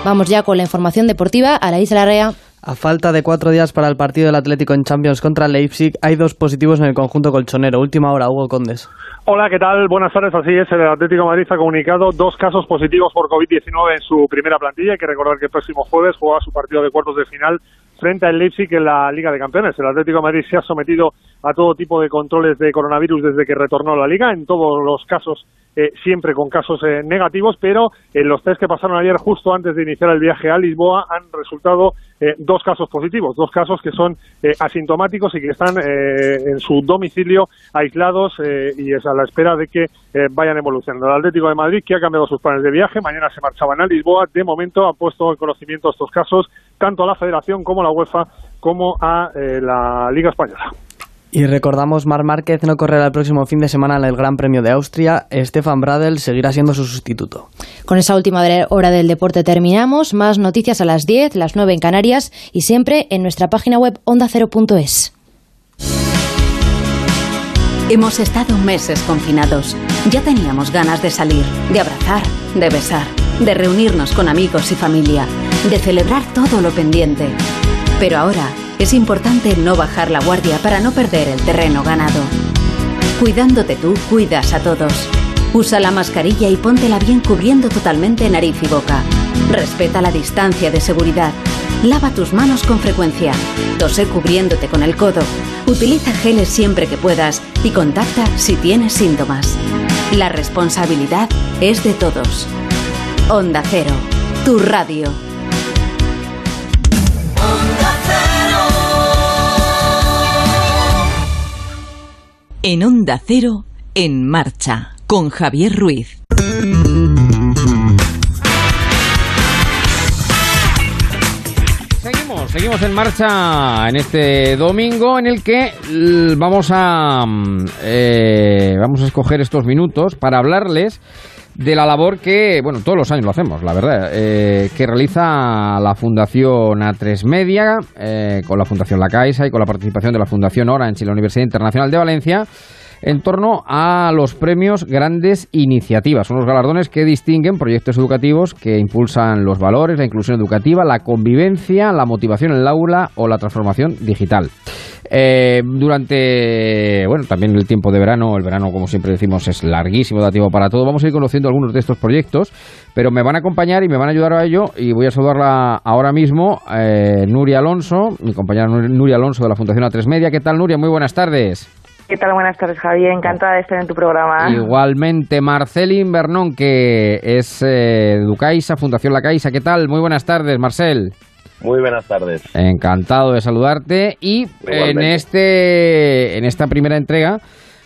Vamos ya con la información deportiva a la Isla Rea. A falta de cuatro días para el partido del Atlético en Champions contra Leipzig, hay dos positivos en el conjunto colchonero. Última hora, Hugo Condes. Hola, ¿qué tal? Buenas tardes. Así es, el Atlético Madrid ha comunicado dos casos positivos por COVID-19 en su primera plantilla. Hay que recordar que el próximo jueves juega su partido de cuartos de final frente al Leipzig en la Liga de Campeones. El Atlético Madrid se ha sometido a todo tipo de controles de coronavirus desde que retornó a la Liga, en todos los casos eh, siempre con casos eh, negativos, pero en los test que pasaron ayer justo antes de iniciar el viaje a Lisboa han resultado eh, dos casos positivos, dos casos que son asintomáticos y que están en su domicilio aislados y es a la espera de que vayan evolucionando. El Atlético de Madrid, que ha cambiado sus planes de viaje, mañana se marchaban a Lisboa, de momento ha puesto en conocimiento estos casos tanto a la Federación como a la UEFA como a la Liga Española. Y recordamos, Mar Márquez no correrá el próximo fin de semana en el Gran Premio de Austria. Stefan Bradel seguirá siendo su sustituto. Con esa última hora del deporte terminamos. Más noticias a las 10, las 9 en Canarias y siempre en nuestra página web ondacero.es. Hemos estado meses confinados. Ya teníamos ganas de salir, de abrazar, de besar, de reunirnos con amigos y familia, de celebrar todo lo pendiente. Pero ahora es importante no bajar la guardia para no perder el terreno ganado. Cuidándote tú, cuidas a todos. Usa la mascarilla y póntela bien cubriendo totalmente nariz y boca. Respeta la distancia de seguridad. Lava tus manos con frecuencia. Tose cubriéndote con el codo. Utiliza geles siempre que puedas y contacta si tienes síntomas. La responsabilidad es de todos. Onda Cero, tu radio. En Onda Cero, en marcha, con Javier Ruiz. Seguimos, seguimos en marcha en este domingo en el que vamos a, mm, eh, vamos a escoger estos minutos para hablarles de la labor que, bueno, todos los años lo hacemos, la verdad, eh, que realiza la Fundación A3 Media, eh, con la Fundación La Caixa y con la participación de la Fundación Orange y la Universidad Internacional de Valencia en torno a los premios Grandes Iniciativas. Son los galardones que distinguen proyectos educativos que impulsan los valores, la inclusión educativa, la convivencia, la motivación en el aula o la transformación digital. Eh, durante, bueno, también el tiempo de verano, el verano como siempre decimos es larguísimo, dativo para todo, vamos a ir conociendo algunos de estos proyectos, pero me van a acompañar y me van a ayudar a ello y voy a saludarla ahora mismo, eh, Nuria Alonso, mi compañera Nuria Alonso de la Fundación A3 Media. ¿Qué tal Nuria? Muy buenas tardes. ¿Qué tal? Buenas tardes, Javier. Encantada de estar en tu programa. Igualmente, Marcelín Bernón, que es eh, Ducaixa, Fundación La Caixa. ¿Qué tal? Muy buenas tardes, Marcel. Muy buenas tardes. Encantado de saludarte. Y en, este, en esta primera entrega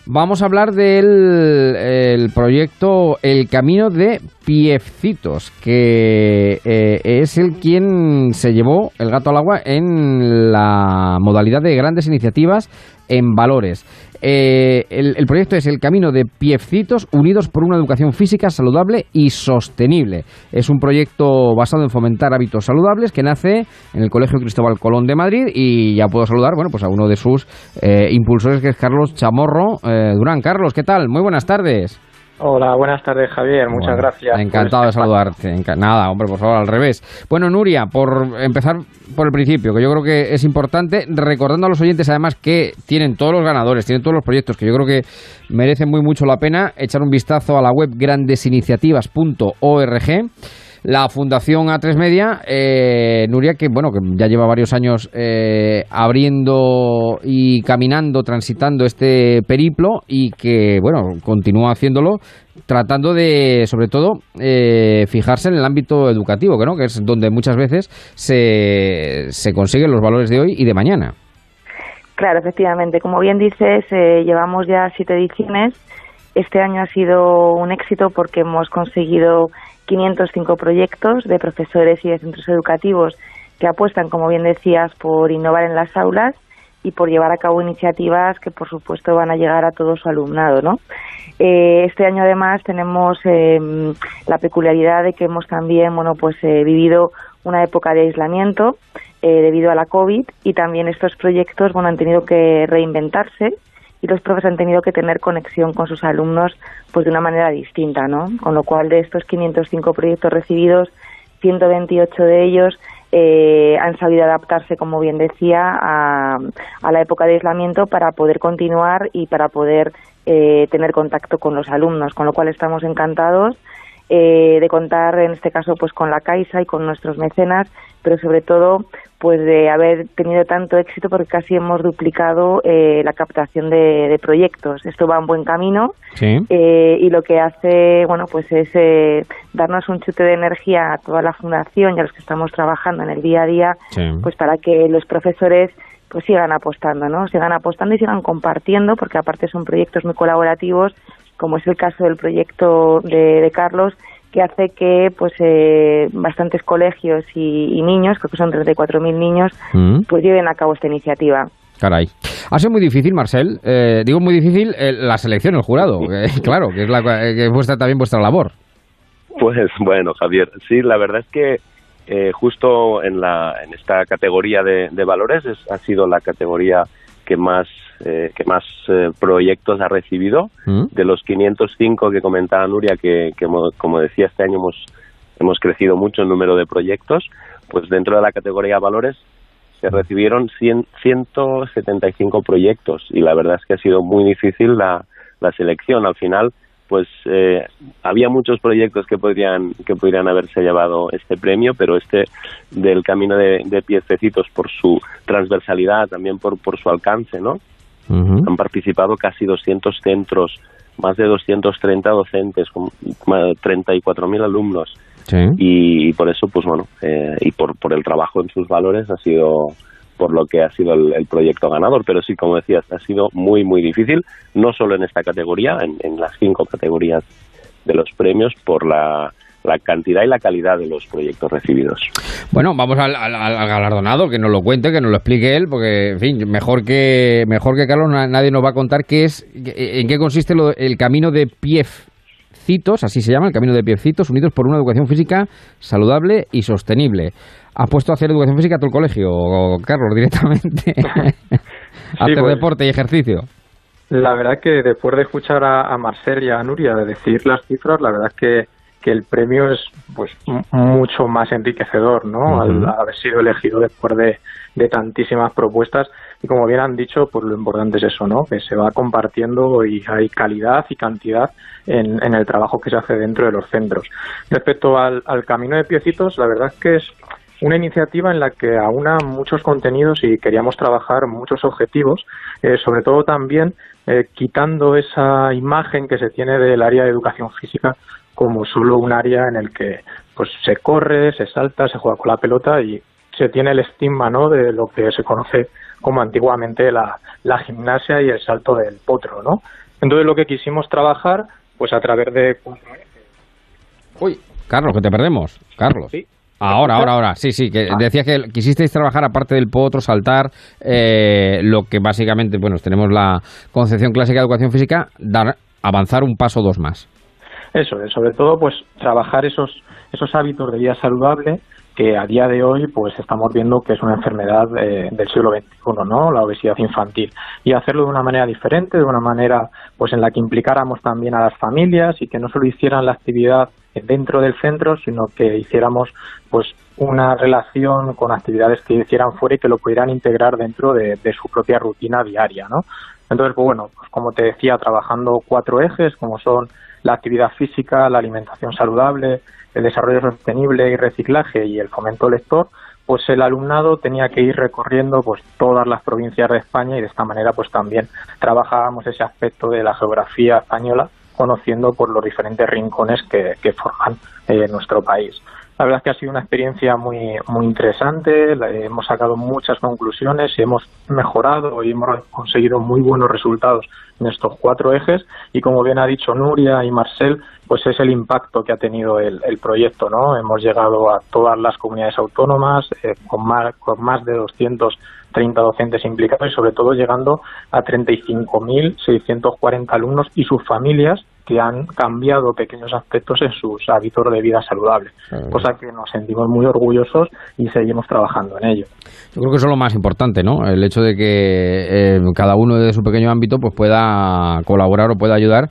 vamos a hablar del proyecto El Camino de Piefcitos, que eh, es el quien se llevó el gato al agua en la modalidad de grandes iniciativas en valores. Eh, el, proyecto es el camino de piecitos unidos por una educación física saludable y sostenible. Es un proyecto basado en fomentar hábitos saludables que nace en el Colegio Cristóbal Colón de Madrid y ya puedo saludar, bueno, pues a uno de sus eh, impulsores que es Carlos Chamorro eh, Durán. Carlos, ¿qué tal? Muy buenas tardes. Hola, buenas tardes Javier, muchas gracias. Encantado de saludarte. Nada, hombre, por favor, al revés. Bueno, Nuria, por empezar por el principio, que yo creo que es importante, recordando a los oyentes además que tienen todos los ganadores, tienen todos los proyectos, que yo creo que merecen muy mucho la pena echar un vistazo a la web grandesiniciativas.org la Fundación A3 Media, eh, Nuria, que bueno, que ya lleva varios años eh, abriendo y caminando, transitando este periplo y que bueno, continúa haciéndolo tratando de, sobre todo, eh, fijarse en el ámbito educativo, que, ¿no? que es donde muchas veces se, se consiguen los valores de hoy y de mañana. Claro, efectivamente. Como bien dices, llevamos ya siete ediciones. Este año ha sido un éxito porque hemos conseguido 505 proyectos de profesores y de centros educativos que apuestan, como bien decías, por innovar en las aulas y por llevar a cabo iniciativas que, por supuesto, van a llegar a todo su alumnado. ¿no? Eh, este año, además, tenemos em, la peculiaridad de que hemos también bueno, pues, eh, vivido una época de aislamiento eh, debido a la COVID y también estos proyectos bueno, han tenido que reinventarse y los profes han tenido que tener conexión con sus alumnos pues de una manera distinta, ¿no? Con lo cual de estos 505 proyectos recibidos, 128 de ellos eh, han sabido adaptarse, como bien decía, a, la época de aislamiento para poder continuar y para poder eh, tener contacto con los alumnos, con lo cual estamos encantados eh, de contar en este caso pues con la Caixa y con nuestros mecenas, pero sobre todo pues de haber tenido tanto éxito porque casi hemos duplicado eh, la captación de, proyectos. Esto va en buen camino eh, y lo que hace bueno pues es eh, darnos un chute de energía a toda la fundación y a los que estamos trabajando en el día a día, pues para que los profesores pues sigan apostando, ¿no? Sigan apostando y sigan compartiendo, porque aparte son proyectos muy colaborativos, como es el caso del proyecto de Carlos, que hace que pues eh, bastantes colegios y, niños, creo que son 34.000 niños, mm. pues lleven a cabo esta iniciativa. Caray. Ha sido muy difícil, Marcel. Eh, digo muy difícil eh, la selección, el jurado. claro, que es la, que vuestra, también vuestra labor. Pues bueno, Javier, sí, la verdad es que justo en, la, en esta categoría de, valores ha sido la categoría que más eh, que más eh, proyectos ha recibido. Mm. De los 505 que comentaba Nuria, que, como decía, este año hemos, hemos crecido mucho en número de proyectos, pues dentro de la categoría valores se recibieron 100, 175 proyectos y la verdad es que ha sido muy difícil la, la selección. Al final, pues eh, había muchos proyectos que podrían que podrían haberse llevado este premio, pero este del camino de, de piececitos por su transversalidad, también por, por su alcance, ¿no? Han participado casi 200 centros, más de 230 docentes, con 34.000 alumnos. Y, por eso, pues bueno, eh, y por, por el trabajo en sus valores ha sido por lo que ha sido el, proyecto ganador, pero sí, como decías, ha sido muy, muy difícil, no solo en esta categoría, en, las cinco categorías de los premios, por la, cantidad y la calidad de los proyectos recibidos. Bueno, vamos al, galardonado, que nos lo cuente, que nos lo explique él, porque, en fin, mejor que, mejor que Carlos nadie nos va a contar qué es, en qué consiste el camino de Piecitos, así se llama, el camino de Piecitos, unidos por una educación física saludable y sostenible. ¿Has puesto a hacer educación física a tu colegio, Carlos, directamente? hacer pues, deporte y ejercicio. La verdad que después de escuchar a, Marcel y a Nuria de decir las cifras, la verdad es que, que el premio es pues mucho más enriquecedor, ¿no? Al haber sido elegido después de, de tantísimas propuestas y como bien han dicho, pues lo importante es eso, ¿no? Que se va compartiendo y hay calidad y cantidad en, en el trabajo que se hace dentro de los centros. Respecto al, al camino de piecitos, la verdad es que es una iniciativa en la que aúna muchos contenidos y queríamos trabajar muchos objetivos, eh, sobre todo también eh, quitando esa imagen que se tiene del área de educación física como solo un área en el que pues se corre, se salta, se juega con la pelota y se tiene el estigma ¿no? de lo que se conoce como antiguamente la, la gimnasia y el salto del potro, ¿no? Entonces lo que quisimos trabajar, pues a través de Uy, Carlos, que te perdemos. Carlos. Sí. Ahora, ahora, ahora. Sí, sí, que ah. decía que quisisteis trabajar aparte del potro, saltar, eh, lo que básicamente, bueno, tenemos la concepción clásica de educación física, dar, avanzar un paso o dos más. Eso, sobre todo, pues trabajar esos, esos hábitos de vida saludable que a día de hoy pues estamos viendo que es una enfermedad eh, del siglo XXI, ¿no? La obesidad infantil. Y hacerlo de una manera diferente, de una manera pues en la que implicáramos también a las familias y que no solo hicieran la actividad dentro del centro, sino que hiciéramos pues una relación con actividades que hicieran fuera y que lo pudieran integrar dentro de, su propia rutina diaria, ¿no? Entonces, pues bueno, pues como te decía, trabajando cuatro ejes, como son la actividad física, la alimentación saludable, el desarrollo sostenible y reciclaje y el fomento lector, pues el alumnado tenía que ir recorriendo pues todas las provincias de España y de esta manera pues también trabajábamos ese aspecto de la geografía española conociendo por los diferentes rincones que, forman eh, nuestro país. La verdad es que ha sido una experiencia muy, muy interesante, hemos sacado muchas conclusiones y hemos mejorado y hemos conseguido muy buenos resultados en estos cuatro ejes y como bien ha dicho Nuria y Marcel, pues es el impacto que ha tenido el, proyecto, ¿no? Hemos llegado a todas las comunidades autónomas eh, con, más, con más de 230 docentes implicados y sobre todo llegando a 35.640 alumnos y sus familias que han cambiado pequeños aspectos en sus hábitos de vida saludable, cosa que nos sentimos muy orgullosos y seguimos trabajando en ello. Yo creo que eso es lo más importante, ¿no? El hecho de que eh, cada uno de su pequeño ámbito pues pueda colaborar o pueda ayudar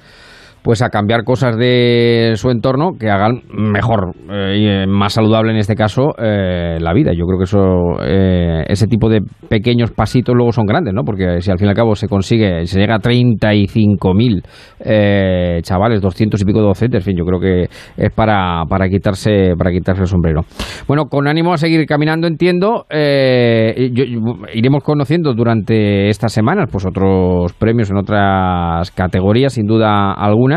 pues a cambiar cosas de su entorno que hagan mejor eh, y eh, más saludable en este caso eh, la vida. Yo creo que eso ese tipo de pequeños pasitos luego son grandes, ¿no? Porque si al fin y al cabo se consigue, se llega a 35.000 chavales, 200 y pico docentes, en fin, yo creo que es para, para quitarse para quitarse el sombrero. Bueno, con ánimo a seguir caminando, entiendo, iremos conociendo durante estas semanas pues otros premios en otras categorías, sin duda alguna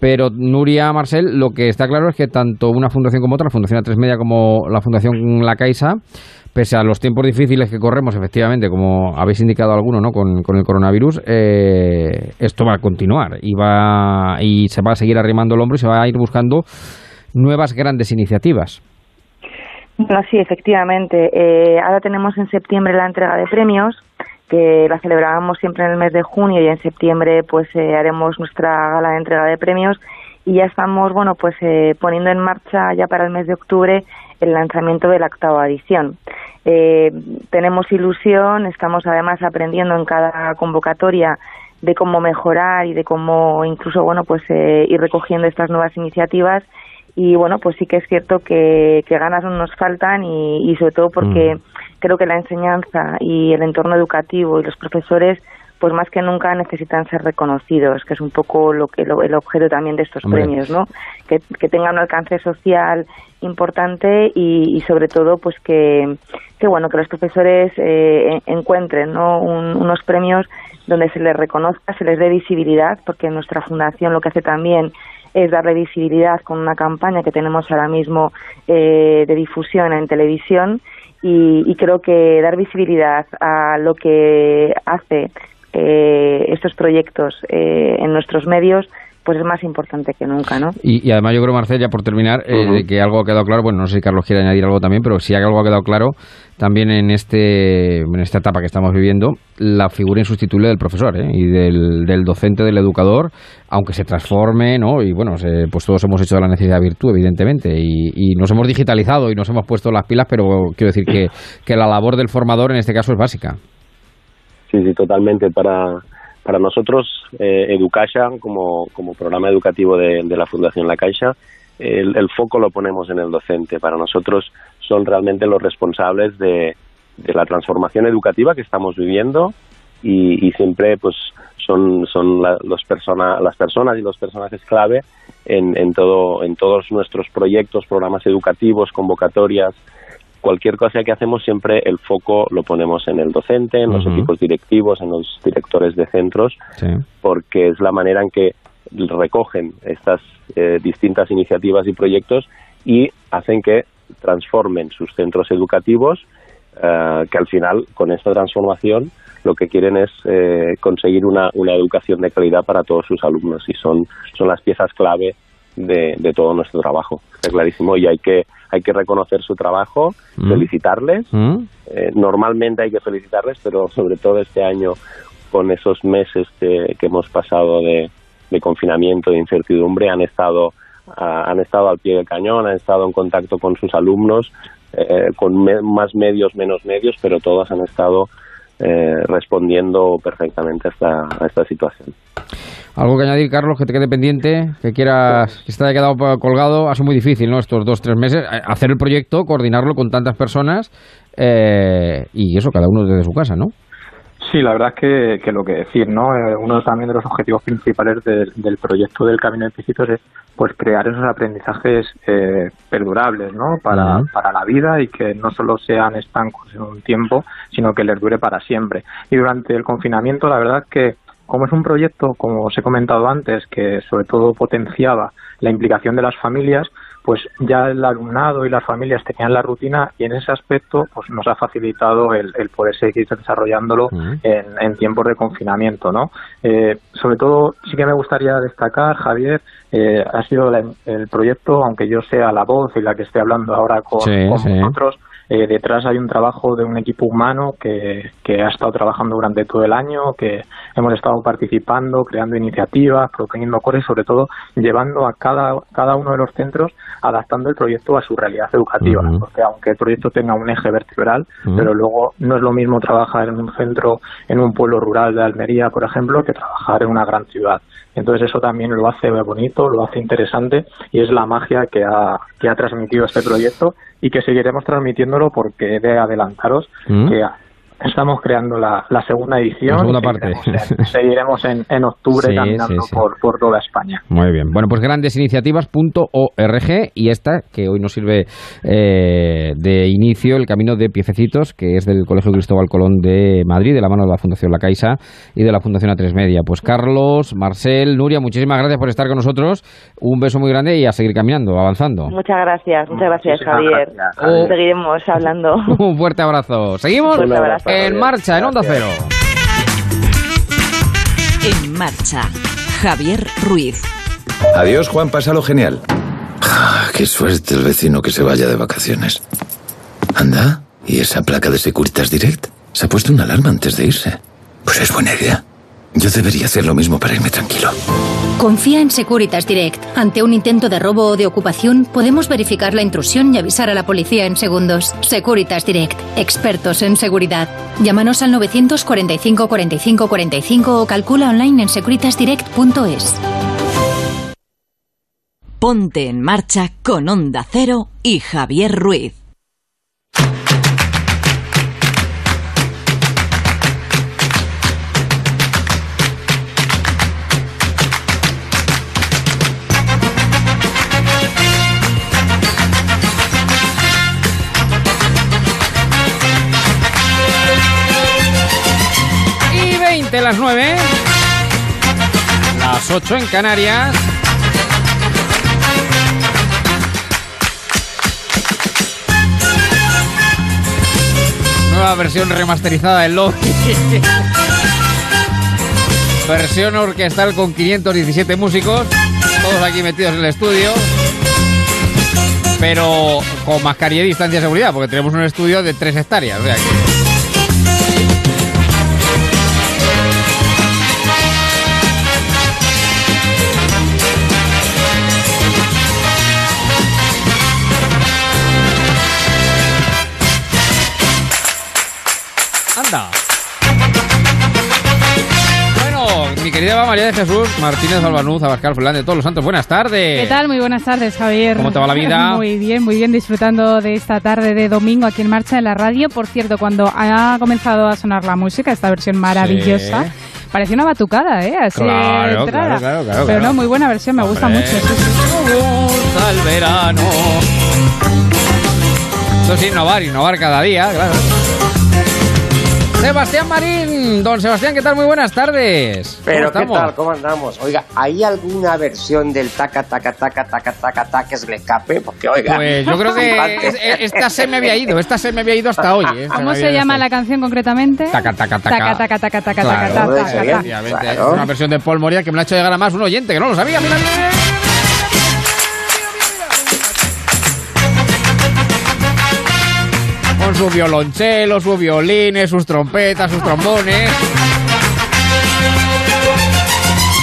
pero Nuria Marcel, lo que está claro es que tanto una fundación como otra, la Fundación A3 Media como la Fundación La Caixa, pese a los tiempos difíciles que corremos, efectivamente, como habéis indicado alguno, ¿no? con, el coronavirus, eh, esto va a continuar y, va, y se va a seguir arrimando el hombro y se va a ir buscando nuevas grandes iniciativas. Bueno, sí, efectivamente. Eh, ahora tenemos en septiembre la entrega de premios que la celebrábamos siempre en el mes de junio y en septiembre pues eh, haremos nuestra gala de entrega de premios y ya estamos bueno pues eh, poniendo en marcha ya para el mes de octubre el lanzamiento de la octava edición. Eh, tenemos ilusión, estamos además aprendiendo en cada convocatoria de cómo mejorar y de cómo incluso bueno pues ir recogiendo estas nuevas iniciativas y bueno pues sí que es cierto que, ganas no nos faltan y, sobre todo porque mm creo que la enseñanza y el entorno educativo y los profesores pues más que nunca necesitan ser reconocidos, que es un poco lo que el objeto también de estos premios, ¿no? Que, tengan un alcance social importante y, sobre todo pues que, que bueno que los profesores eh, encuentren ¿no? unos premios donde se les reconozca, se les dé visibilidad, porque nuestra fundación lo que hace también es darle visibilidad con una campaña que tenemos ahora mismo eh, de difusión en televisión y, creo que dar visibilidad a lo que hace eh, estos proyectos eh, en nuestros medios pues es más importante que nunca, ¿no? Y, además yo creo, Marcel, ya por terminar, eh, que algo ha quedado claro, bueno, no sé si Carlos quiere añadir algo también, pero si algo ha quedado claro también en este en esta etapa que estamos viviendo, la figura insustituible del profesor ¿eh? y del, del, docente, del educador, aunque se transforme, ¿no? Y bueno, pues todos hemos hecho de la necesidad virtud, evidentemente, y, y, nos hemos digitalizado y nos hemos puesto las pilas, pero quiero decir que, que la labor del formador en este caso es básica. Sí, sí, totalmente. Para para nosotros, eh, Educaixa, como, como programa educativo de, la Fundación La Caixa, el, foco lo ponemos en el docente. Para nosotros son realmente los responsables de, la transformación educativa que estamos viviendo y, siempre pues son, son los persona, las personas y los personajes clave en, en, todo, en todos nuestros proyectos, programas educativos, convocatorias, cualquier cosa que hacemos siempre el foco lo ponemos en el docente, en los equipos directivos, en los directores de centros, porque es la manera en que recogen estas eh, distintas iniciativas y proyectos y hacen que transformen sus centros educativos, eh, que al final con esta transformación lo que quieren es eh, conseguir una, una educación de calidad para todos sus alumnos y son, son las piezas clave de, de todo nuestro trabajo. Está clarísimo y hay que hay que reconocer su trabajo, mm. felicitarles. Mm. Eh, normalmente hay que felicitarles, pero sobre todo este año con esos meses que, hemos pasado de, confinamiento, de incertidumbre, han estado, han estado al pie del cañón, han estado en contacto con sus alumnos, eh, con más medios, menos medios, pero todos han estado eh, respondiendo perfectamente a esta, esta situación. ¿Algo que añadir, Carlos, que te quede pendiente, que quieras, que se te haya quedado colgado? Ha sido muy difícil, ¿no? Estos dos, tres meses, eh, hacer el proyecto, coordinarlo con tantas personas eh, y eso, cada uno desde su casa, ¿no? Sí, la verdad es que, lo que decir, ¿no? Eh, uno también de los objetivos principales del proyecto del Camino de Picitos es pues crear esos aprendizajes perdurables, ¿no? Para, para la vida y que no solo sean estancos en un tiempo, sino que les dure para siempre. Y durante el confinamiento, la verdad es que como es un proyecto, como os he comentado antes, que sobre todo potenciaba la implicación de las familias, pues ya el alumnado y las familias tenían la rutina y en ese aspecto pues nos ha facilitado el, poder seguir desarrollándolo en, tiempos de confinamiento, ¿no? Eh, sobre todo sí que me gustaría destacar, Javier, eh, ha sido el proyecto, aunque yo sea la voz y la que esté hablando ahora con, vosotros, eh, detrás hay un trabajo de un equipo humano que, que ha estado trabajando durante todo el año, que hemos estado participando, creando iniciativas, proponiendo cosas y sobre todo llevando a cada, cada uno de los centros adaptando el proyecto a su realidad educativa, porque aunque el proyecto tenga un eje vertebral, pero luego no es lo mismo trabajar en un centro, en un pueblo rural de Almería, por ejemplo, que trabajar en una gran ciudad. Entonces eso también lo hace bonito, lo hace interesante y es la magia que ha, que ha transmitido este proyecto y que seguiremos transmitiéndolo porque he de adelantaros que Estamos creando la, segunda edición. La segunda parte. Seguiremos en, en octubre caminando Por, por, toda España. Muy bien. Bueno, pues grandesiniciativas.org y esta, que hoy nos sirve eh, de inicio, el camino de piececitos, que es del Colegio Cristóbal Colón de Madrid, de la mano de la Fundación La Caixa y de la Fundación A3 Media. Pues Carlos, Marcel, Nuria, muchísimas gracias por estar con nosotros. Un beso muy grande y a seguir caminando, avanzando. Muchas gracias, muchas gracias, Javier. Seguiremos hablando. Un fuerte abrazo. ¿Seguimos? Un fuerte abrazo. En marcha, en Onda Cero. En marcha, Javier Ruiz. Adiós, Juan, pásalo genial. Ah, qué suerte el vecino que se vaya de vacaciones. Anda, ¿y esa placa de Securitas Direct? Se ha puesto una alarma antes de irse. Pues es buena idea. Yo debería hacer lo mismo para irme tranquilo. Confía en Securitas Direct. Ante un intento de robo o de ocupación, podemos verificar la intrusión y avisar a la policía en segundos. Securitas Direct. Expertos en seguridad. Llámanos al 945 45 45 o calcula online en securitasdirect.es. Ponte en marcha con Onda Cero y Javier Ruiz. Las 9, las 8 en Canarias. Nueva versión remasterizada del Loki. versión orquestal con 517 músicos, todos aquí metidos en el estudio. Pero con mascarilla y distancia de seguridad, porque tenemos un estudio de 3 hectáreas. O sea que... Bueno, mi querida María de Jesús Martínez Albanuz, Abascal de todos los santos, buenas tardes. ¿Qué tal? Muy buenas tardes, Javier. ¿Cómo te va la vida? Muy bien, muy bien, disfrutando de esta tarde de domingo aquí en marcha en la radio. Por cierto, cuando ha comenzado a sonar la música, esta versión maravillosa. Parecía una batucada, ¿eh? Así claro, claro, claro, Pero no, muy buena versión, me gusta mucho. al verano. Eso es innovar, innovar cada día, claro. Sebastián Marín. Don Sebastián, ¿qué tal? Muy buenas tardes. Pero, ¿qué tal? ¿Cómo andamos? Oiga, ¿hay alguna versión del taca, taca, taca, taca, taca, taca que es escape? Porque, oiga... Pues yo creo que esta se me había ido, esta se me había ido hasta hoy. ¿eh? ¿Cómo se llama la canción concretamente? Taca, taca, taca. Taca, taca, taca, taca, taca, taca, taca. Es una versión de Paul Moria que me la ha hecho llegar a más un oyente que no lo sabía. Mira, mira, mira. Su violonchelo, sus violines, sus trompetas, sus trombones.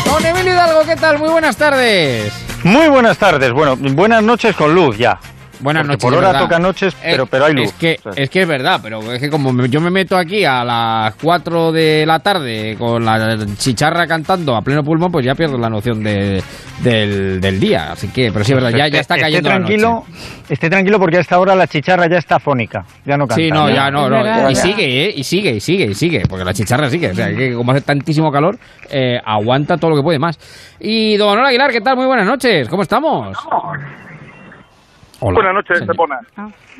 Don Emilio Hidalgo, ¿qué tal? Muy buenas tardes. Muy buenas tardes. Bueno, buenas noches con luz ya. Buenas noches. Por hora toca noches, pero, pero hay luz. Es que, es que es verdad, pero es que como yo me meto aquí a las 4 de la tarde con la chicharra cantando a pleno pulmón, pues ya pierdo la noción de, del, día. Así que, pero sí es verdad, ya, ya está cayendo esté tranquilo, Esté tranquilo porque a esta hora la chicharra ya está fónica, ya no canta. Sí, no, ya no, no. Y sigue, ¿eh? Y sigue, y sigue, y sigue, porque la chicharra sigue. O sea, que como hace tantísimo calor, eh, aguanta todo lo que puede más. Y don Manuel Aguilar, ¿qué tal? Muy buenas noches, ¿cómo estamos? Buenas noches, Estepona.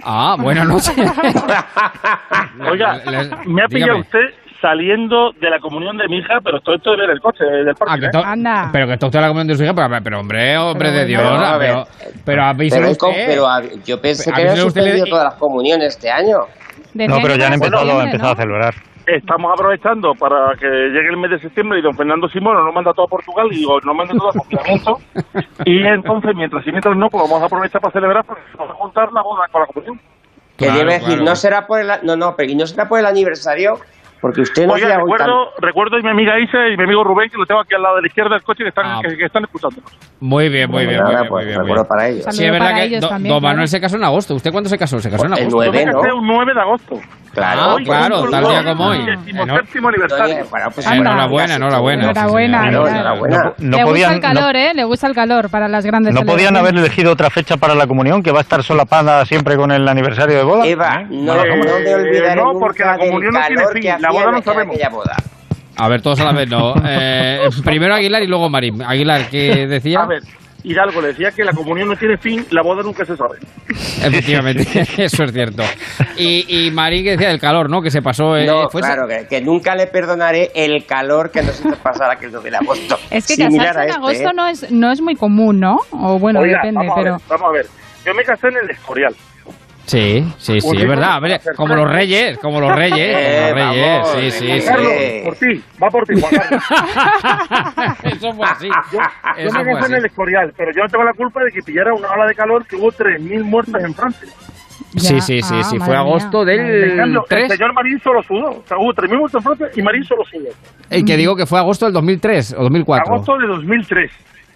Ah, buenas noches. Oiga, me ha pillado usted saliendo de la comunión de mi hija, pero estoy esto de ver el coche del parque. Ah, Anda. Pero que está usted en la comunión de su hija, pero, pero hombre, hombre de Dios. Pero, a pero, pero, pero, usted. pero yo pensé que había suspendido todas las comuniones este año. No, pero ya han empezado, han empezado a celebrar estamos aprovechando para que llegue el mes de septiembre y don Fernando Simón nos manda todo a Portugal y digo, nos manda todo a confinamiento. y entonces, mientras y mientras no, pues vamos a aprovechar para celebrar porque vamos a juntar la boda con la comunión. Que Claro, debe decir, claro. no será por el, no, no, pero y no será por el aniversario, porque usted no hoy recuerdo, recuerdo a mi amiga Isa y mi amigo Rubén, que lo tengo aquí al lado de la izquierda del coche, que están, Ah. que, que están escuchándonos. Muy bien, muy bien, muy nada, bien, pues, muy bien, muy recuerdo bien. para ellos. Sí, es verdad que también, don Manuel claro. se casó en agosto. ¿Usted cuándo se casó? Se casó en El agosto. nueve, Yo me ¿no? casé un 9 de agosto. Ah, claro, tal día como hoy. Séptimo aniversario. Bueno, pues Anda. Enhorabuena, enhorabuena. Enhorabuena. Claro, enhorabuena. No le gusta el calor, ¿eh? Le gusta el calor para las grandes ¿No podían haber elegido otra fecha para la comunión que va a estar solapada siempre con el aniversario de boda? Eva, ¿Eh? no, Bueno, no me olvidaré no, porque la comunión no tiene fin, la boda no sabemos. boda. A ver, todos a la vez, no. Eh, primero Aguilar y luego Marín. Aguilar, ¿qué decía? A ver, Hidalgo le decía que la comunión no tiene fin, la boda nunca se sabe. Efectivamente, eso es cierto. Y, y Marín que decía del calor, ¿no? Que se pasó. eh, No, fue claro, que, que nunca le perdonaré el calor que nos hizo pasar aquel 9 de agosto. Es que Similar casarse en este, agosto ¿eh? no es no es muy común, ¿no? O bueno, Oiga, depende, vamos pero a ver, vamos a ver. Yo me casé en el Escorial. Sí, sí, sí, es verdad. Como los reyes, como los reyes, Eh, como los reyes. vamos, Sí, sí, eh, sí. Carlos, por ti, va por ti, Juan Carlos. Eso fue así. Yo, yo Eso me fue en el Escorial, pero yo no tengo la culpa de que pillara una ola de calor que hubo 3.000 muertos en Francia. Sí, sí, sí, Ah, sí. Fue agosto En del cambio, el 3. señor Marín solo sudó. O sea, hubo 3.000 muertos en Francia y Marín solo sudó. El que digo que fue agosto del 2003 o 2004. Agosto de 2003.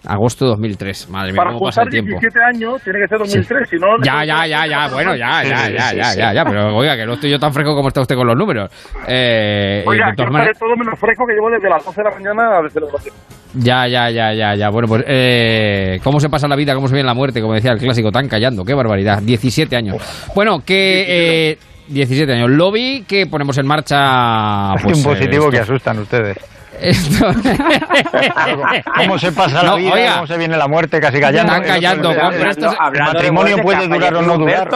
Agosto de 2003. Madre mía, Para cómo pasa el tiempo. 17 años tiene que ser 2003, si no... Ya, ya, ya, ya, bueno, ya, ya, Sí, ya, sí, ya, sí. ya, ya, pero oiga, que no estoy yo tan fresco como está usted con los números. Eh, Oiga, de yo estaré todo menos fresco que llevo desde las 12 de la mañana de celebración. ya, ya, ya, ya, ya, bueno, pues, eh, ¿cómo se pasa la vida, cómo se viene la muerte? Como decía el clásico, tan callando, qué barbaridad, 17 años. Bueno, que, eh, 17 años, lo vi que ponemos en marcha, Es pues, un positivo eh, que esto- asustan ustedes. Esto- ¿Cómo se pasa la No, vida? oiga. ¿Cómo se viene la muerte? Casi callando. Están callando, El- pero esto es- el hablando de matrimonio muerte, puede durar o no durar.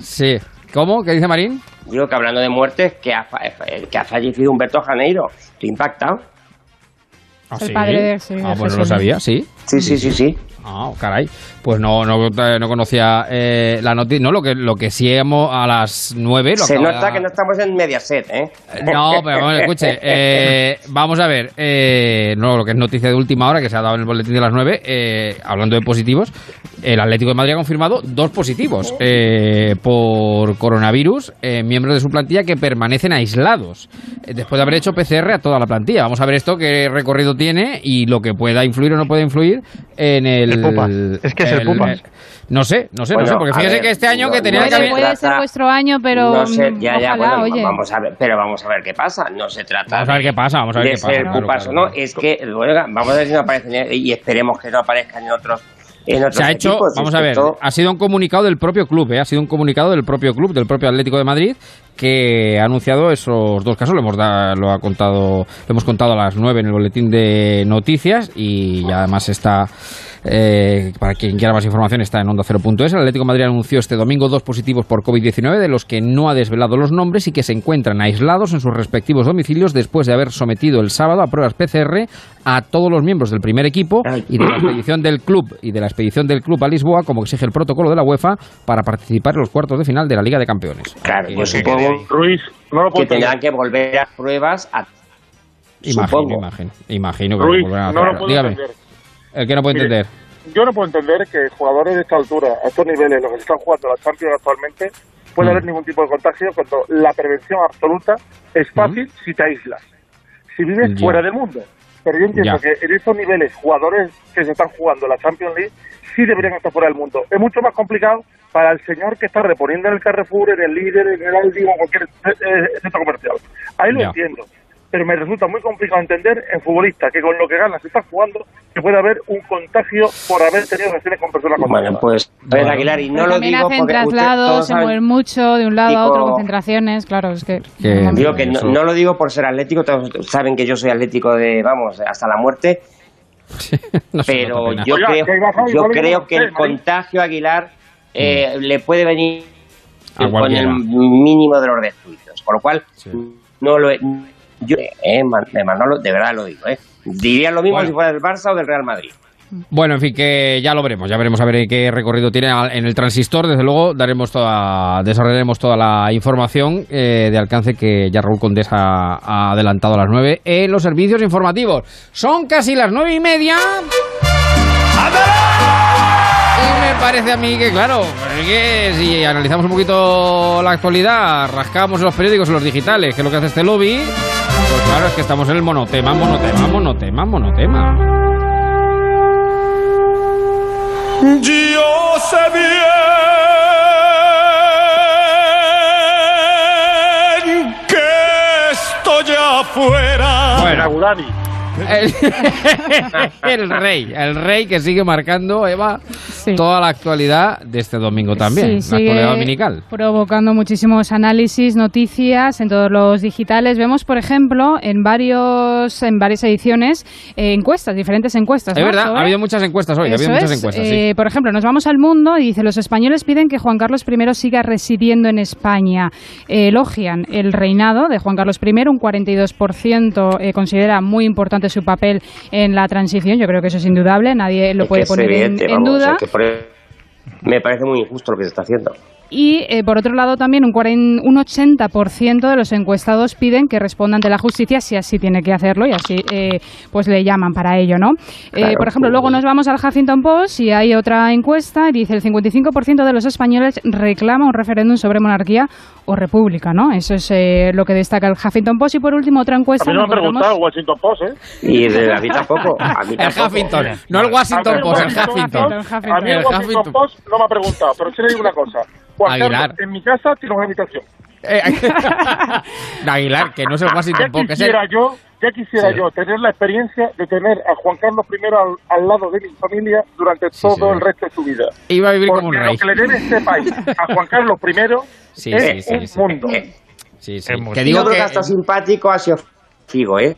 Sí. ¿Cómo? ¿Qué dice Marín? Digo que hablando de muertes, que ha, fa- que ha fallecido Humberto Janeiro. Estoy impactado. ¿Ah, El padre de- sí, ah, de pues no lo sabía, sí. Sí, sí, sí, sí. Ah, caray. Pues no, no, no conocía eh, la noticia. No, lo que, lo que sí hemos a las 9 lo Se nota de- que no estamos en Mediaset, ¿eh? No, pero bueno, escuche, eh, vamos a ver, eh, no, lo que es noticia de última hora que se ha dado en el boletín de las 9, eh, hablando de positivos, el Atlético de Madrid ha confirmado dos positivos eh, por coronavirus, eh, miembros de su plantilla que permanecen aislados, eh, después de haber hecho PCR a toda la plantilla. Vamos a ver esto, qué recorrido tiene y lo que pueda influir o no pueda influir en el... El. Es que no sé, no sé, no Bueno, sé, porque fíjese ver, que este año no- que tenía no que puede, haber... puede ser vuestro año, pero no sé, ya, ya, ojalá, bueno, oye. vamos a ver, pero vamos a ver qué pasa. No se trata Vamos a ver qué pasa, vamos a ver de qué pasa. ser claro, o no, claro. es que oiga, vamos a ver si no aparecen en- y esperemos que no aparezcan en otros Se ha hecho, equipos. vamos a ver, ha sido un comunicado del propio club, ¿eh? ha sido un comunicado del propio club, del propio Atlético de Madrid, que ha anunciado esos dos casos. Lo hemos, da- lo ha contado, lo hemos contado a las 9 en el boletín de noticias y además está, eh, para quien quiera más información, está en onda 0.es. El Atlético de Madrid anunció este domingo dos positivos por COVID-19, de los que no ha desvelado los nombres y que se encuentran aislados en sus respectivos domicilios después de haber sometido el sábado a pruebas PCR a todos los miembros del primer equipo y de la expedición del club y de la expedición del club a Lisboa, como exige el protocolo de la UEFA, para participar en los cuartos de final de la Liga de Campeones. Claro, sé supongo Ruiz, no lo que tendrán que volver a pruebas a Imagino, supongo. imagino, imagino que Ruiz, volverán a no lo puedo Dígame, entender. el que no puede Mire, entender. Yo no puedo entender que jugadores de esta altura, a estos niveles, los que están jugando la Champions actualmente, pueda Mm. haber ningún tipo de contagio cuando la prevención absoluta es fácil si te aíslas, si vives Mm. Ya. fuera del mundo. Pero yo entiendo Ya. que en estos niveles, jugadores que se están jugando la Champions League sí deberían estar fuera del mundo. Es mucho más complicado para el señor que está reponiendo en el Carrefour, en el líder, en el Aldi o en cualquier eh, centro comercial. Ahí lo Ya. entiendo. Pero me resulta muy complicado entender en futbolistas que con lo que ganas está jugando que puede haber un contagio por haber tenido relaciones con personas Bueno, contagiadas. pues, a ver, Aguilar, y no Pero lo digo hacen porque traslados, se mueven mucho de un lado a otro, concentraciones, claro, es que... Que- Digo que no, no lo digo por ser atlético, todos saben que yo soy atlético de, vamos, hasta la muerte, No pero yo Oiga, creo, que yo creo que el contagio Aguilar eh, le puede venir A con cualquiera. el mínimo de los descuidos, con lo cual Sí. no lo he- yo, eh, eh, Manolo, de verdad lo digo, eh. Diría lo mismo Bueno. si fuera del Barça o del Real Madrid. Bueno, en fin, que ya lo veremos, ya veremos a ver qué recorrido tiene en el transistor. Desde luego, daremos toda, desarrollaremos toda la información eh, de alcance que ya Raúl Condés ha, ha adelantado a las 9 en los servicios informativos. Son casi las nueve y media. Y me parece a mí que, claro, que si analizamos un poquito la actualidad, rascamos en los periódicos, en los digitales, que es lo que hace este lobby, pues claro, es que estamos en el monotema, monotema, monotema, monotema. Yo sé bien que estoy afuera. Bueno. Abu Dhabi. El, el rey, el rey que sigue marcando, Eva, toda la actualidad de este domingo también, Sí, la actualidad dominical. Provocando muchísimos análisis, noticias en todos los digitales. Vemos, por ejemplo, en varios en varias ediciones eh, encuestas, diferentes encuestas. Es ¿no, verdad, Sobre- ha habido muchas encuestas hoy, ha habido muchas es. encuestas, Eh, sí. Por ejemplo, nos vamos al mundo y dice, los españoles piden que Juan Carlos I siga residiendo en España. Eh, elogian el reinado de Juan Carlos I, un 42% eh, considera muy importante su papel en la transición. Yo creo que eso es indudable, nadie lo Es puede poner en- evidente, en, vamos, duda. es que Me parece muy injusto lo que se está haciendo. Y eh, por otro lado también un, 40 un 80% de los encuestados piden que responda ante la justicia si así tiene que hacerlo y así eh, pues le llaman para ello, ¿no? Eh, Claro, por ejemplo, sí. luego nos vamos al Huffington Post y hay otra encuesta y dice el 55% de los españoles reclama un referéndum sobre monarquía o república, ¿no? Eso es eh, lo que destaca el Huffington Post y por último otra A encuesta mí no me han preguntado Washington Post, ¿eh? Y de a mí tampoco. A mí El tampoco. Huffington, no el Washington A Post, el Washington Huffington. Post- A mí el El Washington Huffington. Post no me ha preguntado, pero sí le digo una cosa. Aguilar. En mi casa tiene una habitación. Eh, Aguilar, que no es el Washington Ya Post, que es el... quisiera yo, ya quisiera Sí. yo tener la experiencia de tener a Juan Carlos I al, al lado de mi familia durante todo sí. el resto de su vida. Iba a vivir como un Porque rey. lo que le debe este país a Juan Carlos I Sí, es sí, sí, un sí. mundo. Sí, sí. Que Que digo Yo creo que... que hasta simpático ha sido Figo, ¿eh?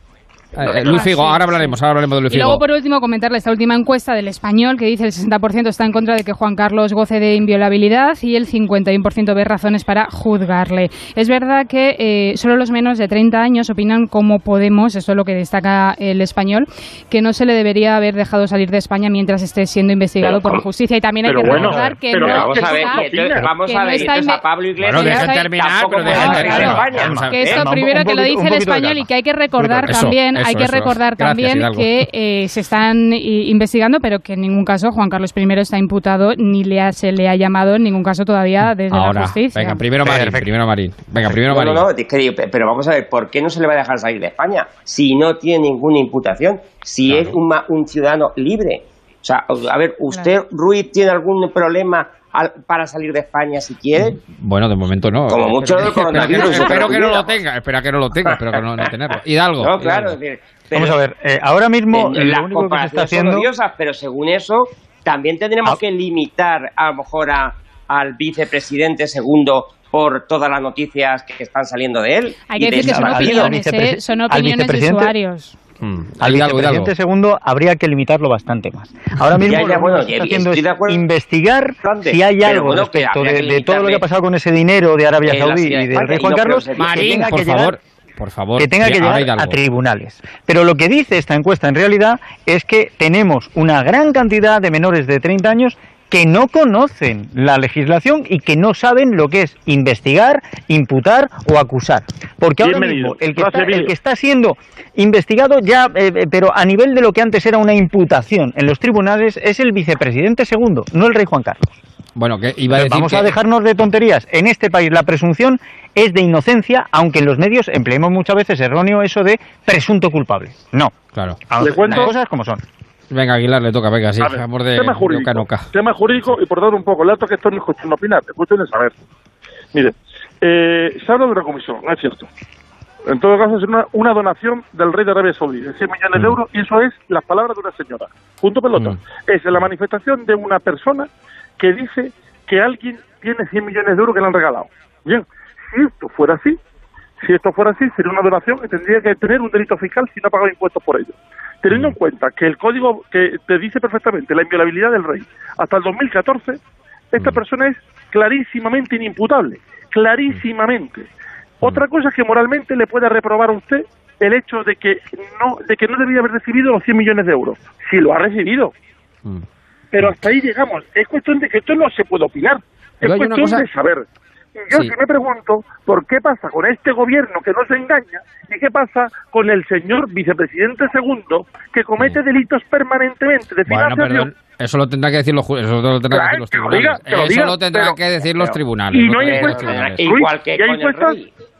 Eh, Luis Figo, ahora hablaremos, ahora hablaremos de Luis Y luego, Figo. por último, comentarle esta última encuesta del español que dice el 60% está en contra de que Juan Carlos goce de inviolabilidad y el 51% ve razones para juzgarle. Es verdad que eh, solo los menos de 30 años opinan como Podemos, esto es lo que destaca el español, que no se le debería haber dejado salir de España mientras esté siendo investigado Pero, por justicia. Y también hay que bueno, recordar que pero no vamos a ver, está- entonces- vamos que a no ver, está entonces inve- a Pablo Iglesias Bueno, dejen está- terminar, pero puede dejen salir de terminar. Ver. que esto primero que lo dice el español y que hay que recordar Eso, también, eso, hay que eso. recordar Gracias, también Hidalgo. que eh, se están investigando, pero que en ningún caso Juan Carlos I está imputado ni le ha- se le ha llamado en ningún caso todavía desde la justicia. venga, primero Marín, primero Marín. Venga, primero No, Marín. no, no, es que digo, pe- pero vamos a ver, ¿por qué no se le va a dejar salir de España si no tiene ninguna imputación? Si es un, ma- un ciudadano libre. O sea, a ver, ¿usted, Ruiz, tiene algún problema al- para salir de España si quiere? Bueno, de momento no. Como mucho del Espera que no- coronavirus, Espero pero que no lo tenga, espera que no lo tenga, espero que no, no tenerlo. Hidalgo. No, claro, Hidalgo. es decir, pero- Vamos a ver, eh, ahora mismo Eh, lo las único que se está comparaciones son haciendo... odiosas, pero según eso, también tendremos Ah. que limitar a lo mejor a- al vicepresidente segundo por todas las noticias que están saliendo de él. Hay que de decir que son opiniones, ¿eh? son opiniones de usuarios. Mm. Al Hidalgo, vicepresidente segundo habría que limitarlo bastante más. Ahora mismo Ya, ya, lo único bueno, que está haciendo es investigar si hay algo bueno, respecto de, todo lo que ha pasado con ese dinero de Arabia Saudí y del rey Juan Carlos, que por que llegar- favor. Por favor. que tenga que llegar a tribunales. Pero lo que dice esta encuesta en realidad es que tenemos una gran cantidad de menores de 30 años que no conocen la legislación y que no saben lo que es investigar, imputar o acusar. Porque ahora mismo el que, está, el que está siendo investigado ya, eh, eh, pero a nivel de lo que antes era una imputación en los tribunales, es el vicepresidente segundo, no el rey Juan Carlos. Bueno, que iba a decir Vamos que- a dejarnos de tonterías. En este país la presunción es de inocencia, aunque en los medios empleemos muchas veces erróneo eso de presunto culpable. No. Claro. Vamos, Le cuento- las cosas como son. Venga, Aguilar, le toca, venga, sí. A ver, de, tema de jurídico, oca en oca. tema jurídico y por dar un poco el dato que esto no es cuestión de opinar, es cuestión de saber. Mire, eh, se habla de una comisión, no es cierto. En todo caso, es una, una donación del rey de Arabia Saudí de 100 millones de euros y eso es las palabras de una señora. Punto pelota. Mm. Es la manifestación de una persona que dice que alguien tiene 100 millones de euros que le han regalado. Bien, si esto fuera así, si esto fuera así, sería una donación y tendría que tener un delito fiscal si no ha pagado impuestos por ello. Teniendo en cuenta que el código que te dice perfectamente la inviolabilidad del rey hasta el 2014, esta persona es clarísimamente inimputable, clarísimamente. Otra cosa es que moralmente le pueda reprobar a usted el hecho de que no de que no debía haber recibido los 100 millones de euros. Si lo ha recibido. Mm. Pero hasta ahí llegamos. Es cuestión de que esto no se puede opinar. Es cuestión cosa- de saber. Y yo Sí. sí me pregunto por qué pasa con este gobierno que no se engaña y qué pasa con el señor vicepresidente segundo que comete delitos permanentemente de Bueno, financiación. Eso lo tendrá que decir los, eso lo tendrá que decir los tribunales. diga, que lo eso diga, lo tendrán pero- que decir los tribunales. y no hay encuestas. Igual que ¿Y hay encuestas?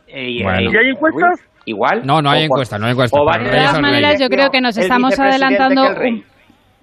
Eh, Bueno. ¿Y hay encuestas? Igual. No, no hay O por- encuesta, no hay encuesta. o Para varias- el rey De todas maneras, yo creo que nos estamos adelantando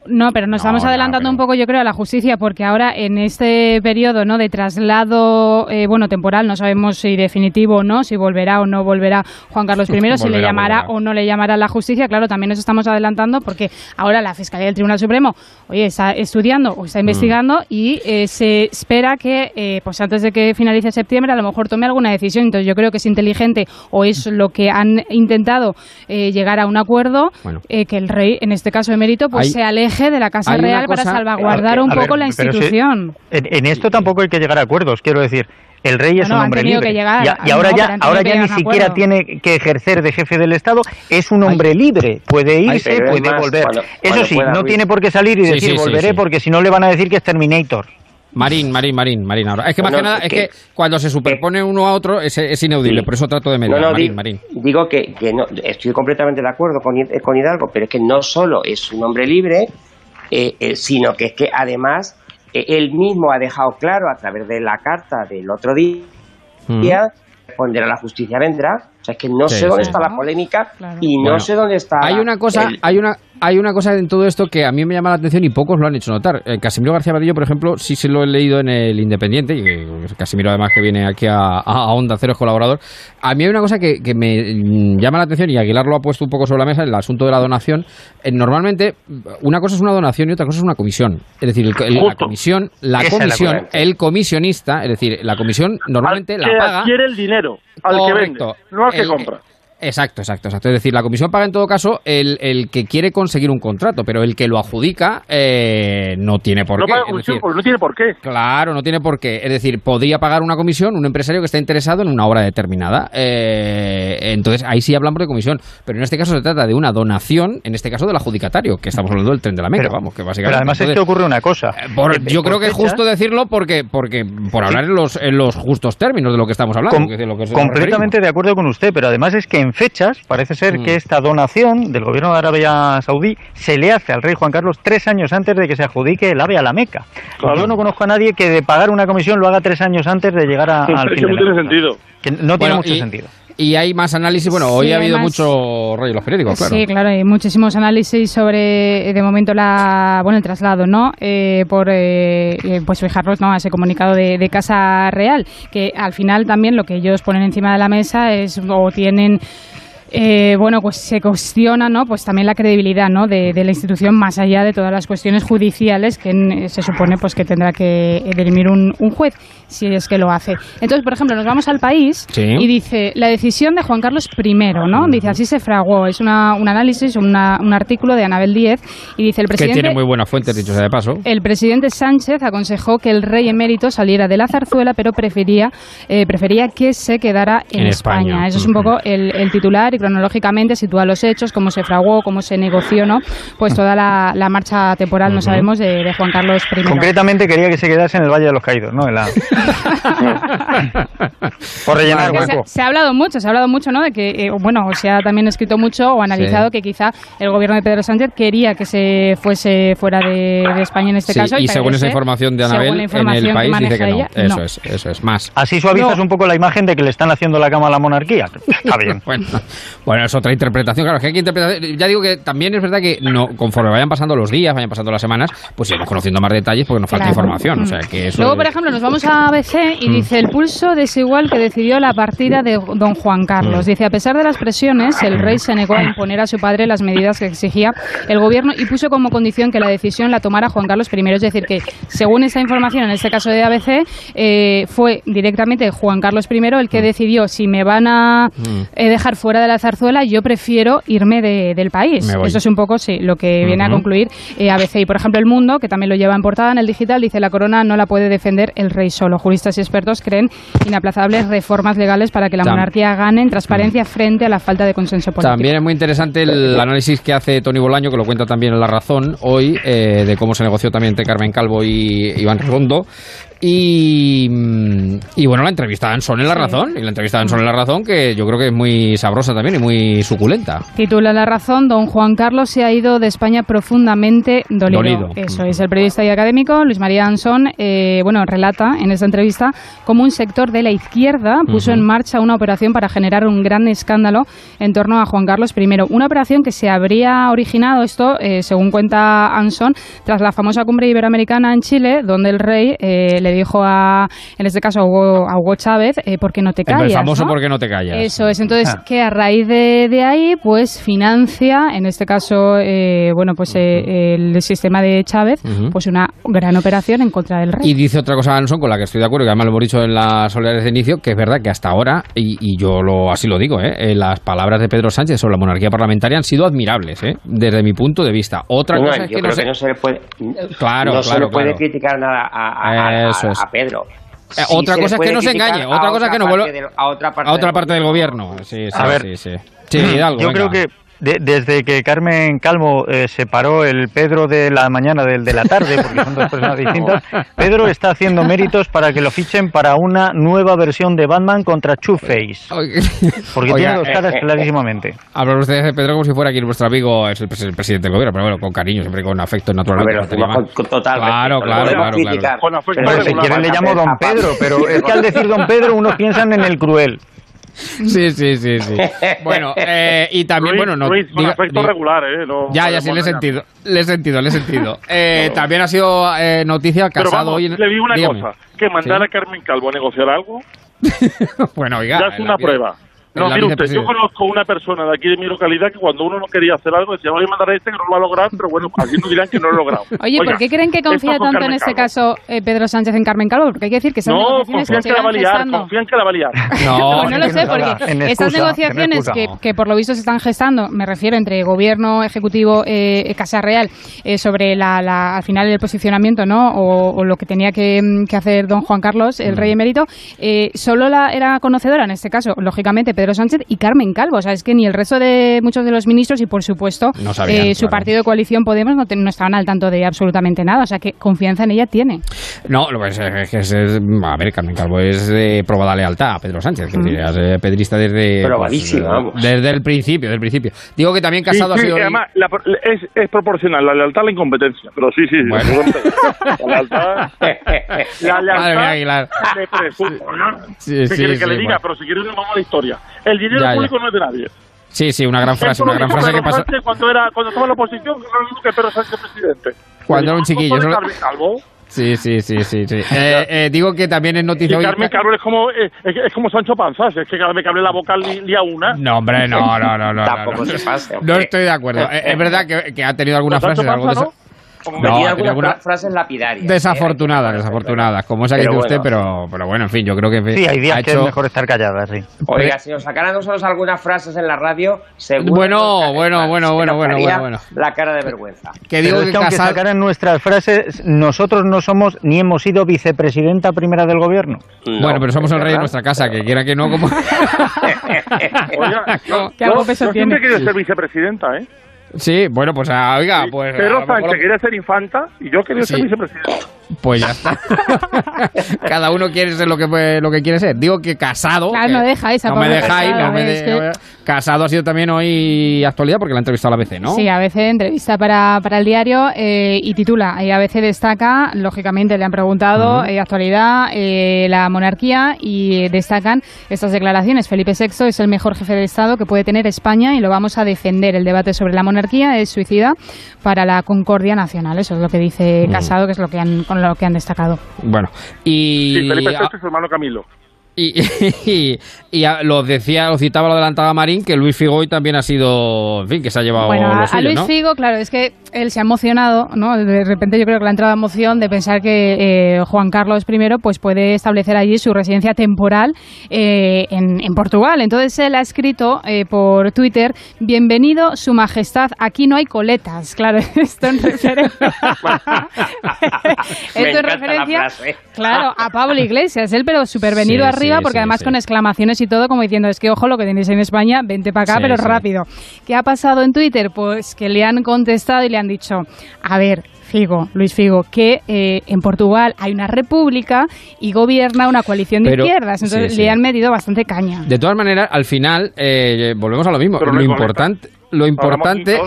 No, pero nos estamos No, no, adelantando pero- un poco, yo creo, a la justicia, porque ahora en este periodo ¿no? de traslado, eh, bueno, temporal, no sabemos si definitivo o no, si volverá o no volverá Juan Carlos I, si le llamará volverá. o no le llamará la justicia. Claro, también nos estamos adelantando porque ahora la Fiscalía del Tribunal Supremo, oye, está estudiando o Mm. está investigando y eh, se espera que, eh, pues antes de que finalice septiembre, a lo mejor tome alguna decisión. Entonces, yo creo que es inteligente o es lo que han intentado eh, llegar a un acuerdo, Bueno. eh, que el rey, en este caso emérito, pues Hay- se aleje de la Casa Real para salvaguardar A un ver, poco la institución. en, en esto tampoco hay que llegar a acuerdos, quiero decir. El rey es un hombre libre. que llegar, y, a- y no, ahora ya, ahora ya ni siquiera acuerdo. tiene que ejercer de jefe del Estado. Es un hombre libre. Puede irse, puede volver. cuando- Eso cuando sí, pueda no tiene por qué salir y Sí, decir sí, sí, volveré sí. porque si no le van a decir que es Terminator. Marín, Marín, Marín, Marín. Ahora. Es que más No, que no, nada, es que- que cuando se superpone uno a otro es, es inaudible, Sí. por eso trato de No, mediar. no, Marín, di- Marín. digo que, que no, estoy completamente de acuerdo con, con Hidalgo, pero es que no solo es un hombre libre, eh, eh, sino que es que además eh, él mismo ha dejado claro a través de la carta del otro día, Mm. responder a la justicia vendrá. O sea, es que no Sí, sé dónde sí. está la polémica Claro. y no Bueno, sé dónde está. Hay una cosa, el- hay una, hay una cosa en todo esto que a mí me llama la atención y pocos lo han hecho notar. Eh, Casimiro García Badillo, por ejemplo, sí se lo he leído en el Independiente, y eh, Casimiro además que viene aquí a, a- Onda Cero es colaborador. A mí hay una cosa que, que me mm, llama la atención y Aguilar lo ha puesto un poco sobre la mesa, el asunto de la donación. Eh, normalmente una cosa es una donación y otra cosa es una comisión. Es decir, el- el- la comisión, la comisión, el comisionista, es decir, la comisión normalmente al la que paga. adquiere el dinero, al que vende, no al que El- compra. Exacto, exacto, exacto. Es decir, la comisión paga en todo caso el, el que quiere conseguir un contrato, pero el que lo adjudica eh, no tiene por no, qué. paga comisión decir, porque no tiene por qué. Claro, no tiene por qué. Es decir, podría pagar una comisión un empresario que está interesado en una obra determinada. Eh, entonces, ahí sí hablamos de comisión. Pero en este caso se trata de una donación, en este caso del adjudicatario, que estamos hablando del tren de la Meca, Pero- vamos, que Pero básicamente... además es que entonces, ocurre una cosa. por- Eh, yo creo que es justo decirlo porque, porque por hablar en los, en los justos términos de lo que estamos hablando. Com- que es de lo que nos completamente de acuerdo con usted, pero además es que en fechas parece ser Mm. que esta donación del gobierno de Arabia Saudí se le hace al rey Juan Carlos tres años antes de que se adjudique el AVE a la Meca. Claro. Yo no conozco a nadie que de pagar una comisión lo haga tres años antes de llegar a, al fin de no la tiene sentido. Que no tiene Bueno, mucho y- sentido. Y hay más análisis. Bueno, hoy ha habido más- mucho rollo en los periódicos, claro. Sí, claro, hay muchísimos análisis sobre, eh, de momento, la, bueno, el traslado, ¿no? Eh, por, eh, eh, pues fijarnos, ¿no? A ese comunicado de, de Casa Real, que al final también lo que ellos ponen encima de la mesa es, o tienen... eh, bueno, pues se cuestiona, ¿no? Pues también la credibilidad, ¿no? De, de la institución más allá de todas las cuestiones judiciales que en- se supone, pues que tendrá que eh, dirimir un, un juez si es que lo hace. Entonces, por ejemplo, nos vamos al país Sí. y dice la decisión de Juan Carlos I, ¿no? Dice así se fraguó. Es una, un análisis, una- un artículo de Anabel Díez y dice el Que presidente. tiene muy buenas fuentes, dicho sea de paso. El presidente Sánchez aconsejó que el rey emérito saliera de la zarzuela, pero prefería, eh, prefería que se quedara en, En España. España. Eso es un poco el, el titular y cronológicamente sitúa los hechos, cómo se fraguó, cómo se negoció, ¿no? Pues toda la, la marcha temporal, no sabemos, de, de Juan Carlos I. Concretamente quería que se quedase en el Valle de los Caídos, ¿no? En la... Por rellenar se, hueco. se ha hablado mucho, se ha hablado mucho, ¿no? De que, eh, bueno, se ha también escrito mucho o analizado que quizá el gobierno de Pedro Sánchez quería que se fuese fuera de, de España en este Sí, caso. y según esa información de Anabel, la en información el país dice que no. ella, Eso no. es, eso es. Más. Así suavizas un poco la imagen de que le están haciendo la cama a la monarquía. Está bien. Bueno, bueno, es otra interpretación. Claro, es que hay que interpretar. Ya digo que también es verdad que no, conforme vayan pasando los días, vayan pasando las semanas, pues iremos conociendo más detalles porque nos falta Claro. información. O sea, Mm. que eso Luego, por ejemplo, nos vamos a ABC y Mm. dice el pulso desigual que decidió la partida de don Juan Carlos. Mm. Dice, a pesar de las presiones, el rey se negó a imponer a su padre las medidas que exigía el gobierno y puso como condición que la decisión la tomara Juan Carlos I. Es decir, que según esta información, en este caso de ABC, eh, fue directamente Juan Carlos I el que decidió si me van a eh, dejar fuera de la zarzuela, yo prefiero irme de- del país. Eso es un poco, sí, lo que viene a concluir eh, ABC. Y, por ejemplo, El Mundo, que también lo lleva en portada en el digital, dice la corona no la puede defender el rey solo. Juristas y expertos creen inaplazables reformas legales para que la Tam- monarquía gane en transparencia frente a la falta de consenso político. También es muy interesante el análisis que hace Tony Bolaño, que lo cuenta también en La Razón hoy, eh, de cómo se negoció también entre Carmen Calvo y Iván Redondo. Y, mm, y bueno, la entrevista de Anson en La Razón. Y la entrevista de Anson en La Razón, que yo creo que es muy sabrosa también y muy suculenta. Titula La Razón, don Juan Carlos se ha ido de España profundamente dolido. Dolido. Eso es, el periodista y académico Luis María Ansón, eh, bueno, relata en esta entrevista cómo un sector de la izquierda puso en marcha una operación para generar un gran escándalo en torno a Juan Carlos I. Una operación que se habría originado, esto, eh, según cuenta Anson, tras la famosa cumbre iberoamericana en Chile, donde el rey eh, le dijo a, en este caso, a Hugo, a Hugo Chávez, eh, ¿por qué no te El callas? famoso no? ¿Por qué no te callas? Eso es, entonces Ah. que a raíz de, de ahí, pues financia, en este caso, eh, bueno, pues eh, el sistema de Chávez, pues una gran operación en contra del rey. Y dice otra cosa Anson con la que estoy de acuerdo, que además lo hemos dicho en las oleadas de inicio, que es verdad que hasta ahora, y, y yo lo así lo digo, ¿eh? eh, las palabras de Pedro Sánchez sobre la monarquía parlamentaria han sido admirables, ¿eh? desde mi punto de vista. Otra cosa yo es que creo no sé... que no se le puede, Claro, no se le puede claro. criticar nada a, a- a- Eso a- es. a Pedro. Eh, otra cosa es que no se engañe, otra cosa es que no vuelva a otra parte, a otra del parte del gobierno. Sí, sí, A ver. sí, sí. Sí, Hidalgo, Yo venga. creo que de- desde que Carmen Calvo eh, separó el Pedro de la mañana del de la tarde, porque son dos personas distintas, Pedro está haciendo méritos para que lo fichen para una nueva versión de Batman contra Two-Face. Porque Oiga, tiene dos caras eh, eh, clarísimamente. Hablan ustedes de Pedro como si fuera aquí nuestro amigo, es el, pres- el presidente del gobierno, pero bueno, con cariño, siempre con afecto natural. A ver, lo hacemos con- con total Claro, claro, claro, claro. Pero si quieren le llamo Don Pedro, pero es que al decir Don Pedro unos piensan en el cruel. Sí, sí, sí, sí. Bueno, eh, y también, Luis, bueno, no. Luis, diga- afecto diga- regular, ¿eh? No Ya, ya, sí, le he sentido, le he sentido, le he sentido. Eh, también ha sido eh, noticia Pero casado vamos, hoy en... le digo una Dígame. cosa, que mandar Sí. a Carmen Calvo a negociar algo Bueno, oiga. ya es una la prueba. No, mire usted, yo conozco una persona de aquí de mi localidad que cuando uno no quería hacer algo decía, voy a mandar a este que no lo va a lograr, pero bueno, así no dirán que no lo he logrado. Oye, Oiga, ¿por qué creen que confía con tanto en este caso eh, Pedro Sánchez en Carmen Calvo? Porque hay que decir que esas No, negociaciones confían se que la va liar, gestando. confían que la va a liar. No, Pues no lo sé, porque estas negociaciones que, que por lo visto se están gestando, me refiero entre gobierno, ejecutivo, eh, Casa Real, eh, sobre la, la- al final el posicionamiento, ¿no? O, o lo que tenía que, mm, que hacer don Juan Carlos, el rey emérito, eh, solo la era conocedora en este caso, lógicamente, Pedro Sánchez y Carmen Calvo. O sea, es que ni el resto de muchos de los ministros y, por supuesto, No sabían, eh, su claro. partido de coalición Podemos no, te- no estaban al tanto de absolutamente nada. O sea, que confianza en ella tiene. No, lo que es, es que es, es- a ver, Carmen Calvo es probada lealtad a Pedro Sánchez, que Mm. es decir, es pedrista desde, Probadísimo, pues, desde el principio, del principio. Digo que también casado Sí, ha sido... además, la- es, es proporcional la lealtad a la incompetencia. Pero sí, sí, Bueno. sí, la lealtad. La Madre mía, Aguilar. de presumo, ¿no? Sí, ¿Qué sí, quiere que sí, le diga? bueno. Pero si quiere, nos vamos a la historia. El dinero Ya, ya. público no es de nadie. Sí, sí, una gran frase, una gran frase que pasó Sánchez cuando, era, cuando estaba en la oposición, que Pedro Sánchez presidente. cuando era un chiquillo. ¿Cómo eso- Carmen Calvo? Sí, sí, sí, sí. sí. Eh, eh, digo que también es noticia hoy... Carmen Calvo es como, eh, es, es como Sancho Panza, es que cada vez que hable la boca li- lía una. No, hombre, no, no, no, no. Tampoco no, no. se pase, No estoy de acuerdo. Eh, Es verdad que, que ha tenido Pues Sancho frases... algo Panza, desa- ¿no? No, algunas tenido alguna- fra- frases lapidarias. Desafortunadas, desafortunadas. Como esa que dice usted, bueno. pero, pero bueno, en fin, yo creo que... Sí, hay días ha que es hecho- mejor estar callada, sí. Oiga, si nos sacaran nosotros algunas frases en la radio, seguro Bueno, bueno, bueno, bueno, bueno, caería bueno, La cara de vergüenza. Que digo Pero es que que aunque sacaran nuestras frases, nosotros no somos ni hemos sido vicepresidenta primera del gobierno. Bueno, pero somos el rey de nuestra casa, que quiera que no, como... Oiga, ¿Qué algo yo- peso yo tiene? siempre he querido ser vicepresidenta, ¿eh? Sí, bueno, pues ah, oiga, pues... Pedro mejor- Sánchez quería ser infanta y yo quería ser Sí. Pues ya está. Cada uno quiere ser lo que lo que quiere ser. Digo que casado. Claro, que- no deja esa No me dejáis, Casado, no me de- que- Casado ha sido también hoy actualidad porque la ha entrevistado a la ABC, ¿no? Sí, ABC entrevista para, para el diario eh, y titula, eh, ABC destaca, lógicamente le han preguntado, Ujú. eh, actualidad, eh, la monarquía y eh, destacan estas declaraciones. Felipe VI es el mejor jefe de Estado que puede tener España y lo vamos a defender. El debate sobre la monarquía es suicida para la concordia nacional. Eso es lo que dice. Casado, que es lo que han, con lo que han destacado. Bueno, y... Sí, Felipe VI y su hermano Camilo. Y, y, y a- lo decía, lo citaba, lo adelantaba Marín, que Luis Figoy también ha sido, en fin, que se ha llevado Bueno, a, lo a suyo, Luis ¿no? Figo, claro, es que él se ha emocionado, ¿no? De repente yo creo que le ha entrado emoción de pensar que eh, Juan Carlos I pues puede establecer allí su residencia temporal eh, en, en Portugal. Entonces él ha escrito eh, por Twitter, bienvenido su majestad, aquí no hay coletas. Claro, esto en referencia... Esto en la referencia, frase. claro, a Pablo Iglesias, él pero supervenido Sí, arriba, Sí, porque sí, además sí. con exclamaciones y todo, como diciendo, es que ojo lo que tenéis en España, vente para acá, Sí, pero sí. rápido. ¿Qué ha pasado en Twitter? Pues que le han contestado y le han dicho, a ver, Figo, Luis Figo, que eh, en Portugal hay una república y gobierna una coalición de Pero- izquierdas, entonces sí, sí. le han metido bastante caña. De todas maneras, al final, eh, volvemos a lo mismo. Pero lo importante, lo importante,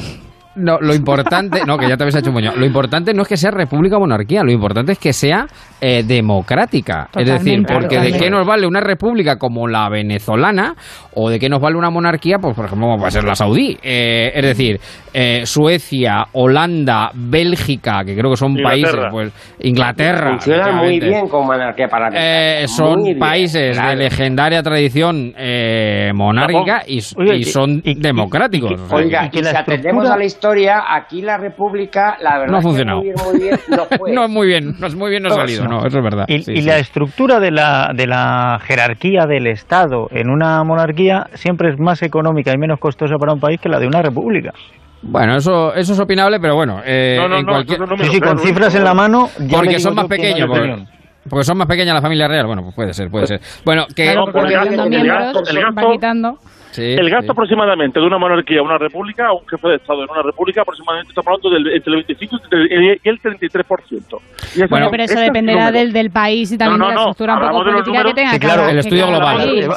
no, lo importante, no, que ya te habéis hecho moño. Lo importante no es que sea república o monarquía, lo importante es que sea eh, democrática. es decir, Totalmente, porque de qué nos vale una república como la venezolana o de qué nos vale una monarquía, pues por ejemplo, como puede ser la saudí. Eh, es decir, eh, Suecia, Holanda, Bélgica, que creo que son países, Inglaterra. pues Inglaterra. Funciona muy efectivamente. bien con monarquía. Eh, son Muy bien, países claro. de legendaria tradición eh, monárquica y, Oye, y son democráticos. o sea, Oiga, que- si atendemos a la historia, aquí la República, la verdad No ha que funcionado. muy bien, muy bien, no fue. no es muy bien, no es muy bien no ha salido, no, eso es verdad. Y, Sí, y sí. la estructura de la, de la jerarquía del Estado en una monarquía siempre es más económica y menos costosa para un país que la de una república. Bueno, eso, eso es opinable, pero bueno, eh, No, no, en no, cualquier... eso no me Sí, lo sí, creo, con cifras en la mano, Porque son más pequeños, porque, son más pequeñas la familia real. Bueno, pues puede ser, puede ser. Bueno, que... Claro, porque porque el quitando gasto- el gasto- el gasto- quitando. Sí, el gasto sí. aproximadamente de una monarquía a una república, a un jefe de Estado en una república, aproximadamente estamos hablando del, entre el 25 y el 33%. Y eso Bueno, pero eso dependerá del, del país y también No, no, de la no, estructura un poco los política que tenga Sí, cada- claro, el estudio global.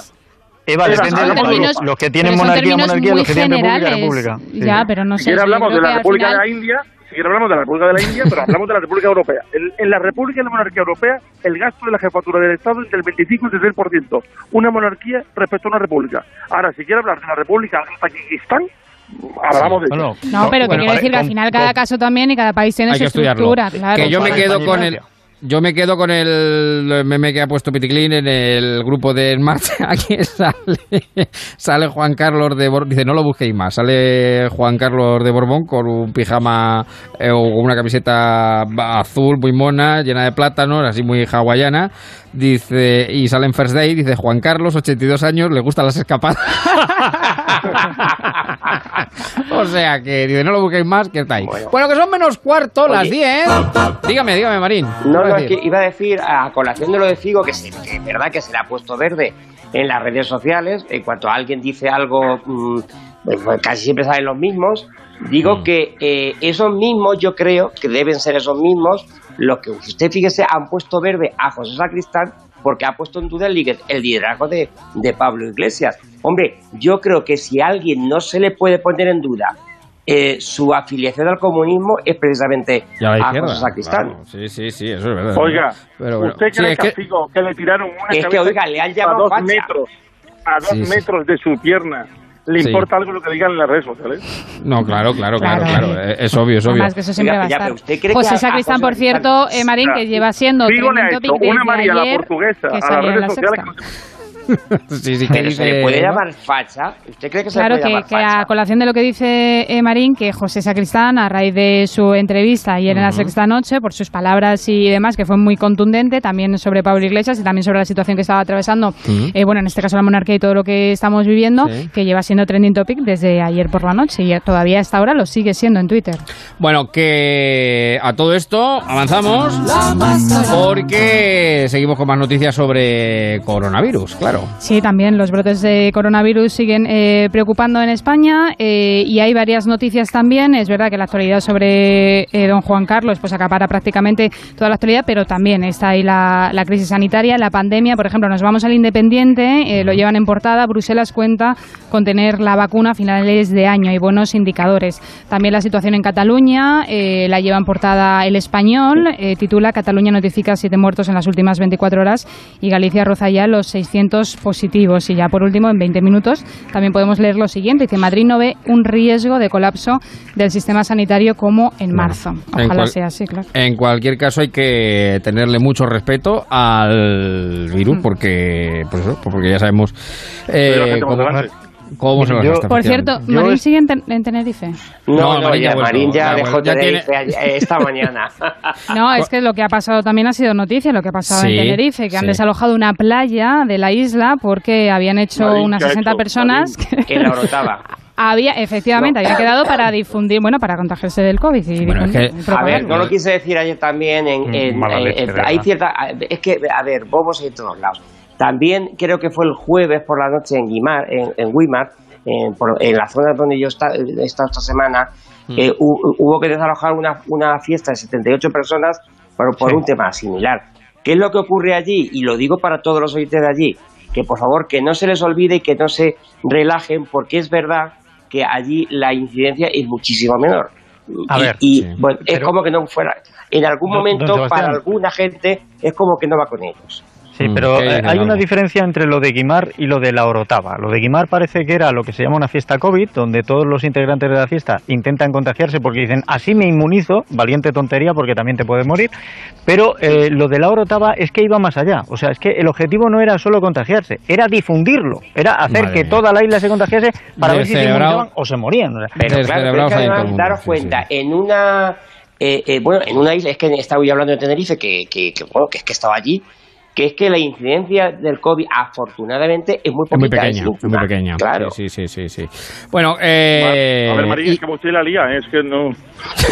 Eva, depende de términos- los que tienen monarquía, términos monarquía, muy los que tienen república, generales. república. Sí. Ya, pero no Si sé. sí, hablamos de la República final- de la India, si quiere hablamos de la República de la India, pero hablamos de la República Europea. En la República y la monarquía europea, el gasto de la jefatura del Estado es del 25 y 33%. Una monarquía respecto a una república. Ahora, si quiere hablar de la República de Tajikistán, hablamos de Bueno, No, pero Bueno, quiero decir que al final cada con- caso también y cada país tiene su estudiarlo. estructura, claro. que yo me quedo con el. Yo me quedo con el meme que ha puesto Piticlin en el grupo de En Marcha. Que sale sale Juan Carlos de Borbón dice no lo busquéis más sale Juan Carlos de Borbón con un pijama eh, o una camiseta azul muy mona llena de plátanos así muy hawaiana dice y sale en First Day dice Juan Carlos 82 años le gustan las escapadas o sea que dice no lo busquéis más que está ahí bueno, que son menos cuarto las Oye. 10 dígame dígame Marín ¿qué No, no, es que iba a decir, a colación de lo de Figo, que, se- que es verdad que se le ha puesto verde en las redes sociales, en cuanto alguien dice algo, mm, pues casi siempre salen los mismos, digo que eh, esos mismos, yo creo que deben ser esos mismos, los que usted fíjese han puesto verde a José Sacristán porque ha puesto en duda el, liderazgo de, de Pablo Iglesias. Hombre, yo creo que si a alguien no se le puede poner en duda eh, su afiliación al comunismo es precisamente a José Sacristán. claro. Sí, sí, sí, eso es verdad. Oiga, Pero bueno, ¿usted sí, cree es que, que- le tiraron una Es que, oiga, le han a llamado dos facha. metros, a dos Sí, sí. metros de su pierna? ¿Le Sí. importa algo lo que digan en las redes sociales? No, claro, claro, claro, Claro. claro. eh, Es obvio, es obvio. Además que eso siempre Oiga, va a ya, estar. pero ¿usted cree que José Sacristán, José por cierto, eh, Marín, que lleva siendo trending una María la portuguesa a salía las en redes la sociales. Sexta. Sí, sí, que Pero se le puede llamar facha. ¿Usted cree que se Claro le puede que, llamar que facha? a colación de lo que dice eh, Marín, que José Sacristán, a raíz de su entrevista ayer en la sexta noche, por sus palabras y demás, que fue muy contundente, también sobre Pablo Iglesias y también sobre la situación que estaba atravesando, eh, bueno, en este caso la monarquía y todo lo que estamos viviendo, Sí. que lleva siendo trending topic desde ayer por la noche y todavía hasta ahora lo sigue siendo en Twitter. Bueno, que a todo esto avanzamos porque seguimos con más noticias sobre coronavirus, claro. Sí, también los brotes de coronavirus siguen eh, preocupando en España eh, y hay varias noticias también. Es verdad que la actualidad sobre eh, don Juan Carlos pues acapara prácticamente toda la actualidad, pero también está ahí la, la crisis sanitaria, la pandemia. Por ejemplo, nos vamos al Independiente, eh, lo llevan en portada. Bruselas cuenta con tener la vacuna a finales de año. Hay buenos indicadores. También la situación en Cataluña eh, la lleva en portada El Español. eh, titula Cataluña notifica siete muertos en las últimas 24 horas y Galicia roza ya los 600 positivos. Y ya por último, en 20 minutos, también podemos leer lo siguiente. Dice, Madrid no ve un riesgo de colapso del sistema sanitario como en marzo. En Ojalá cual- sea así, claro. En cualquier caso hay que tenerle mucho respeto al virus porque, pues pues porque ya sabemos eh, cómo. Cómo se Yo- Por cierto, Marín es- sigue en, Ten- en Tenerife. No, No, no, Marín ya Marín ya ya ya Tenerife ayer- esta mañana. No, es que lo que ha pasado también ha sido noticia, lo que ha pasado Sí, en Tenerife, que han desalojado una playa de la isla porque habían hecho Marín, unas ¿qué ha 60 hecho? personas Marín. que que la brotaba. había, efectivamente, habían quedado para difundir, bueno, para contagiarse del COVID. Y Bueno, es difundir- que- y A ver, no lo quise decir ayer también en... en- Mala en- leche, en- hay cierta... Es que, a ver, vamos a ir todos lados. También creo que fue el jueves por la noche en Guimar, en, en en, por- en la zona donde yo esta- he estado esta semana, Mm. eh, hu- hubo que desalojar una, una fiesta de 78 personas por, por Sí. un tema similar. ¿Qué es lo que ocurre allí? Y lo digo para todos los oyentes de allí, que por favor que no se les olvide y que no se relajen, porque es verdad que allí la incidencia es muchísimo menor. A y, ver, y, sí. bueno, es como que no fuera. En algún momento, para alguna gente, es como que no va con ellos. Sí, Mm, pero ¿qué eh, hay una diferencia entre lo de Guimar y lo de la Orotava. Lo de Guimar parece que era lo que se llama una fiesta COVID, donde todos los integrantes de la fiesta intentan contagiarse porque dicen, así me inmunizo, valiente tontería porque también te puedes morir. Pero eh, lo de la Orotava es que iba más allá. O sea, es que el objetivo no era solo contagiarse, era difundirlo, era hacer Madre que mía. toda la isla se contagiase para ver si se inmunizaban o se morían. O sea, Pero claro, es que además, daros sí, cuenta, en una eh, eh, bueno, en una isla, es que estaba yo hablando de Tenerife, que, que, que, bueno, que es que estaba allí, que es que la incidencia del COVID, afortunadamente, es muy Es muy poquita, pequeña, es muy pequeña. Claro. Sí, sí, sí, sí. Bueno, eh... a ver, María, y- es que usted la lía, ¿eh? es que no...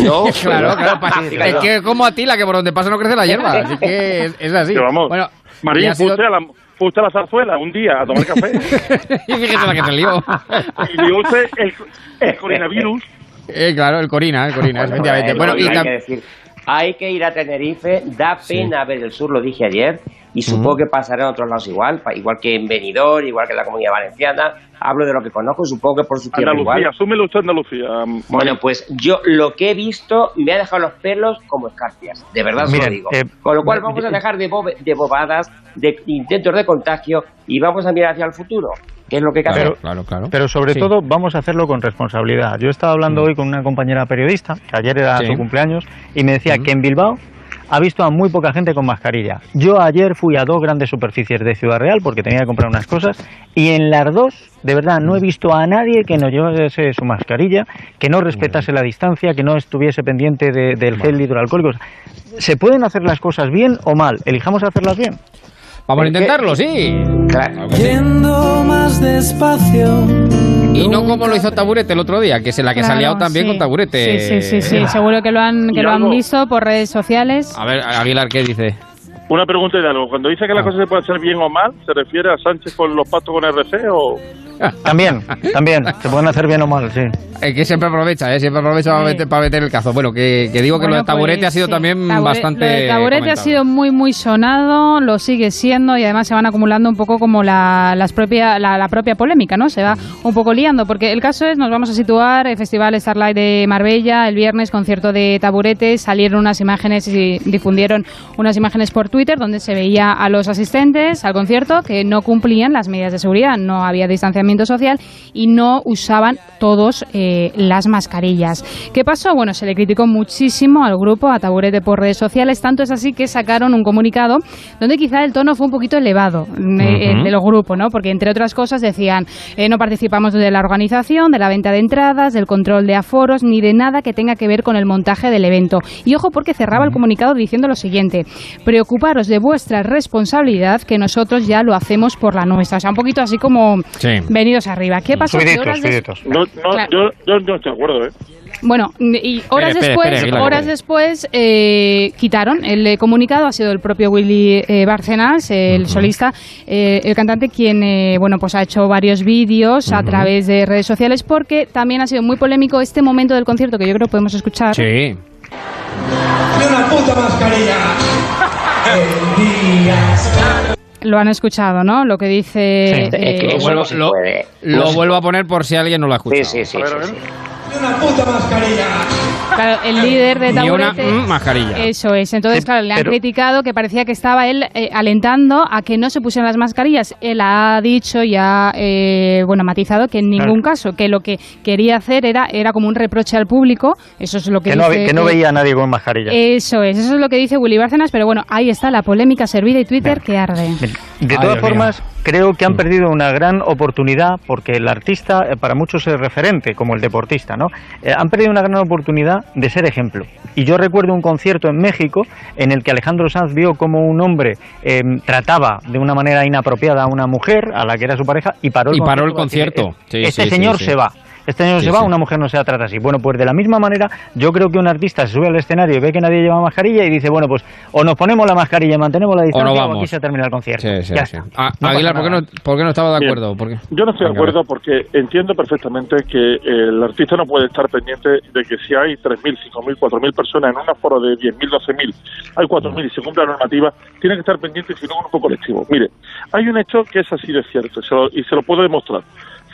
No, claro, claro, es que como Atila, que por donde pasa no crece la hierba. Así que es, es así. Que vamos, Bueno, María, sido- usted a la, fue usted a la zarzuela un día a tomar café y fíjese la que se lió. y dio usted el, el coronavirus. Eh, claro, el Corina, el Corina, efectivamente. Bueno, Bueno, y hay que decir, hay que ir a Tenerife, da Sí. pena ver el sur, lo dije ayer, y supongo que pasará en otros lados igual, igual que en Benidorm, igual que en la Comunidad Valenciana, hablo de lo que conozco, supongo que por su tierra igual. Andalucía, asúmelo usted Andalucía. Bueno, pues yo lo que he visto me ha dejado los pelos como escarpias, de verdad os lo digo. eh, Con lo cual eh, vamos a eh, dejar de, bobe- de bobadas, de intentos de contagio y vamos a mirar hacia el futuro, que es lo que hay que Pero- hacer. Claro, claro. Pero sobre Sí. todo vamos a hacerlo con responsabilidad. Yo estaba hablando hoy con una compañera periodista, que ayer era Sí. su cumpleaños, y me decía que en Bilbao ha visto a muy poca gente con mascarilla. Yo ayer fui a dos grandes superficies de Ciudad Real porque tenía que comprar unas cosas y en las dos, de verdad, no he visto a nadie que no llevase su mascarilla, que no respetase la distancia, que no estuviese pendiente de- del gel hidroalcohólico. ¿Se pueden hacer las cosas bien o mal? Elijamos hacerlas bien. Vamos a intentarlo, sí. Claro. Yendo más despacio. Y no como lo hizo Taburete el otro día, que se la que se ha Claro, liado también sí. con Taburete. Sí, sí, sí, sí, seguro que lo han, que lo han visto por redes sociales. A ver, Aguilar, ¿qué dice? Una pregunta de algo. Cuando dice que las cosas se pueden hacer bien o mal, ¿se refiere a Sánchez con los pactos con RC o...? También, también. Se pueden hacer bien o mal, sí. Es que siempre aprovecha, ¿eh? Siempre aprovecha para, meter, para meter el cazo. Bueno, que, que digo que lo Bueno, de Taburete pues, ha sido sí. también Tabure- bastante. lo de Taburete ha sido muy, muy sonado, lo sigue siendo y además se van acumulando un poco como la, las propia, la, la propia polémica, ¿no? Se va un poco liando, porque el caso es, nos vamos a situar, el Festival Starlight de Marbella, el viernes, concierto de Taburete, salieron unas imágenes y difundieron unas imágenes por Twitter donde se veía a los asistentes al concierto que no cumplían las medidas de seguridad, no había distanciamiento social y no usaban todos eh, las mascarillas. ¿Qué pasó? Bueno, se le criticó muchísimo al grupo, a Taburete por redes sociales, tanto es así que sacaron un comunicado donde quizá el tono fue un poquito elevado eh, Ujú. de los grupos, ¿no? Porque entre otras cosas decían, eh, no participamos de la organización, de la venta de entradas, del control de aforos, ni de nada que tenga que ver con el montaje del evento. Y ojo porque cerraba el comunicado diciendo lo siguiente, preocuparos de vuestra responsabilidad que nosotros ya lo hacemos por la nuestra. O sea, un poquito así como Sí. venidos arriba. ¿Qué pasó? Que Subiditos, horas subiditos. No, no, Claro. yo, yo no estoy de acuerdo, ¿eh? Bueno, y horas espere, después, espere, Aguilar, horas espere. después eh, quitaron el eh, comunicado. Ha sido el propio Willy eh, Bárcenas, el solista, eh, el cantante, quien eh, bueno pues ha hecho varios vídeos a Ujú. través de redes sociales porque también ha sido muy polémico este momento del concierto que yo creo que podemos escuchar. Sí. De una puta mascarilla. Lo han escuchado, ¿no? Lo que dice. eh, lo vuelvo, lo- lo vuelvo a poner por si alguien no lo ha escuchado. Sí, sí, sí. Una puta mascarilla. Claro, el líder de Ni una Taburete. mm, mascarilla. Eso es. Entonces, Sí, claro, le han pero- criticado que parecía que estaba él eh, alentando a que no se pusieran las mascarillas. Él ha dicho y ha eh, bueno, matizado que en ningún caso, que lo que quería hacer era, era como un reproche al público. Eso es lo que, dice que no que- veía a nadie con mascarilla. Eso es, eso es lo que dice Willy Bárcenas, pero bueno, ahí está la polémica servida y Twitter que arde. De todas formas, creo que han perdido una gran oportunidad porque el artista eh, para muchos es referente, como el deportista, ¿no? Eh, han perdido una gran oportunidad de ser ejemplo. Y yo recuerdo un concierto en México en el que Alejandro Sanz vio como un hombre eh, trataba de una manera inapropiada a una mujer, a la que era su pareja, y paró el Y paró el concierto. concierto. decir, Sí, este sí, señor sí. se va. Este año no Sí, se va, sí. una mujer no se la trata así. Bueno, pues de la misma manera, yo creo que un artista se sube al escenario y ve que nadie lleva mascarilla y dice, bueno, pues o nos ponemos la mascarilla y mantenemos la O distancia no o, vamos. aquí se termina el concierto. Sí, sí, Ya sí. está. Ah, No Aguilar, ¿por qué, no, por qué no estaba de Bien. acuerdo? ¿Por qué? Yo no estoy de acuerdo porque entiendo perfectamente que el artista no puede estar pendiente de que si hay 3.000, 5.000, 4.000 personas en un aforo de 10.000, 12.000, hay 4.000 y se cumple la normativa, tiene que estar pendiente si no un grupo colectivo. Mire, hay un hecho que es así de cierto se lo- y se lo puedo demostrar.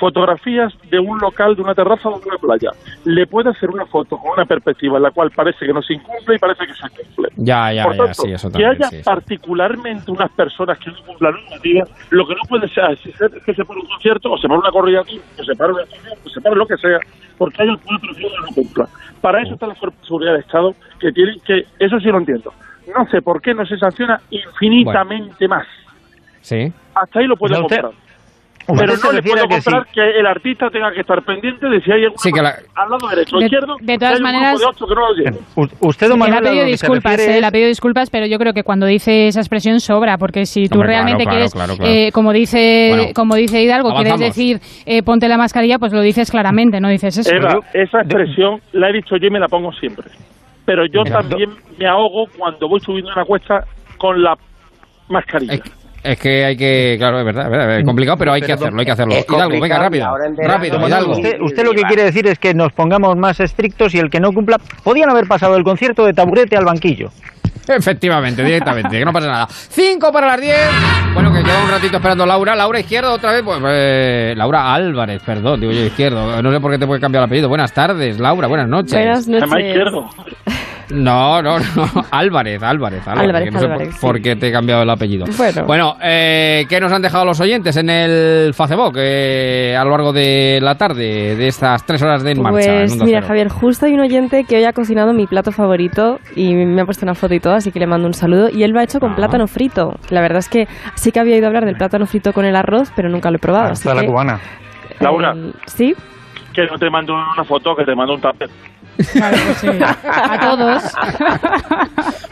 Fotografías de un local, de una terraza o de una playa. Le puede hacer una foto con una perspectiva en la cual parece que no se incumple y parece que se cumple. Ya, ya, Por ya, tanto, sí, eso que haya sí, sí. particularmente unas personas que no cumplan la normativa, lo que no puede ser es que se pare un concierto o se pare una corrida aquí, o se pare una actividad, o se pare lo que sea, porque haya cuatro o cinco que no cumplan. Para eso está la Fuerza de Seguridad del Estado, que tienen que, eso sí lo entiendo. No sé por qué no se sanciona infinitamente más. Sí. Hasta ahí lo puedo comprar. Pero se no le puedo que comprar que el artista tenga que estar pendiente de si hay alguna Sí, la- al lado derecho o De- izquierdo, de todas hay un grupo maneras- de ocho que no lo lleve. U- Usted, don Manuel, ha a lo pedido disculpas, refiere eh, él ha pedido disculpas, pero yo creo que cuando dice esa expresión sobra, porque si tú Hombre, realmente claro, quieres, claro, claro. eh, como dice Bueno, como dice Hidalgo, quieres decir eh, ponte la mascarilla, pues lo dices claramente, no dices eso. Eva, esa expresión la he dicho yo y me la pongo siempre. Pero yo Mira, también me ahogo cuando voy subiendo una cuesta con la mascarilla. Es que hay que, claro, es verdad, es verdad, es complicado, pero hay que hacerlo, hay que hacerlo. Hidalgo, venga, rápido, rápido, Hidalgo. usted, usted lo que quiere decir es que nos pongamos más estrictos y el que no cumpla... Podían haber pasado el concierto de taburete al banquillo. Efectivamente, directamente, que no pasa nada. Cinco para las 10. Bueno, que queda un ratito esperando Laura. Laura Izquierdo otra vez. Pues, eh, Laura Álvarez, perdón, digo yo Izquierdo. No sé por qué te puede cambiar el apellido. Buenas tardes, Laura, buenas noches. Buenas noches. Además, izquierdo. No, no, no. Álvarez, Álvarez, Álvarez. Álvarez, que no sé por- Álvarez, sí. por qué te he cambiado el apellido. Bueno. eh, ¿qué nos han dejado los oyentes en el Facebook eh, a lo largo de la tarde, de estas tres horas de En Marcha? Pues mira, Cero? Javier, justo hay un oyente que hoy ha cocinado mi plato favorito y me ha puesto una foto y todo, así que le mando un saludo. Y él lo ha hecho con Ah. plátano frito. La verdad es que sí que había oído hablar del plátano frito con el arroz, pero nunca lo he probado. así Hasta la que, cubana. Laura, eh, ¿Sí? que no te mando una foto, que te mando un tupper. Claro, pues sí. A todos.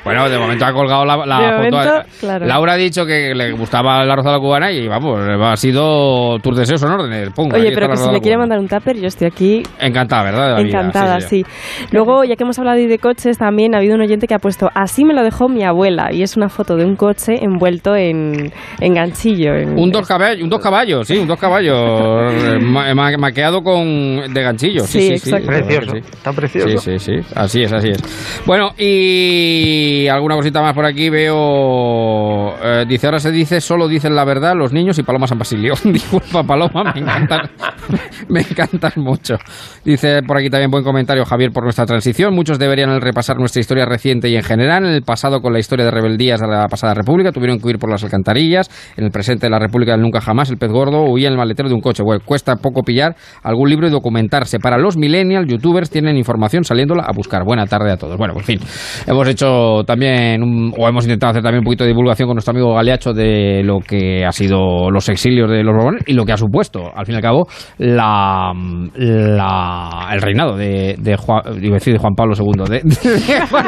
Bueno, de momento ha colgado la, la De foto. momento, claro. Laura ha dicho que le gustaba la cubana y vamos, ha sido tus deseos son órdenes. Pum, aquí Oye, pero que si me quiere mandar un tupper, yo estoy aquí Encantada, ¿verdad? De la vida. Encantada, Sí, sí, Luego, ya que hemos hablado de coches, también ha habido un oyente que ha puesto así me lo dejó mi abuela y es una foto de un coche envuelto en, en ganchillo. en- Un dos caballos, un dos caballos, sí, un dos caballos eh, ma- ma- maqueado con de ganchillo. Sí, Sí, sí, sí, Precioso, sí. está Sí, sí, sí, así es, así es. Bueno, y alguna cosita más por aquí veo. eh, dice, ahora se dice, solo dicen la verdad los niños y Paloma San Basilio. Disculpa, Paloma, me encantan, me encantan mucho. Dice por aquí también buen comentario, Javier, por nuestra transición. Muchos deberían repasar nuestra historia reciente y en general. En el pasado, con la historia de rebeldías de la pasada República, tuvieron que huir por las alcantarillas. En el presente la República del Nunca Jamás, el pez gordo huía en el maletero de un coche. Bueno, cuesta poco pillar algún libro y documentarse. Para los millennials, youtubers tienen información saliéndola a buscar. Buena tarde a todos. Bueno, por fin, hemos hecho también, un- o hemos intentado hacer también un poquito de divulgación con nuestro amigo Galeacho de lo que ha sido los exilios de los Borbones y lo que ha supuesto, al fin y al cabo, la, la- el reinado de, de Juan, iba a decir de Juan Pablo II. De, de Juan-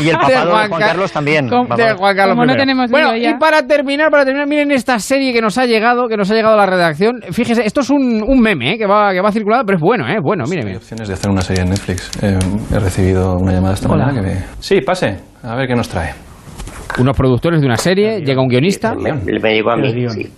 Y el de papado de Juan Ca- Carlos también. Com- de Vamos. Juan Carlos Como no I. tenemos bueno, y para terminar, para terminar, miren esta serie que nos ha llegado, que nos ha llegado a la redacción. Fíjese, esto es un, un meme ¿eh? que va que va circulado, pero es bueno, ¿eh? Bueno, mire, mire. opciones de hacer una serie en Netflix. Eh, he recibido una llamada esta Hola. mañana que me... Sí, pase. A ver qué nos trae. Unos productores de una serie, llega un guionista. Me llegó a mí. Sí.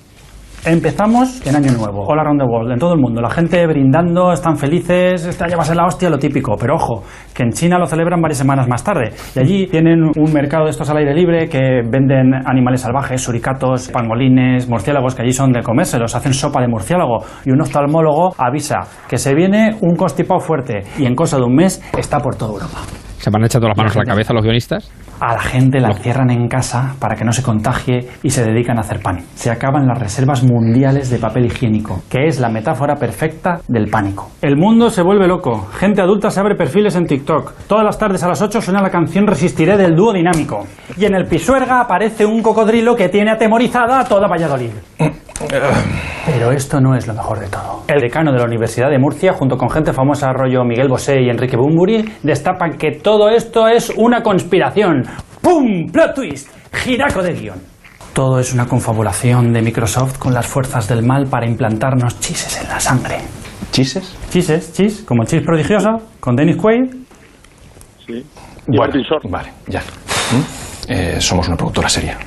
Empezamos en Año Nuevo, all around the world, en todo el mundo. La gente brindando, están felices, este año va a ser la hostia, lo típico. Pero ojo, que en China lo celebran varias semanas más tarde. Y allí tienen un mercado de estos al aire libre que venden animales salvajes, suricatos, pangolines, murciélagos, que allí son de comérselos, hacen sopa de murciélago. Y un oftalmólogo avisa que se viene un constipado fuerte y en cosa de un mes está por toda Europa. Se van echando las manos a la cabeza los guionistas. A la gente la encierran en casa para que no se contagie y se dedican a hacer pan. Se acaban las reservas mundiales de papel higiénico, que es la metáfora perfecta del pánico. El mundo se vuelve loco. Gente adulta se abre perfiles en TikTok. Todas las tardes a las 8 suena la canción Resistiré del dúo dinámico. Y en el Pisuerga aparece un cocodrilo que tiene atemorizada a toda Valladolid. Pero esto no es lo mejor de todo. El decano de la Universidad de Murcia, junto con gente famosa rollo Miguel Bosé y Enrique Bumburi, destapan que todo esto es una conspiración. ¡Pum! ¡Plot twist! Giraco de guion. Todo es una confabulación de Microsoft con las fuerzas del mal para implantarnos chises en la sangre. ¿Chises? Chises, chis, como chis prodigioso, con Dennis Quaid. Sí. Bueno, vale, ya. ¿Mm? Eh, somos una productora seria.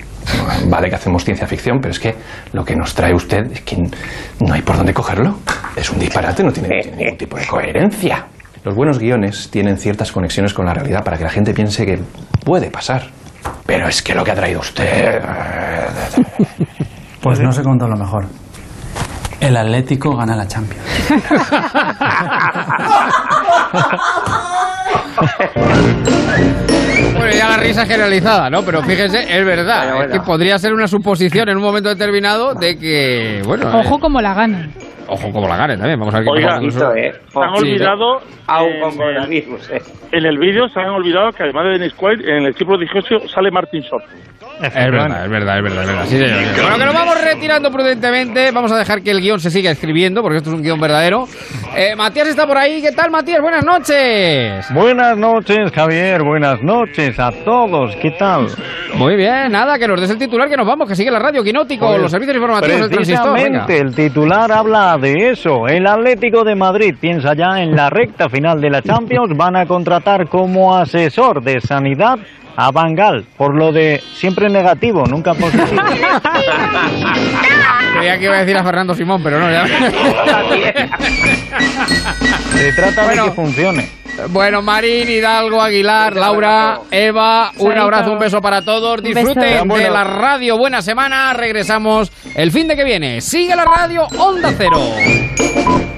Vale que hacemos ciencia ficción, pero es que lo que nos trae usted es que no hay por dónde cogerlo. Es un disparate, no tiene, ningún tipo de coherencia. Los buenos guiones tienen ciertas conexiones con la realidad para que la gente piense que puede pasar. Pero es que lo que ha traído usted... Pues no se contó lo mejor. El Atlético gana la Champions. Bueno, ya la risa generalizada, ¿no? Pero fíjese, es verdad. Es que podría ser una suposición en un momento determinado de que, bueno. Ojo como la gana. Ojo como la gane también. Vamos a ver qué Oiga, pasa con eso. se han olvidado en, en el vídeo se han olvidado que además de Dennis Quaid en el chip prodigioso sale Martin Short Es verdad, es verdad, es verdad, es verdad. Sí, señor. Bueno, que nos vamos retirando prudentemente. Vamos a dejar que el guion se siga escribiendo, porque esto es un guion verdadero. Eh, Matías está por ahí. ¿Qué tal, Matías? Buenas noches. Buenas noches, Javier. Buenas noches a todos. ¿Qué tal? Muy bien, nada, que nos des el titular, que nos vamos, que sigue la radio Quinótico, Pues, los servicios informativos del transistor. Venga. Precisamente, el titular habla de eso. El Atlético de Madrid piensa ya en la recta final de la Champions. Van a contratar como asesor de sanidad a Bangal, por lo de siempre negativo, nunca positivo. Creía que iba a decir a Fernando Simón, pero no, ya. Se trata Bueno. de que funcione. Bueno, Marín, Hidalgo, Aguilar, Laura, Eva, un abrazo, un beso para todos. Disfruten de la radio. Buena semana. Regresamos el fin de que viene. Sigue la radio Onda Cero.